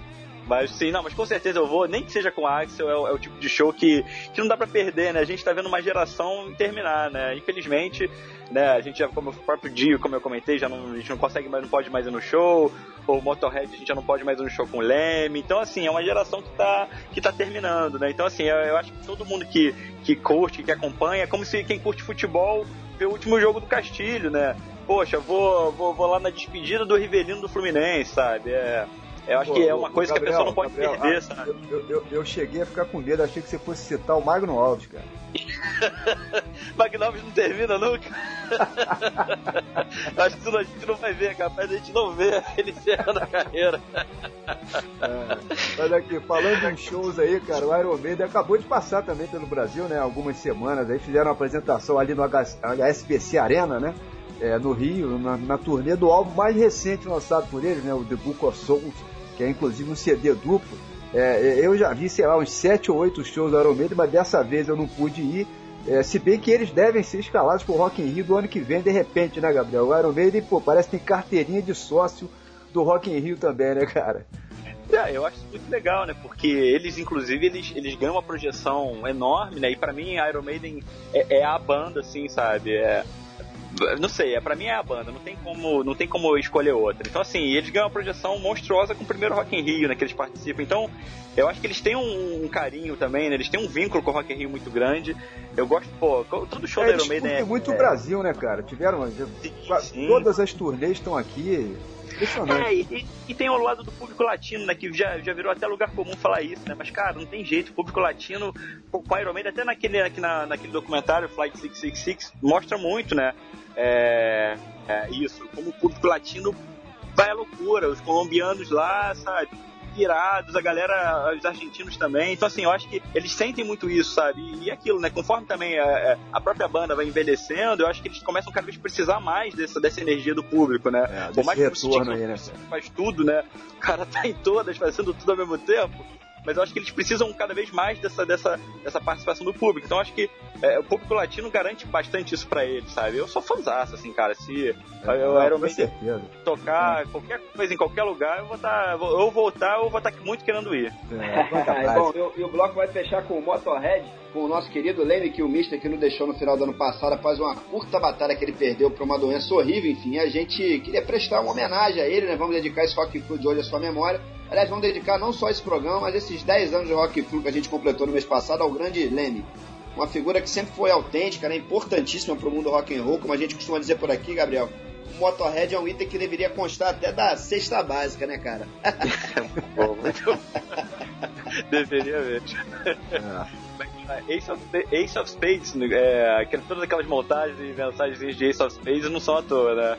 Mas sim, não, mas com certeza eu vou, nem que seja com Axel, é o, é o tipo de show que, que não dá pra perder, né? A gente tá vendo uma geração terminar, né? Infelizmente, né, a gente já, como o próprio Dio, como eu comentei, já não, a gente não consegue mais, não pode mais ir no show, ou Motorhead a gente já não pode mais ir no show com o Leme, então assim, é uma geração que tá, que tá terminando, né? Então assim, eu, eu acho que todo mundo que, que curte, que acompanha, é como se quem curte futebol vê o último jogo do Castilho, né? Poxa, vou, vou, vou lá na despedida do Rivelino do Fluminense, sabe? É, eu acho Pô, que é uma coisa Gabriel, que a pessoa não pode Gabriel, perder, ah, sabe? Eu, eu, eu, cheguei a ficar com medo, achei que você fosse citar o Magno Alves, cara. Magnoves não termina nunca. Acho que a gente não vai ver, capaz a gente não vê ele encerrando a carreira. É, mas aqui, falando em shows aí, cara, o Iron Maiden acabou de passar também pelo Brasil, né? Algumas semanas aí, fizeram uma apresentação ali no HSBC Arena, né? É, no Rio, na, na, turnê do álbum mais recente lançado por eles, né? O The Book of Souls, que é inclusive um CD duplo. É, eu já vi, sei lá, uns 7 ou 8 shows do Iron mas dessa vez eu não pude ir. É, se bem que eles devem ser escalados pro Rock in Rio do ano que vem, de repente, né, Gabriel? O Iron Maiden, pô, parece que tem carteirinha de sócio do Rock in Rio também, né, cara? É, eu acho muito legal, né? Porque eles, inclusive, eles, eles ganham uma projeção enorme, né? E pra mim, Iron Maiden é, é a banda, assim, sabe? É, não sei, é, pra mim é a banda, não tem como, não tem como escolher outra. Então, assim, eles ganham uma projeção monstruosa com o primeiro Rock in Rio, né, que eles participam. Então, eu acho que eles têm um, um carinho também, né, eles têm um vínculo com o Rock in Rio muito grande. Eu gosto, pô, todo show é, da Iron Maiden é... muito o é, Brasil, né, cara? Tiveram, já, sim. todas as turnês estão aqui, é, e, e, tem o lado do público latino, né? Que já, já virou até lugar comum falar isso, né? Mas, cara, não tem jeito. O público latino, com Iron Maiden, até naquele, aqui na, naquele documentário, Flight 666, mostra muito, né? É, é, isso, como o público latino vai à loucura. Os colombianos lá, sabe? Pirados, a galera, os argentinos também. Então, assim, eu acho que eles sentem muito isso, sabe? E, e aquilo, né? Conforme também a, a, própria banda vai envelhecendo, eu acho que eles começam cada vez a precisar mais dessa, dessa energia do público, né? É, Por mais que retorno aí, né? faz tudo, né? O cara tá em todas, fazendo tudo ao mesmo tempo mas eu acho que eles precisam cada vez mais dessa, dessa, dessa participação do público. Então acho que é, o público latino garante bastante isso para eles, sabe? Eu sou fãzaço, assim, cara. Se é, eu era tocar é. qualquer coisa em qualquer lugar, eu vou estar. Tá, eu vou estar ou vou estar tá muito querendo ir. É, Bom, e o bloco vai fechar com o Motorhead, com o nosso querido Leme, que o Mister que nos deixou no final do ano passado após uma curta batalha que ele perdeu para uma doença horrível, enfim. A gente queria prestar uma homenagem a ele, né? Vamos dedicar esse Rock Food de hoje à sua memória. Aliás, vamos dedicar não só esse programa, mas esses 10 anos de Rock Flu que a gente completou no mês passado ao grande Leme. Uma figura que sempre foi autêntica, né, importantíssima para o mundo rock and roll, como a gente costuma dizer por aqui, Gabriel. O Motorhead é um item que deveria constar até da cesta básica, né, cara? Bom, deveria mesmo. É. Ace of, Ace of Spades, é, todas aquelas montagens e mensagens de Ace of Spades não são à toa, né?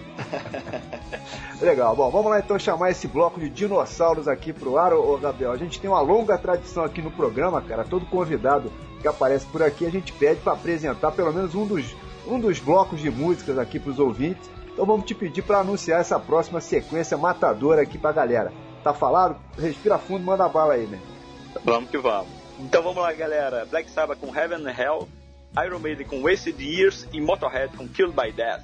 Legal, bom, vamos lá então chamar esse bloco de dinossauros aqui pro ar, ô, Gabriel. A gente tem uma longa tradição aqui no programa, cara. Todo convidado que aparece por aqui a gente pede para apresentar pelo menos um dos, um dos blocos de músicas aqui pros ouvintes. Então vamos te pedir para anunciar essa próxima sequência matadora aqui pra galera. Tá falado? Respira fundo, manda bala aí, né? Vamos que vamos. Então vamos lá, galera. Black Sabbath com Heaven and Hell, Iron Maiden com Wasted Years e Motorhead com Killed by Death.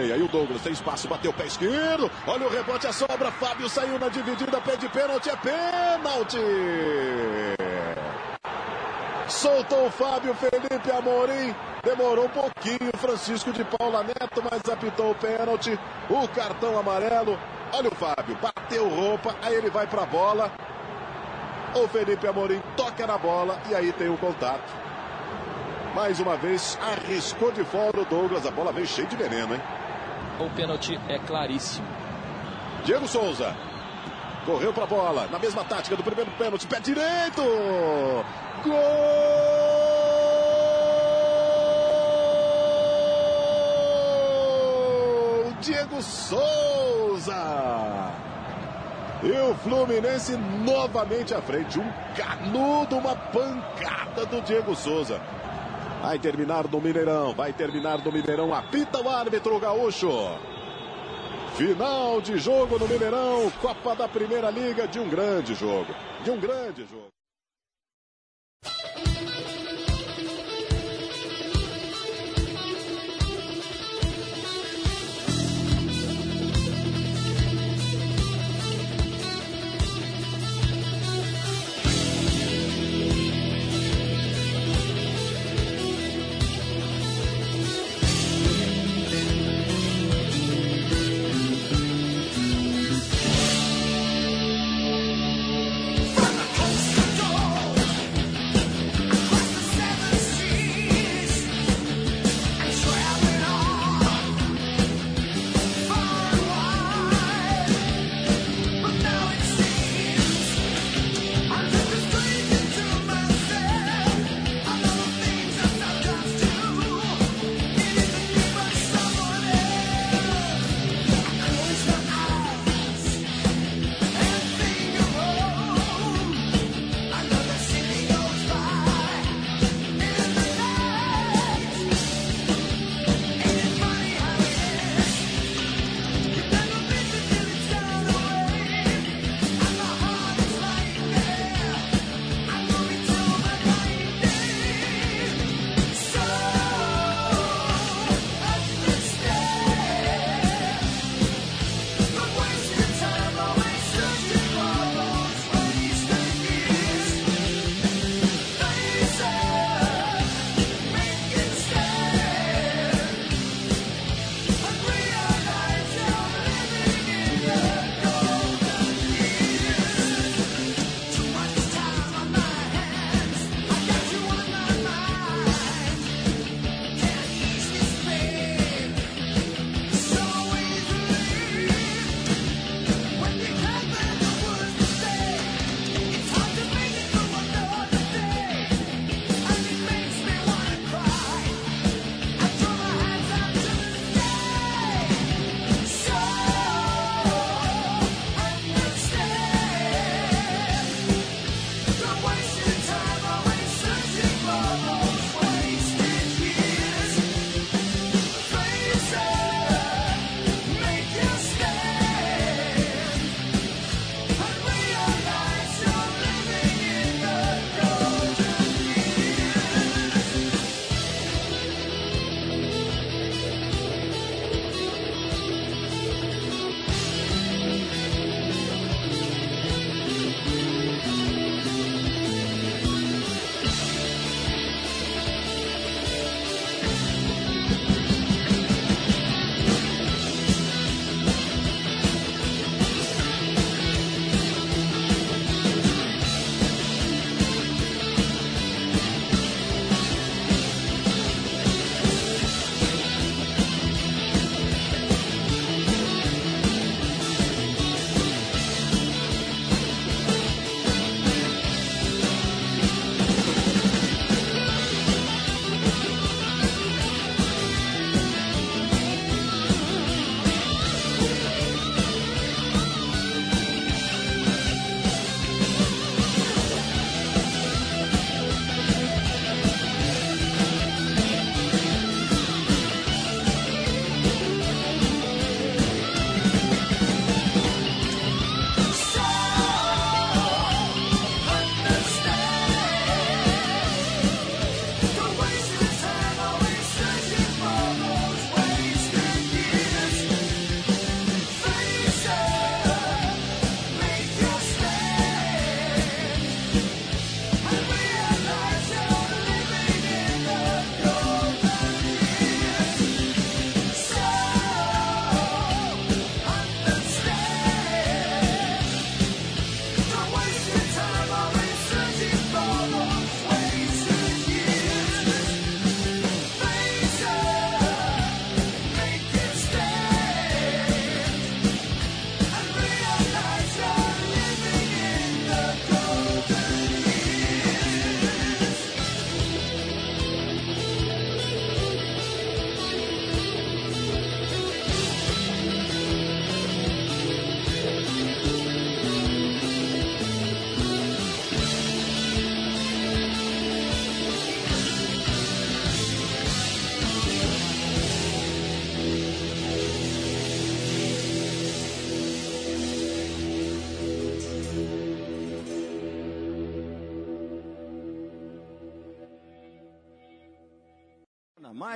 Aí o Douglas tem espaço, bateu o pé esquerdo. Olha o rebote, a sobra. Fábio saiu na dividida, pé de pênalti. É pênalti! Soltou o Fábio Felipe Amorim. Demorou um pouquinho. Francisco de Paula Neto, mas apitou o pênalti. O cartão amarelo. Olha o Fábio, bateu roupa. Aí ele vai pra bola. O Felipe Amorim toca na bola e aí tem o contato. Mais uma vez, arriscou de fora o Douglas. A bola veio cheia de veneno, hein? O pênalti é claríssimo. Diego Souza. Correu pra bola. Na mesma tática do primeiro pênalti. Pé direito. Gol! Diego Souza. E o Fluminense novamente à frente. Um canudo, uma pancada do Diego Souza. Vai terminar no Mineirão, vai terminar no Mineirão. Apita o árbitro gaúcho. Final de jogo no Mineirão, Copa da Primeira Liga de um grande jogo. De um grande jogo.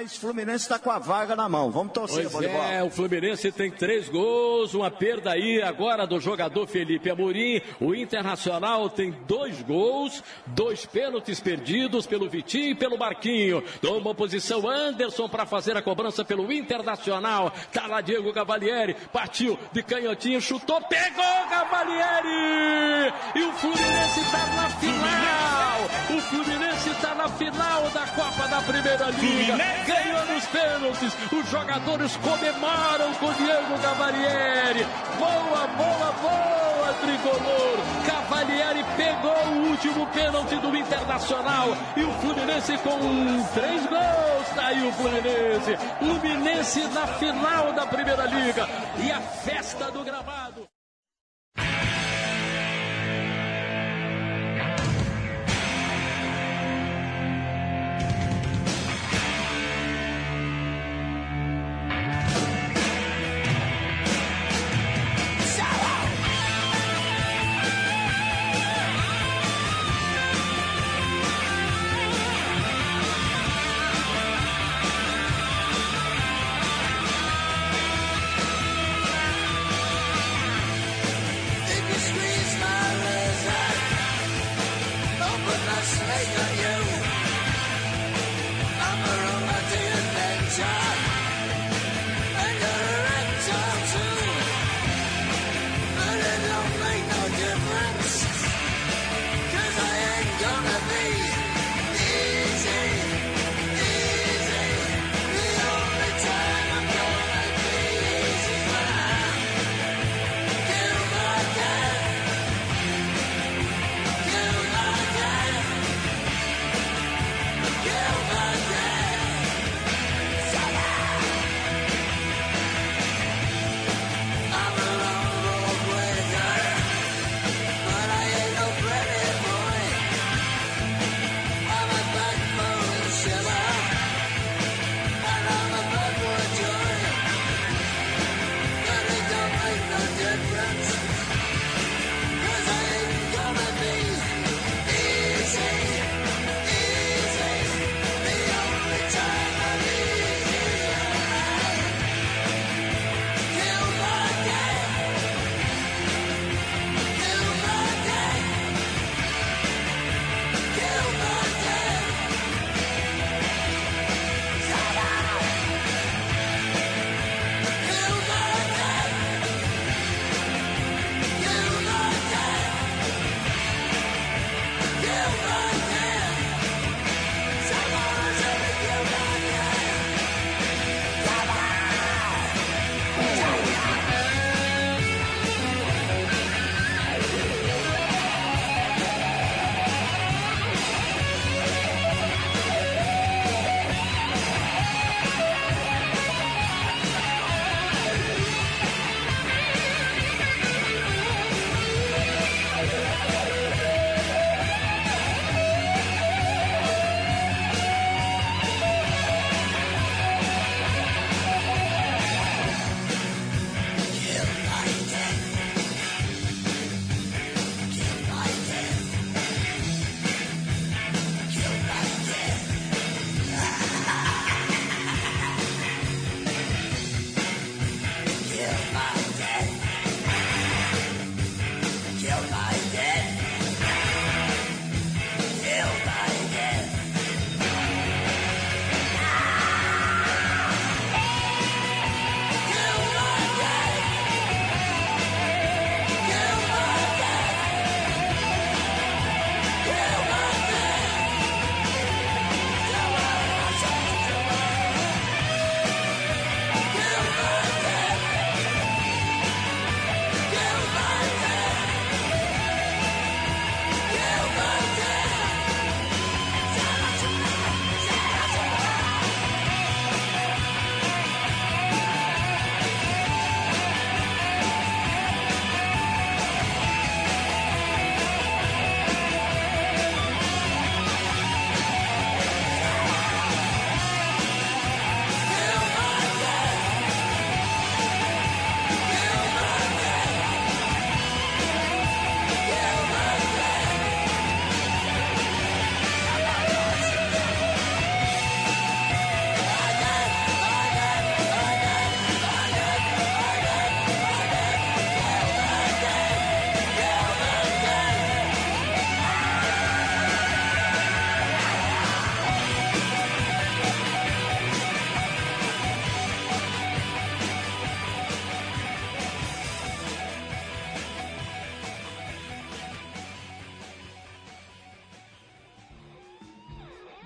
Mas o Fluminense está com a vaga na mão. Vamos torcer, Pois é, o Fluminense tem três gols, uma perda aí agora do jogador Felipe Amorim. O Internacional tem dois gols, dois pênaltis perdidos pelo Vitinho e pelo Marquinho. Toma posição Anderson para fazer a cobrança pelo Internacional. Tá lá Diego Cavalieri, partiu de canhotinho, chutou, pegou Cavalieri! E o Fluminense está na final! O Fluminense está na final da Copa da Primeira Liga. Ganhou nos pênaltis. Os jogadores comemoram com Diego Cavalieri. Boa, boa, boa, tricolor. Cavalieri pegou o último pênalti do Internacional. E o Fluminense com três gols. Tá aí o Fluminense. Fluminense na final da Primeira Liga. E a festa do gramado.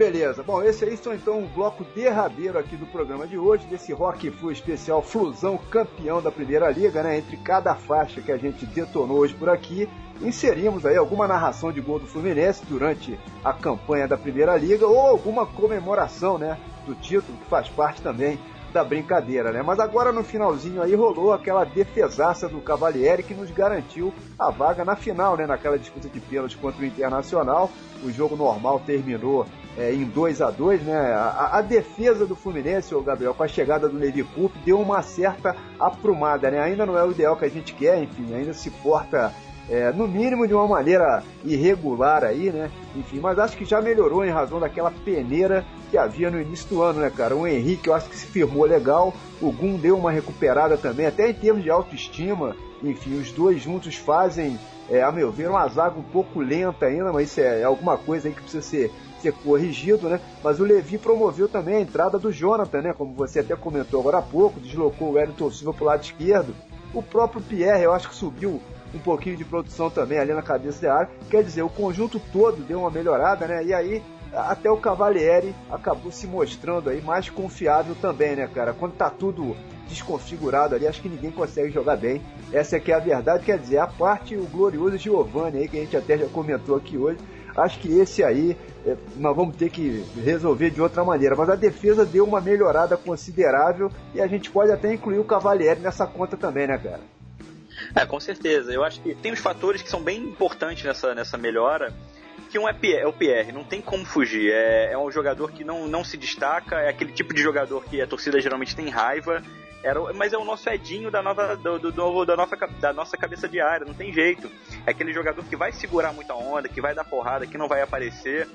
Beleza, bom, esse aí são então o bloco derradeiro aqui do programa de hoje, desse Rock Flu especial Flusão campeão da Primeira Liga, né? Entre cada faixa que a gente detonou hoje por aqui, inserimos aí alguma narração de gol do Fluminense durante a campanha da Primeira Liga ou alguma comemoração, né? Do título, que faz parte também da brincadeira, né? Mas agora no finalzinho aí rolou aquela defesaça do Cavalieri que nos garantiu a vaga na final, né? Naquela disputa de pênalti contra o Internacional. O jogo normal terminou é, em 2 a 2 né? A, a, defesa do Fluminense, o Gabriel, com a chegada do Levi Coupe, deu uma certa aprumada, né? Ainda não é o ideal que a gente quer, enfim, ainda se porta é, no mínimo de uma maneira irregular aí, né? Enfim, mas acho que já melhorou em razão daquela peneira que havia no início do ano, né, cara? O Henrique eu acho que se firmou legal, o Gum deu uma recuperada também, até em termos de autoestima. Enfim, os dois juntos fazem, é, a meu ver, uma zaga um pouco lenta ainda, mas isso é, é alguma coisa aí que precisa ser ser corrigido, né? Mas o Levi promoveu também a entrada do Jonathan, né? Como você até comentou agora há pouco, deslocou o Wellington Silva para o lado esquerdo. O próprio Pierre, eu acho que subiu um pouquinho de produção também ali na cabeça da área. Quer dizer, o conjunto todo deu uma melhorada, né? E aí até o Cavalieri acabou se mostrando aí mais confiável também, né, cara? Quando tá tudo desconfigurado ali, acho que ninguém consegue jogar bem. Essa é que é a verdade, quer dizer, a parte o glorioso Giovanni aí, que a gente até já comentou aqui hoje, acho que esse aí é, nós vamos ter que resolver de outra maneira. Mas a defesa deu uma melhorada considerável e a gente pode até incluir o Cavalieri nessa conta também, né, cara? É, com certeza. Eu acho que tem os fatores que são bem importantes nessa, nessa melhora. Que um é, é o Pierre, não tem como fugir. É, é um jogador que não, não se destaca, é aquele tipo de jogador que a torcida geralmente tem raiva. Era, mas é o nosso Edinho da, nova, do, do, do, da, nossa, da nossa cabeça de área, não tem jeito. É aquele jogador que vai segurar muita onda, que vai dar porrada, que não vai aparecer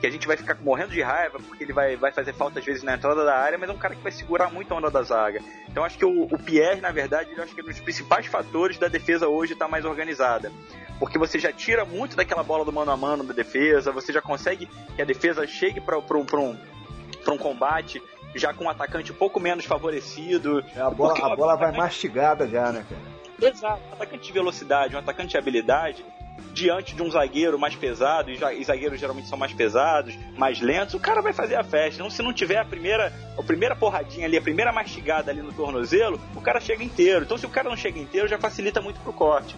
que a gente vai ficar morrendo de raiva porque ele vai, vai fazer falta às vezes na entrada da área, mas é um cara que vai segurar muito a onda da zaga. Então acho que o, o Pierre, na verdade, eu acho que é um dos principais fatores da defesa hoje estar tá mais organizada. Porque você já tira muito daquela bola do mano a mano da defesa, você já consegue que a defesa chegue para um, um, um combate já com um atacante um pouco menos favorecido. É, a bola, a bola vai mastigada já, né, cara? Exato. Um atacante de velocidade, um atacante de habilidade, diante de um zagueiro mais pesado, e zagueiros geralmente são mais pesados, mais lentos, o cara vai fazer a festa. Então, se não tiver a primeira, a primeira porradinha ali, a primeira mastigada ali no tornozelo, o cara chega inteiro. Então, se o cara não chega inteiro, já facilita muito pro corte.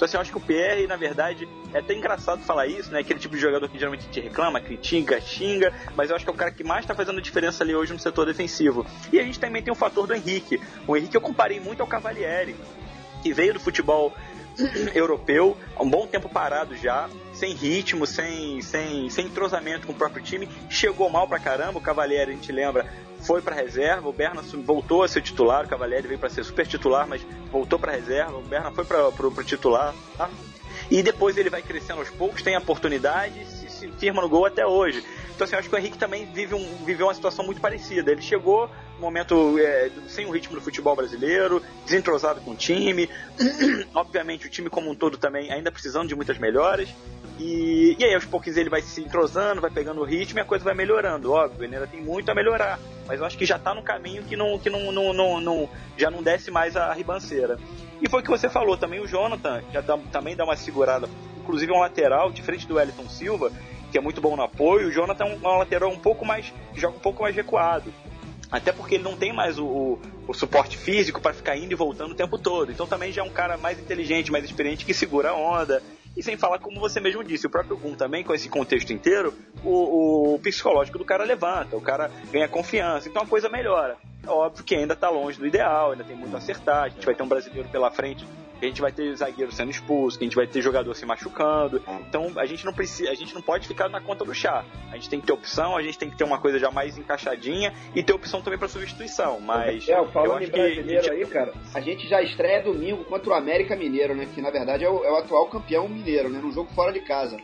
Então, assim, eu acho que o PR, na verdade, é até engraçado falar isso, né? Aquele tipo de jogador que geralmente te reclama, critica, xinga, mas eu acho que é o cara que mais tá fazendo diferença ali hoje no setor defensivo. E a gente também tem o fator do Henrique. O Henrique eu comparei muito ao Cavalieri, que veio do futebol europeu, há um bom tempo parado já, sem ritmo, sem, sem, sem entrosamento com o próprio time, chegou mal pra caramba, o Cavalieri, a gente lembra, foi para reserva, o Berna voltou a ser titular, o Cavalieri veio para ser super titular, mas voltou para reserva, o Berna foi para o titular, tá? e depois ele vai crescendo aos poucos, tem oportunidade, se, se firma no gol até hoje. Então, assim, eu acho que o Henrique também vive um, viveu uma situação muito parecida. Ele chegou no momento é, sem o ritmo do futebol brasileiro, desentrosado com o time. Obviamente, o time como um todo também ainda precisando de muitas melhoras. E, e aí, aos poucos, ele vai se entrosando, vai pegando o ritmo e a coisa vai melhorando. Óbvio, ele ainda tem muito a melhorar. Mas eu acho que já está no caminho que, não, que não, não, não, não, já não desce mais a ribanceira. E foi o que você falou também, o Jonathan já dá, também dá uma segurada. Inclusive, um lateral, diferente do Wellington Silva, que é muito bom no apoio. O Jonathan é um, lateral um pouco mais. joga um pouco mais recuado. Até porque ele não tem mais o, o, o suporte físico para ficar indo e voltando o tempo todo. Então também já é um cara mais inteligente, mais experiente que segura a onda. E sem falar, como você mesmo disse, o próprio Gun também, com esse contexto inteiro, o, o psicológico do cara levanta, o cara ganha confiança, então a coisa melhora. É óbvio que ainda está longe do ideal, ainda tem muito a acertar, a gente vai ter um brasileiro pela frente a gente vai ter zagueiro sendo expulso, que a gente vai ter jogador se machucando. Então a gente não precisa, a gente não pode ficar na conta do chá. A gente tem que ter opção, a gente tem que ter uma coisa já mais encaixadinha e ter opção também para substituição. Mas é, falando em brasileiro gente... aí, cara, a gente já estreia domingo contra o América Mineiro, né? Que na verdade é o, é o atual campeão mineiro, né? Num jogo fora de casa.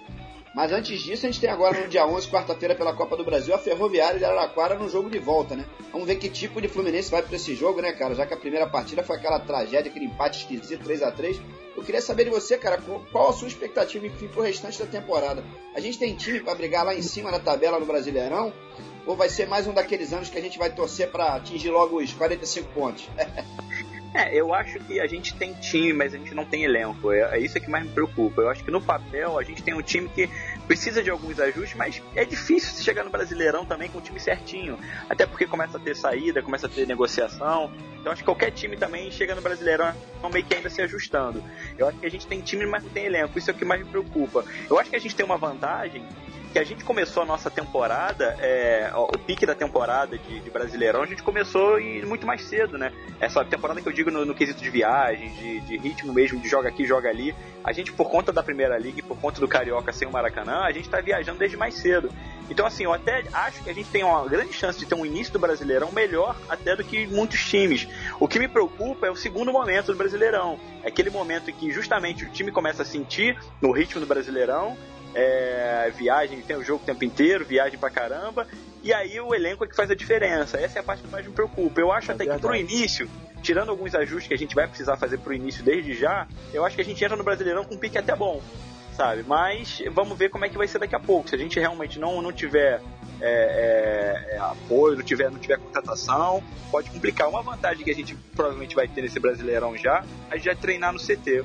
Mas antes disso, a gente tem agora no dia 11, quarta-feira, pela Copa do Brasil, a Ferroviária de Araraquara no jogo de volta, né? Vamos ver que tipo de Fluminense vai para esse jogo, né, cara? Já que a primeira partida foi aquela tragédia, aquele empate esquisito, 3 a 3 Eu queria saber de você, cara, qual a sua expectativa, enfim, pro restante da temporada? A gente tem time para brigar lá em cima na tabela no Brasileirão? Ou vai ser mais um daqueles anos que a gente vai torcer para atingir logo os 45 pontos? É, eu acho que a gente tem time, mas a gente não tem elenco. É, é, isso que mais me preocupa. Eu acho que no papel a gente tem um time que precisa de alguns ajustes, mas é difícil chegar no Brasileirão também com o time certinho. Até porque começa a ter saída, começa a ter negociação. Então acho que qualquer time também chega no Brasileirão meio que ainda se ajustando. Eu acho que a gente tem time, mas não tem elenco. Isso é o que mais me preocupa. Eu acho que a gente tem uma vantagem que a gente começou a nossa temporada, é, o pique da temporada de, de, Brasileirão, a gente começou e muito mais cedo, né? Essa temporada que eu digo no, no quesito de viagem, de, de, ritmo mesmo, de joga aqui, joga ali. A gente, por conta da Primeira Liga por conta do Carioca sem o Maracanã, a gente tá viajando desde mais cedo. Então, assim, eu até acho que a gente tem uma grande chance de ter um início do Brasileirão melhor até do que muitos times. O que me preocupa é o segundo momento do Brasileirão. É aquele momento em que justamente o time começa a sentir no ritmo do Brasileirão é, viagem, tem o jogo o tempo inteiro, viagem pra caramba, e aí o elenco é que faz a diferença. Essa é a parte que mais me preocupa. Eu acho é até verdade. que pro início, tirando alguns ajustes que a gente vai precisar fazer pro início desde já, eu acho que a gente entra no Brasileirão com um pique até bom, sabe? Mas vamos ver como é que vai ser daqui a pouco. Se a gente realmente não, não tiver é, é, é apoio, não tiver, não tiver contratação, pode complicar. Uma vantagem que a gente provavelmente vai ter nesse Brasileirão já, é já treinar no CT.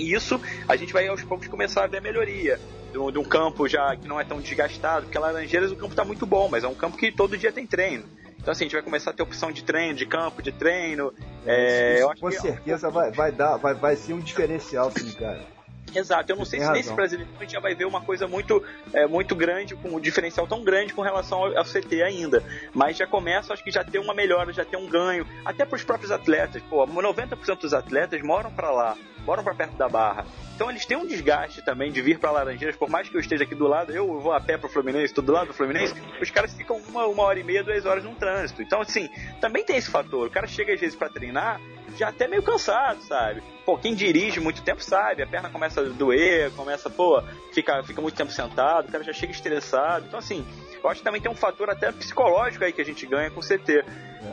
E isso a gente vai aos poucos começar a ver melhoria de um campo já que não é tão desgastado, porque Laranjeiras o campo está muito bom, mas é um campo que todo dia tem treino. Então assim, a gente vai começar a ter opção de treino, de campo, de treino. É, isso, com certeza que... vai, vai, dar, vai, vai ser um diferencial, sim, cara. Exato, eu não sei se nesse brasileiro a gente já vai ver uma coisa muito, é, muito grande, com um diferencial tão grande com relação ao, ao, CT ainda. Mas já começa, acho que já tem uma melhora, já tem um ganho, até para os próprios atletas. Pô, 90% dos atletas moram para lá, moram para perto da barra. Então eles têm um desgaste também de vir para Laranjeiras, por mais que eu esteja aqui do lado, eu vou a pé pro Fluminense, estou do lado do Fluminense, os caras ficam uma, uma hora e meia, duas horas num trânsito. Então, assim, também tem esse fator. O cara chega às vezes para treinar, já até meio cansado, sabe? Pô, quem dirige muito tempo sabe, a perna começa a doer, começa, pô, fica, fica muito tempo sentado, o cara já chega estressado. Então, assim, eu acho que também tem um fator até psicológico aí que a gente ganha com o CT.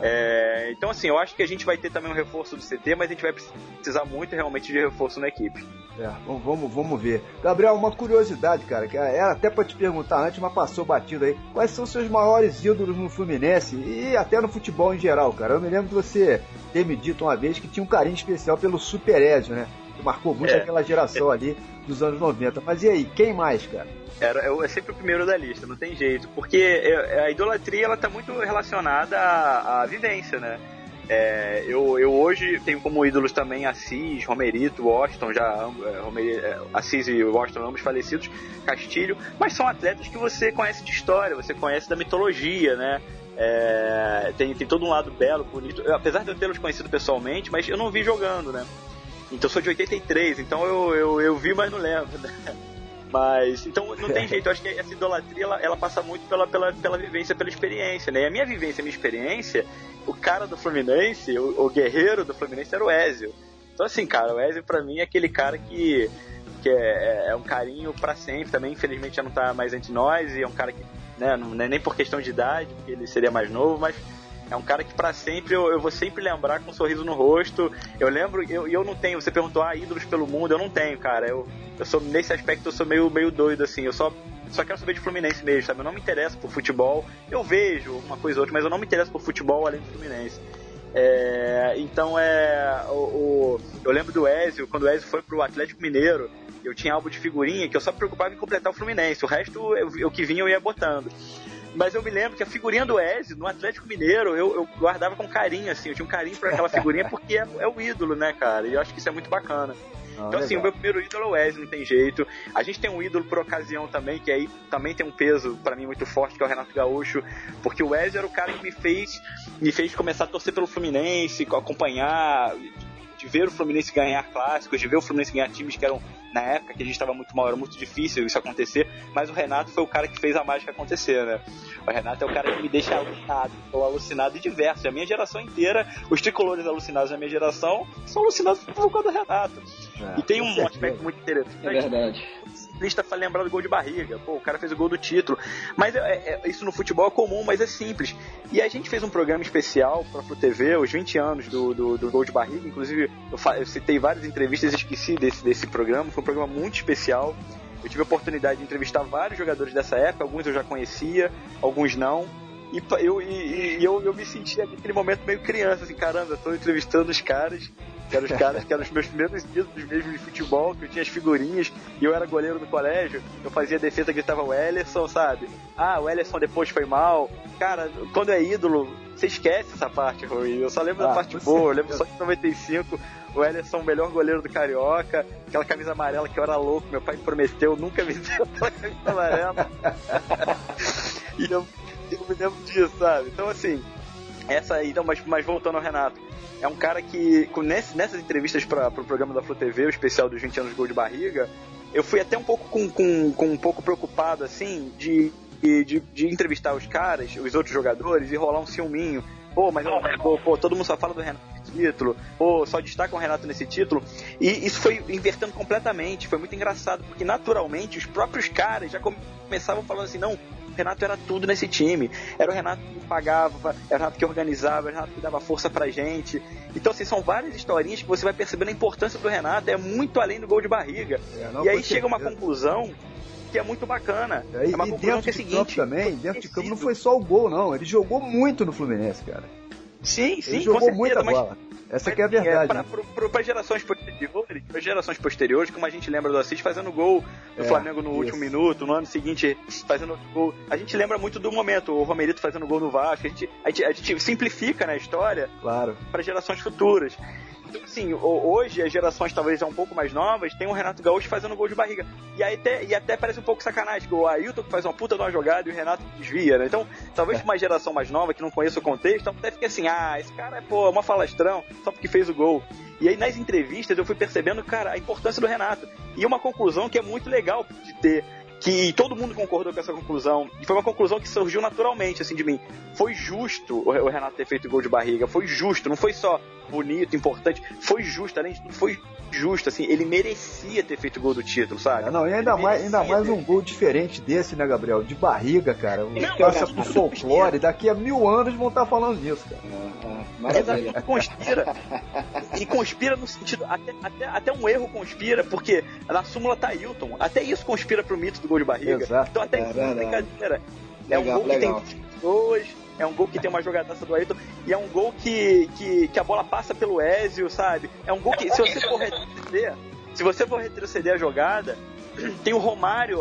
É, então, assim, eu acho que a gente vai ter também um reforço do CT, mas a gente vai precisar muito realmente de reforço na equipe. É, vamos, vamos ver. Gabriel, uma curiosidade, cara, que era até para te perguntar antes, mas passou batido aí. Quais são seus maiores ídolos no Fluminense e até no futebol em geral, cara? Eu me lembro de você ter me dito uma vez que tinha um carinho especial pelo Super Ezio, né? Que marcou muito é. aquela geração ali dos anos 90. Mas e aí, quem mais, cara? Era, é sempre o primeiro da lista, não tem jeito. Porque a idolatria ela tá muito relacionada à, à vivência, né? É, eu, eu hoje tenho como ídolos também Assis, Romerito, Washington, já é, Romer, é, Assis e Washington ambos falecidos, Castilho, mas são atletas que você conhece de história, você conhece da mitologia, né? É, tem, tem todo um lado belo, bonito. Apesar de eu tê-los conhecido pessoalmente, mas eu não vi jogando, né? Então sou de 83, então eu, eu, eu vi, mas não lembro. Né? Mas, então não tem jeito, eu acho que essa idolatria ela, ela passa muito pela, pela, pela vivência, pela experiência, né? E a minha vivência, a minha experiência, o cara do Fluminense, o, o guerreiro do Fluminense era o Ezio. Então, assim, cara, o Ezio pra mim é aquele cara que, que é, é, é um carinho para sempre também. Infelizmente já não tá mais entre nós e é um cara que, né, não nem por questão de idade, porque ele seria mais novo, mas é um cara que para sempre eu, eu, vou sempre lembrar com um sorriso no rosto. Eu lembro, eu, eu não tenho, você perguntou, ah, ídolos pelo mundo, eu não tenho, cara. Eu, eu sou, nesse aspecto, eu sou meio, meio doido, assim. Eu só, só quero saber de Fluminense mesmo, sabe? Eu não me interesso por futebol. Eu vejo uma coisa ou outra, mas eu não me interesso por futebol além do Fluminense. É, então é. O, o, eu lembro do Ezio, quando o Ezio foi pro Atlético Mineiro, eu tinha álbum de figurinha que eu só me preocupava em completar o Fluminense. O resto, eu, o que vinha, eu ia botando. Mas eu me lembro que a figurinha do Ezio, no Atlético Mineiro, eu, eu guardava com carinho, assim. Eu tinha um carinho por aquela figurinha porque é, é, o ídolo, né, cara? E eu acho que isso é muito bacana. Ah, então, assim, legal. o meu primeiro ídolo é o Wesley, não tem jeito. A gente tem um ídolo por ocasião também, que aí também tem um peso para mim muito forte, que é o Renato Gaúcho, porque o Wesley era o cara que me fez, me fez começar a torcer pelo Fluminense, acompanhar, de ver o Fluminense ganhar clássicos, de ver o Fluminense ganhar times que eram, na época que a gente estava muito mal, era muito difícil isso acontecer, mas o Renato foi o cara que fez a mágica acontecer, né? O Renato é o cara que me deixa alucinado, estou alucinado e diverso. A minha geração inteira, os tricolores alucinados da minha geração, são alucinados por causa do Renato. É, e tem um aspecto muito interessante. É verdade lista para lembrar do gol de barriga. Pô, o cara fez o gol do título. Mas é, é, isso no futebol é comum, mas é simples. E a gente fez um programa especial para Flu TV, os 20 anos do, do, do gol de barriga. Inclusive, eu, eu, citei várias entrevistas e esqueci desse, desse programa. Foi um programa muito especial. Eu tive a oportunidade de entrevistar vários jogadores dessa época, alguns eu já conhecia, alguns não. E eu, e, e eu, eu me sentia naquele momento meio criança, assim, caramba, tô entrevistando os caras Que eram os caras que eram os meus primeiros ídolos mesmo de futebol, que eu tinha as figurinhas e eu era goleiro no colégio. Eu fazia defesa, gritava o Ellerson, sabe? Ah, o Ellerson depois foi mal. Cara, quando é ídolo, você esquece essa parte ruim. Eu só lembro Ah, da parte boa, eu lembro só de 95. O Ellerson, o melhor goleiro do Carioca, aquela camisa amarela que eu era louco, meu pai me prometeu nunca vestir aquela camisa amarela. e eu, eu me lembro disso, sabe? Então, assim, essa aí, não, mas, mas voltando ao Renato, é um cara que, nesse- nessas entrevistas para o pro programa da Flu TV, o especial dos 20 anos de gol de barriga, eu fui até um pouco com, com, com um pouco preocupado, assim, de, de, de entrevistar os caras, os outros jogadores, e rolar um ciúminho. Pô, mas pô, pô, todo mundo só fala do Renato nesse título, pô, só destaca o Renato nesse título. E isso foi invertendo completamente, foi muito engraçado, porque naturalmente os próprios caras já começavam falando assim, não, Renato era tudo nesse time. Era o Renato que pagava, era o Renato que organizava, era o Renato que dava força pra gente. Então, assim, são várias historinhas que você vai percebendo a importância do Renato, é muito além do gol de barriga. É, e aí chega uma conclusão que é muito bacana. E, é uma e conclusão dentro que é a campo seguinte. também, dentro de campo não foi só o gol, não. Ele jogou muito no Fluminense, cara. Sim, sim, Ele jogou certeza, muita mas- bola. Essa mas, é a assim, verdade. né? pro- pra gerações posteriores, pra gerações posteriores, como a gente lembra do Assis fazendo gol do É, Flamengo no isso. último minuto, no ano seguinte fazendo outro gol. A gente lembra muito do momento, o Romerito fazendo gol no Vasco. A gente, a gente, a gente simplifica né, a história Claro. para gerações futuras. Então, assim, ho- hoje as gerações talvez já um pouco mais novas tem o Renato Gaúcho fazendo gol de barriga. E aí até, e até parece um pouco sacanagem, que o Ailton que faz uma puta de uma jogada e o Renato desvia, né? Então, talvez pra uma geração mais nova que não conheça o contexto, até fique assim, ah, esse cara é, pô, uma falastrão, só porque fez o gol. E aí nas entrevistas eu fui percebendo, cara, a importância do Renato. E uma conclusão que é muito legal de ter que todo mundo concordou com essa conclusão. E foi uma conclusão que surgiu naturalmente, assim, de mim. Foi justo o o Renato ter feito o gol de barriga. Foi justo. Não foi só bonito, importante. Foi justo. Além de tudo, foi justo, assim. Ele merecia ter feito o gol do título, sabe? Não, e ainda Ele mais, ainda mais ter- um gol diferente desse, né, Gabriel? De barriga, cara. Não, Passa pro folclore. Daqui a mil anos vão estar falando disso, cara. Exato, e conspira. e conspira no sentido. Até, até, até um erro conspira, porque na súmula tá Hilton. Até isso conspira pro mito do gol de barriga. Exato. Então até É isso é brincadeira. É um gol legal. que tem pessoas, é um gol que tem uma jogadaça do Ayrton, e é um gol que, que, que a bola passa pelo Ezio, sabe? É um gol que, se você for retroceder, se você for retroceder a jogada, tem o Romário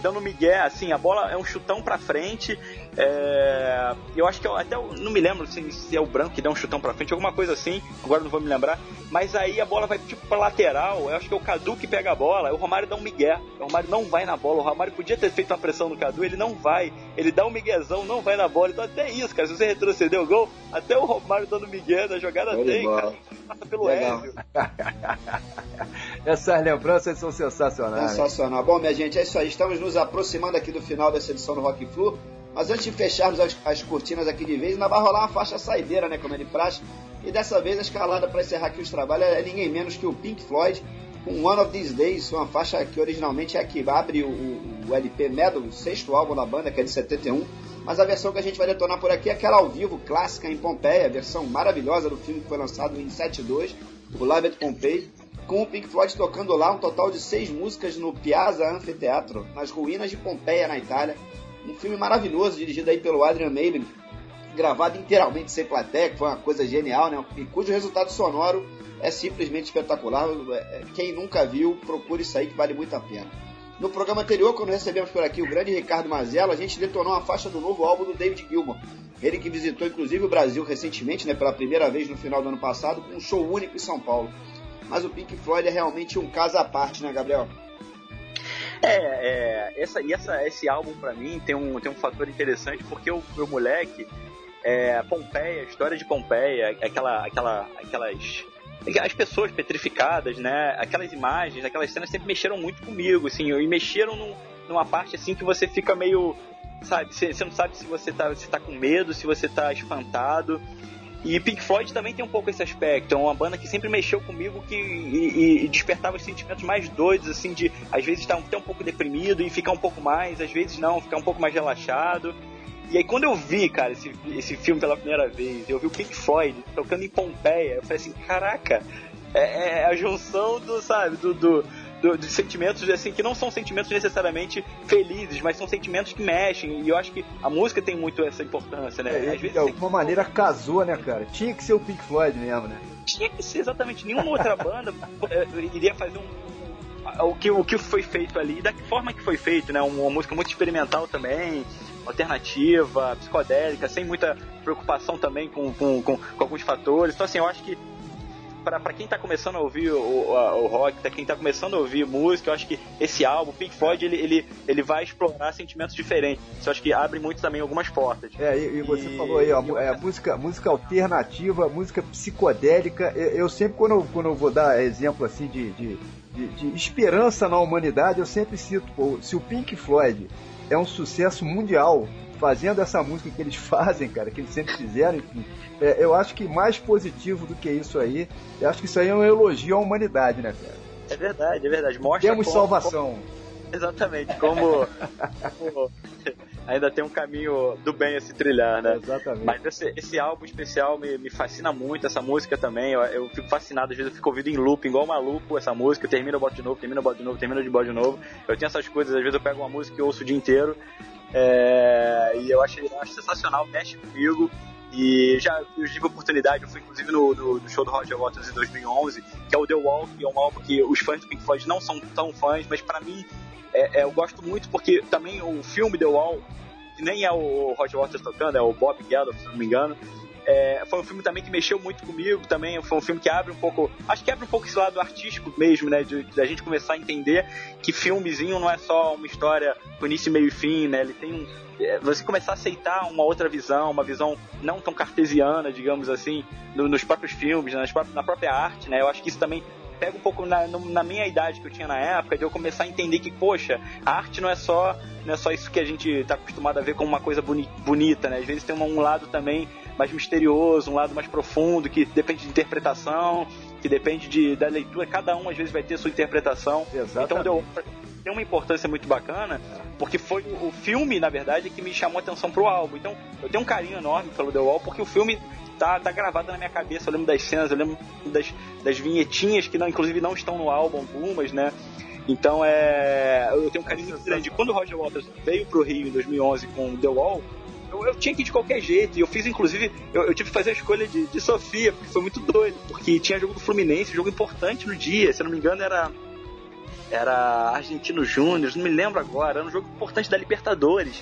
dando migué, assim, a bola é um chutão pra frente. É, Eu acho que eu, até eu não me lembro assim, se é o branco que dá um chutão pra frente, alguma coisa assim, agora não vou me lembrar. Mas aí a bola vai tipo pra lateral, eu acho que é o Cadu que pega a bola, o Romário dá um migué. O Romário não vai na bola, o Romário podia ter feito uma pressão no Cadu, ele não vai. Ele dá um miguezão, não vai na bola. Então até isso, cara, se você retroceder o gol, até o Romário dando migué da jogada tem, bola. cara. Passa pelo Legal. Ezio. Essas lembranças são sensacionais. Sensacional. Bom, minha gente, é isso aí. Estamos nos aproximando aqui do final dessa edição do Rock Flu. Mas antes de fecharmos as, as cortinas aqui de vez, ainda vai rolar uma faixa saideira, né? Como é de praxe. E dessa vez a escalada para encerrar aqui os trabalhos é ninguém menos que o Pink Floyd com One of These Days, uma faixa que originalmente é a que abre o, o- o LP Metal, o sexto álbum da banda, que é de 71. Mas a versão que a gente vai detonar por aqui é aquela ao vivo, clássica em Pompeia, a versão maravilhosa do filme que foi lançado em 72, o Live at Pompeii com o Pink Floyd tocando lá um total de seis músicas no Piazza Anfiteatro, nas ruínas de Pompeia, na Itália. Um filme maravilhoso, dirigido aí pelo Adrian Maben, gravado inteiramente sem plateia, que foi uma coisa genial, né? E cujo resultado sonoro é simplesmente espetacular. É, Quem nunca viu, procure aí que vale muito a pena. No programa anterior, quando recebemos por aqui o grande Ricardo Mazzello, a gente detonou uma faixa do novo álbum do David Gilmour. Ele que visitou inclusive o Brasil recentemente, né, pela primeira vez no final do ano passado, com um show único em São Paulo. Mas o Pink Floyd é realmente um caso à parte, né, Gabriel? É, é, essa, e essa, esse álbum pra mim tem um, tem um fator interessante porque o meu moleque, é, Pompeia, a história de Pompeia, aquela, aquela, aquelas, as pessoas petrificadas, né? Aquelas imagens, aquelas cenas sempre mexeram muito comigo, assim, e mexeram num- numa parte assim que você fica meio, sabe, você você não sabe se você tá, se tá com medo, se você tá espantado. E Pink Floyd também tem um pouco esse aspecto. É uma banda que sempre mexeu comigo que, e, e- despertava os sentimentos mais doidos, assim, de às vezes estar até um pouco deprimido e ficar um pouco mais, às vezes não, ficar um pouco mais relaxado. E aí quando eu vi, cara, esse, esse filme pela primeira vez, eu vi o Pink Floyd tocando em Pompeia, eu falei assim, caraca, é, é a junção do, sabe, do, do, do- de sentimentos assim que não são sentimentos necessariamente felizes, mas são sentimentos que mexem. E eu acho que a música tem muito essa importância, né? É, Às vezes de alguma maneira casou, né, cara? Tinha que ser o Pink Floyd mesmo, né? tinha que ser exatamente nenhuma outra banda eh, iria fazer um o que, o que foi feito ali, da forma que foi feito, né? Uma música muito experimental também, alternativa, psicodélica, sem muita preocupação também com, com, com, com alguns fatores. Então, assim, eu acho que para quem tá começando a ouvir o, o rock, pra quem tá começando a ouvir música, eu acho que esse álbum, Pink Floyd, ele, ele, ele vai explorar sentimentos diferentes. Isso eu acho que abre muito também algumas portas. É, e, e você falou aí, ó, é, música, música alternativa, música psicodélica. Eu, eu sempre, quando eu, quando eu vou dar exemplo assim de, de, de- de esperança na humanidade, eu sempre cito, pô, se o Pink Floyd é um sucesso mundial, fazendo essa música que eles fazem, cara, que eles sempre fizeram, enfim, é, eu acho que mais positivo do que isso aí, eu acho que isso aí é um elogio à humanidade, né, cara? É verdade, é verdade. Mostra Temos como- salvação. Exatamente, como, como ainda tem um caminho do bem a se trilhar, né? Exatamente. Mas esse, esse álbum especial me, me fascina muito, essa música também. Eu, eu fico fascinado, às vezes eu fico ouvindo em loop, igual maluco, essa música. Eu termino, eu boto de novo, termino, eu boto de novo, termino, eu boto de novo. Eu tenho essas coisas, às vezes eu pego uma música e ouço o dia inteiro. É, e eu acho, eu acho sensacional, mexe comigo. E já eu tive a oportunidade, eu fui inclusive no, no- no show do Roger Waters em 2011, que é o The que é um álbum que os fãs do Pink Floyd não são tão fãs, mas pra mim é- é, eu gosto muito porque também o filme The Wall, que nem é o Roger Waters tocando, é o Bob Geldof, se não me engano, é, foi um filme também que mexeu muito comigo, também foi um filme que abre um pouco, acho que abre um pouco esse lado artístico mesmo, né, de, da gente começar a entender que filmezinho não é só uma história com início, meio e fim, né, ele tem um, é, você começar a aceitar uma outra visão, uma visão não tão cartesiana, digamos assim, no- nos próprios filmes, pró- na própria arte, né, eu acho que isso também pega um pouco na, na minha idade que eu tinha na época, de eu começar a entender que, poxa, a arte não é só, não é só isso que a gente está acostumado a ver como uma coisa boni- bonita, né? Às vezes tem um, lado também mais misterioso, um lado mais profundo, que depende de interpretação, que depende de, da leitura. Cada um, às vezes, vai ter sua interpretação. Então, deu, tem uma importância muito bacana, porque foi o o filme, na verdade, que me chamou a atenção pro álbum. Então, eu tenho um carinho enorme pelo The Wall, porque o filme tá, tá gravado na minha cabeça. Eu lembro das cenas, eu lembro das, das vinhetinhas que, não, inclusive, não estão no álbum, algumas, né? Então, é, eu tenho um carinho muito grande. Quando o Roger Waters veio pro Rio em 2011 com The Wall, eu, eu tinha que ir de qualquer jeito. E eu fiz, inclusive, eu, eu tive que fazer a escolha de, de Sofia, porque foi muito doido. Porque tinha jogo do Fluminense, jogo importante no dia. Se eu não me engano, era era Argentino Júnior, não me lembro agora, era um jogo importante da Libertadores.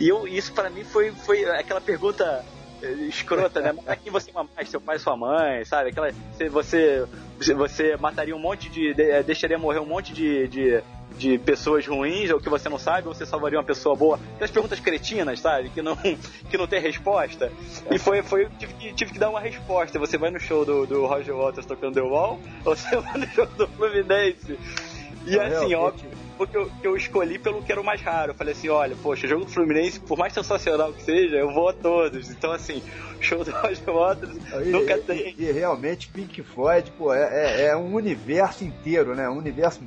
E eu, isso para mim foi, foi aquela pergunta escrota, né? Mas quem você ama mais, seu pai e sua mãe, sabe? Aquela, você, se você mataria um monte de, eh, deixaria morrer um monte de, de, de pessoas ruins, ou que você não sabe, ou você salvaria uma pessoa boa? Aquelas perguntas cretinas, sabe? Que não, que não tem resposta. E foi, foi tive que, tive que dar uma resposta. Você vai no show do, do Roger Waters tocando The Wall, ou você vai no show do Fluminense? E Não, assim, realmente. Porque eu, que eu escolhi pelo que era o mais raro. Eu falei assim, olha, poxa, o jogo do Fluminense, por mais sensacional que seja, eu vou a todos. Então, assim, show do Roger Waters E, nunca e- tem. e realmente Pink Floyd, pô, é, é- é um universo inteiro, né? Um universo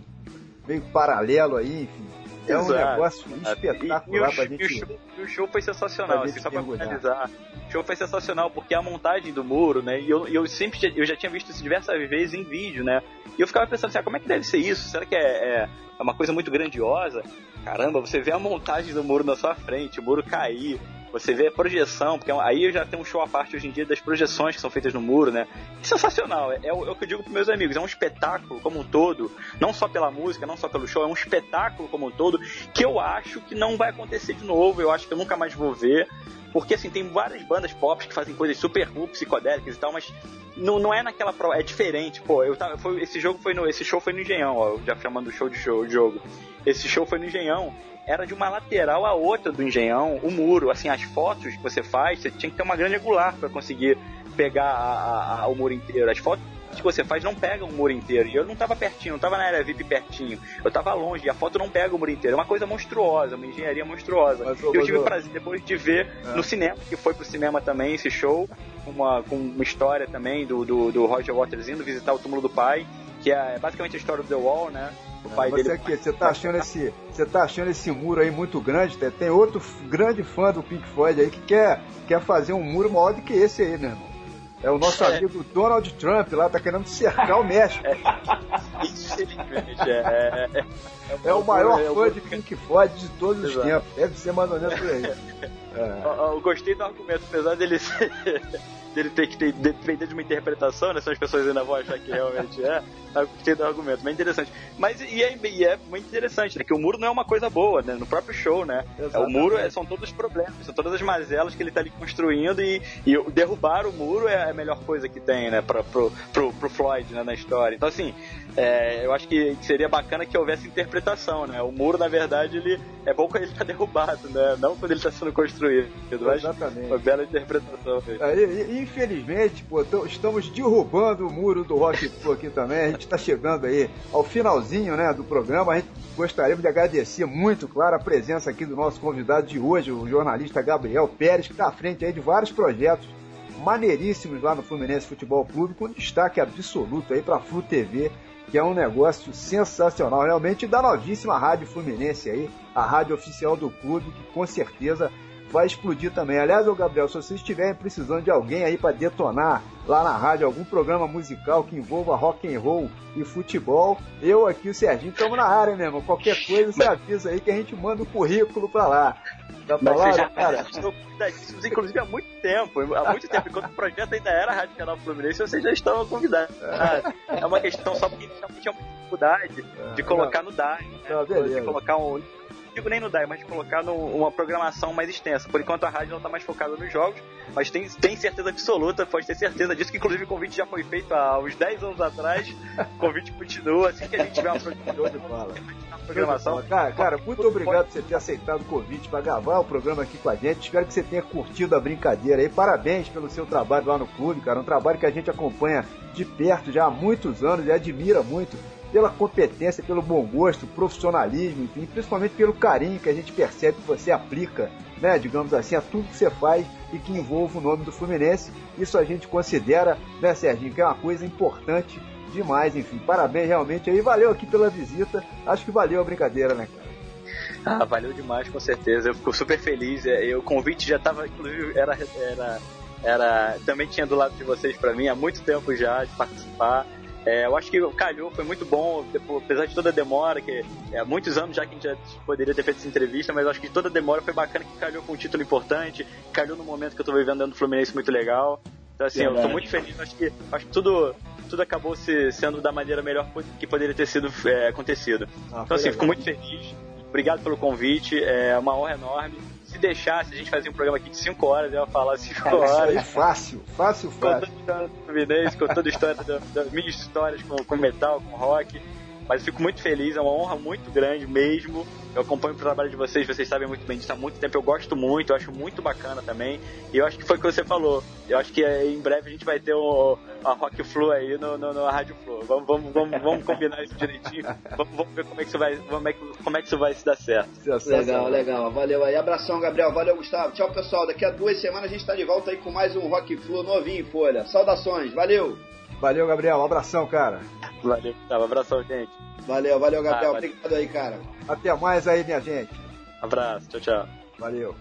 meio paralelo aí, enfim. É um Exato. negócio E, e, espetacular o, pra e o gente. show, e o show foi sensacional, assim, gente só pra finalizar. O show foi sensacional porque a montagem do muro, né? E eu, eu sempre já- eu já tinha visto isso diversas vezes em vídeo, né? E eu ficava pensando assim, ah, como é que deve ser isso? Será que é, é- é uma coisa muito grandiosa? Caramba, você vê a montagem do muro na sua frente, o muro cair, você vê a projeção, porque aí eu já tenho um show à parte hoje em dia das projeções que são feitas no muro, né? É sensacional, é, é o, é o que eu digo pros meus amigos, é um espetáculo como um todo, não só pela música, não só pelo show, é um espetáculo como um todo, que eu acho que não vai acontecer de novo, eu acho que eu nunca mais vou ver, porque assim, tem várias bandas pop que fazem coisas super cool, psicodélicas e tal, mas não, não é naquela prova, é diferente, pô. Eu tava, foi, esse jogo foi no. Esse show foi no Engenhão, ó, já chamando o show de show de jogo. Esse show foi no Engenhão. Era de uma lateral a outra do Engenhão, o muro, assim, as fotos que você faz, você tinha que ter uma grande angular para conseguir pegar a- a- a- o muro inteiro. As fotos que você faz não pegam o muro inteiro. E eu não tava pertinho, não tava na área VIP pertinho. Eu tava longe, e a foto não pega o muro inteiro. É uma coisa monstruosa, uma engenharia monstruosa. Mas, eu tive o prazer depois de ver É. no cinema, que foi pro cinema também esse show, uma, com uma história também do, do, do Roger Waters indo visitar o túmulo do pai, que é basicamente a história do The Wall, né? O pai Você dele. aqui, você tá achando esse, você tá achando esse muro aí muito grande? Tem- outro grande fã do Pink Floyd aí que quer, quer fazer um muro maior do que esse aí, meu irmão. É o nosso É. amigo Donald Trump lá, tá querendo cercar o México. É. É, É o maior é, fã de Pink Floyd de todos os Exato. tempos. Deve ser mais ou menos por aí. Eu, eu gostei do argumento, apesar dele ser- dele ter que ter, depender de uma interpretação, né? Senão as pessoas ainda vão achar que realmente é. Eu gostei do argumento, mas é interessante. Mas e é, e é muito interessante, né? Que o muro não é uma coisa boa, né? No próprio show, né? É, o muro é- são todos os problemas, são todas as mazelas que ele tá ali construindo e, e derrubar o muro é a melhor coisa que tem, né? Pra, pro, pro, pro Floyd, né? Na história. Então, assim, é, eu acho que seria bacana que houvesse interpretação, né? O muro, na verdade, ele é bom quando ele tá derrubado, né? Não quando ele tá sendo construído. Exatamente. Uma bela interpretação. É, infelizmente, pô, estamos derrubando o muro do Rock Flu aqui também. A gente está chegando aí ao finalzinho né, do programa. A gente gostaria de agradecer muito, claro, a presença aqui do nosso convidado de hoje, o jornalista Gabriel Pérez, que está à frente aí de vários projetos maneiríssimos lá no Fluminense Futebol Clube, com destaque absoluto aí para a Flu TV, que é um negócio sensacional, realmente, da novíssima Rádio Fluminense aí, a rádio oficial do clube, que com certeza vai explodir também. Aliás, ô Gabriel, se vocês estiverem precisando de alguém aí para detonar lá na rádio algum programa musical que envolva rock and roll e futebol, eu aqui, o Serginho, estamos na área mesmo. Qualquer coisa, você avisa aí que a gente manda o currículo para lá. Tá vocês já cara? inclusive há muito tempo. Há muito tempo, enquanto o projeto ainda era a Rádio Canal Fluminense, vocês já estão convidados. É uma questão só porque realmente tinha muita dificuldade de colocar no DAI. Né? De colocar um. Não digo nem no DAI, mas de colocar num- uma programação mais extensa. Por enquanto a rádio está mais focada nos jogos, mas tem, tem certeza absoluta, pode ter certeza disso, que inclusive o convite já foi feito há uns 10 anos atrás. O convite continua, assim que a gente tiver uma programação. programação. Cara, cara, muito obrigado por você ter aceitado o convite para gravar o programa aqui com a gente. Espero que você tenha curtido a brincadeira aí. Parabéns pelo seu trabalho lá no clube, cara. Um trabalho que a gente acompanha de perto já há muitos anos e admira muito pela competência, pelo bom gosto, profissionalismo, enfim, principalmente pelo carinho que a gente percebe que você aplica, né, digamos assim, a tudo que você faz e que envolve o nome do Fluminense. Isso a gente considera, né, Serginho, que é uma coisa importante demais, enfim. Parabéns realmente aí, valeu aqui pela visita. Acho que valeu a brincadeira, né, cara? Ah, valeu demais, com certeza. Eu fico super feliz. É, o convite já estava, inclusive, era, era, era, também tinha do lado de vocês para mim há muito tempo já de participar. É, eu acho que calhou foi muito bom, apesar de toda a demora, que é há muitos anos já que a gente já poderia ter feito essa entrevista, mas eu acho que toda a demora foi bacana, que calhou com um título importante, calhou no momento que eu tô vivendo dentro do Fluminense muito legal. Então, assim, eu tô Verdade. muito feliz, acho que, acho que tudo, tudo acabou se, sendo da maneira melhor que poderia ter sido é, acontecido. Ah, então, assim, foi fico legal. muito feliz. Obrigado pelo convite, é uma honra enorme. Se deixasse, a gente fazia um programa aqui de 5 horas, eu ia falar 5 Cara, isso horas. aí fácil, fácil, fácil. a história do Fluminense, com toda a história da- das minhas histórias com, com metal, com rock. Mas eu fico muito feliz, é uma honra muito grande mesmo. Eu acompanho o trabalho de vocês, vocês sabem muito bem disso há muito tempo. Eu gosto muito, eu acho muito bacana também. E eu acho que foi o que você falou. Eu acho que eh, em breve a gente vai ter o, a Rock Flu aí no, no, no Rádio Flu. Vamos, vamos, vamos, vamos combinar isso direitinho. Vamos, vamos ver como é que isso vai, como é que, como é que isso vai se dar certo. Legal, legal. Valeu aí. Abração, Gabriel. Valeu, Gustavo. Tchau, pessoal. Daqui a duas semanas a gente tá de volta aí com mais um Rock Flu novinho em folha. Saudações. Valeu. Valeu, Gabriel. Um abração, cara. Valeu, Gustavo. Abração, gente. Valeu, valeu, Gabriel. Ah, valeu. Obrigado aí, cara. Até mais aí, minha gente. Abraço, tchau, tchau. Valeu.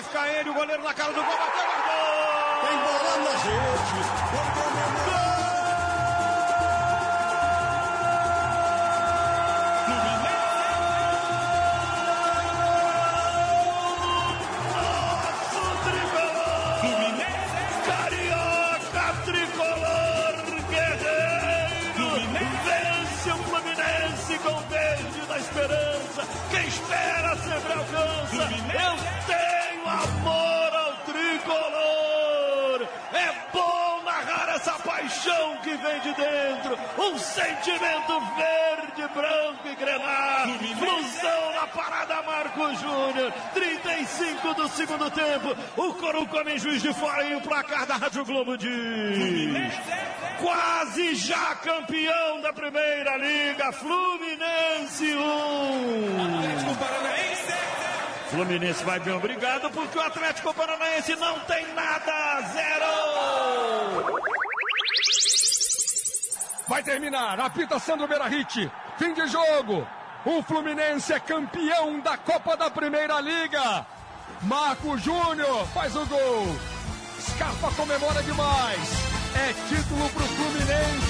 Vai ficar ele. O goleiro na cara do gol. Campeão da Primeira Liga. Fluminense 1. Fluminense vai bem obrigado porque o Atlético Paranaense não tem nada. Zero. Vai terminar. Apita Sandro Berahit. Fim de jogo. O Fluminense é campeão da Copa da Primeira Liga. Marco Júnior faz o gol. Scarpa comemora demais. É título pro Fluminense.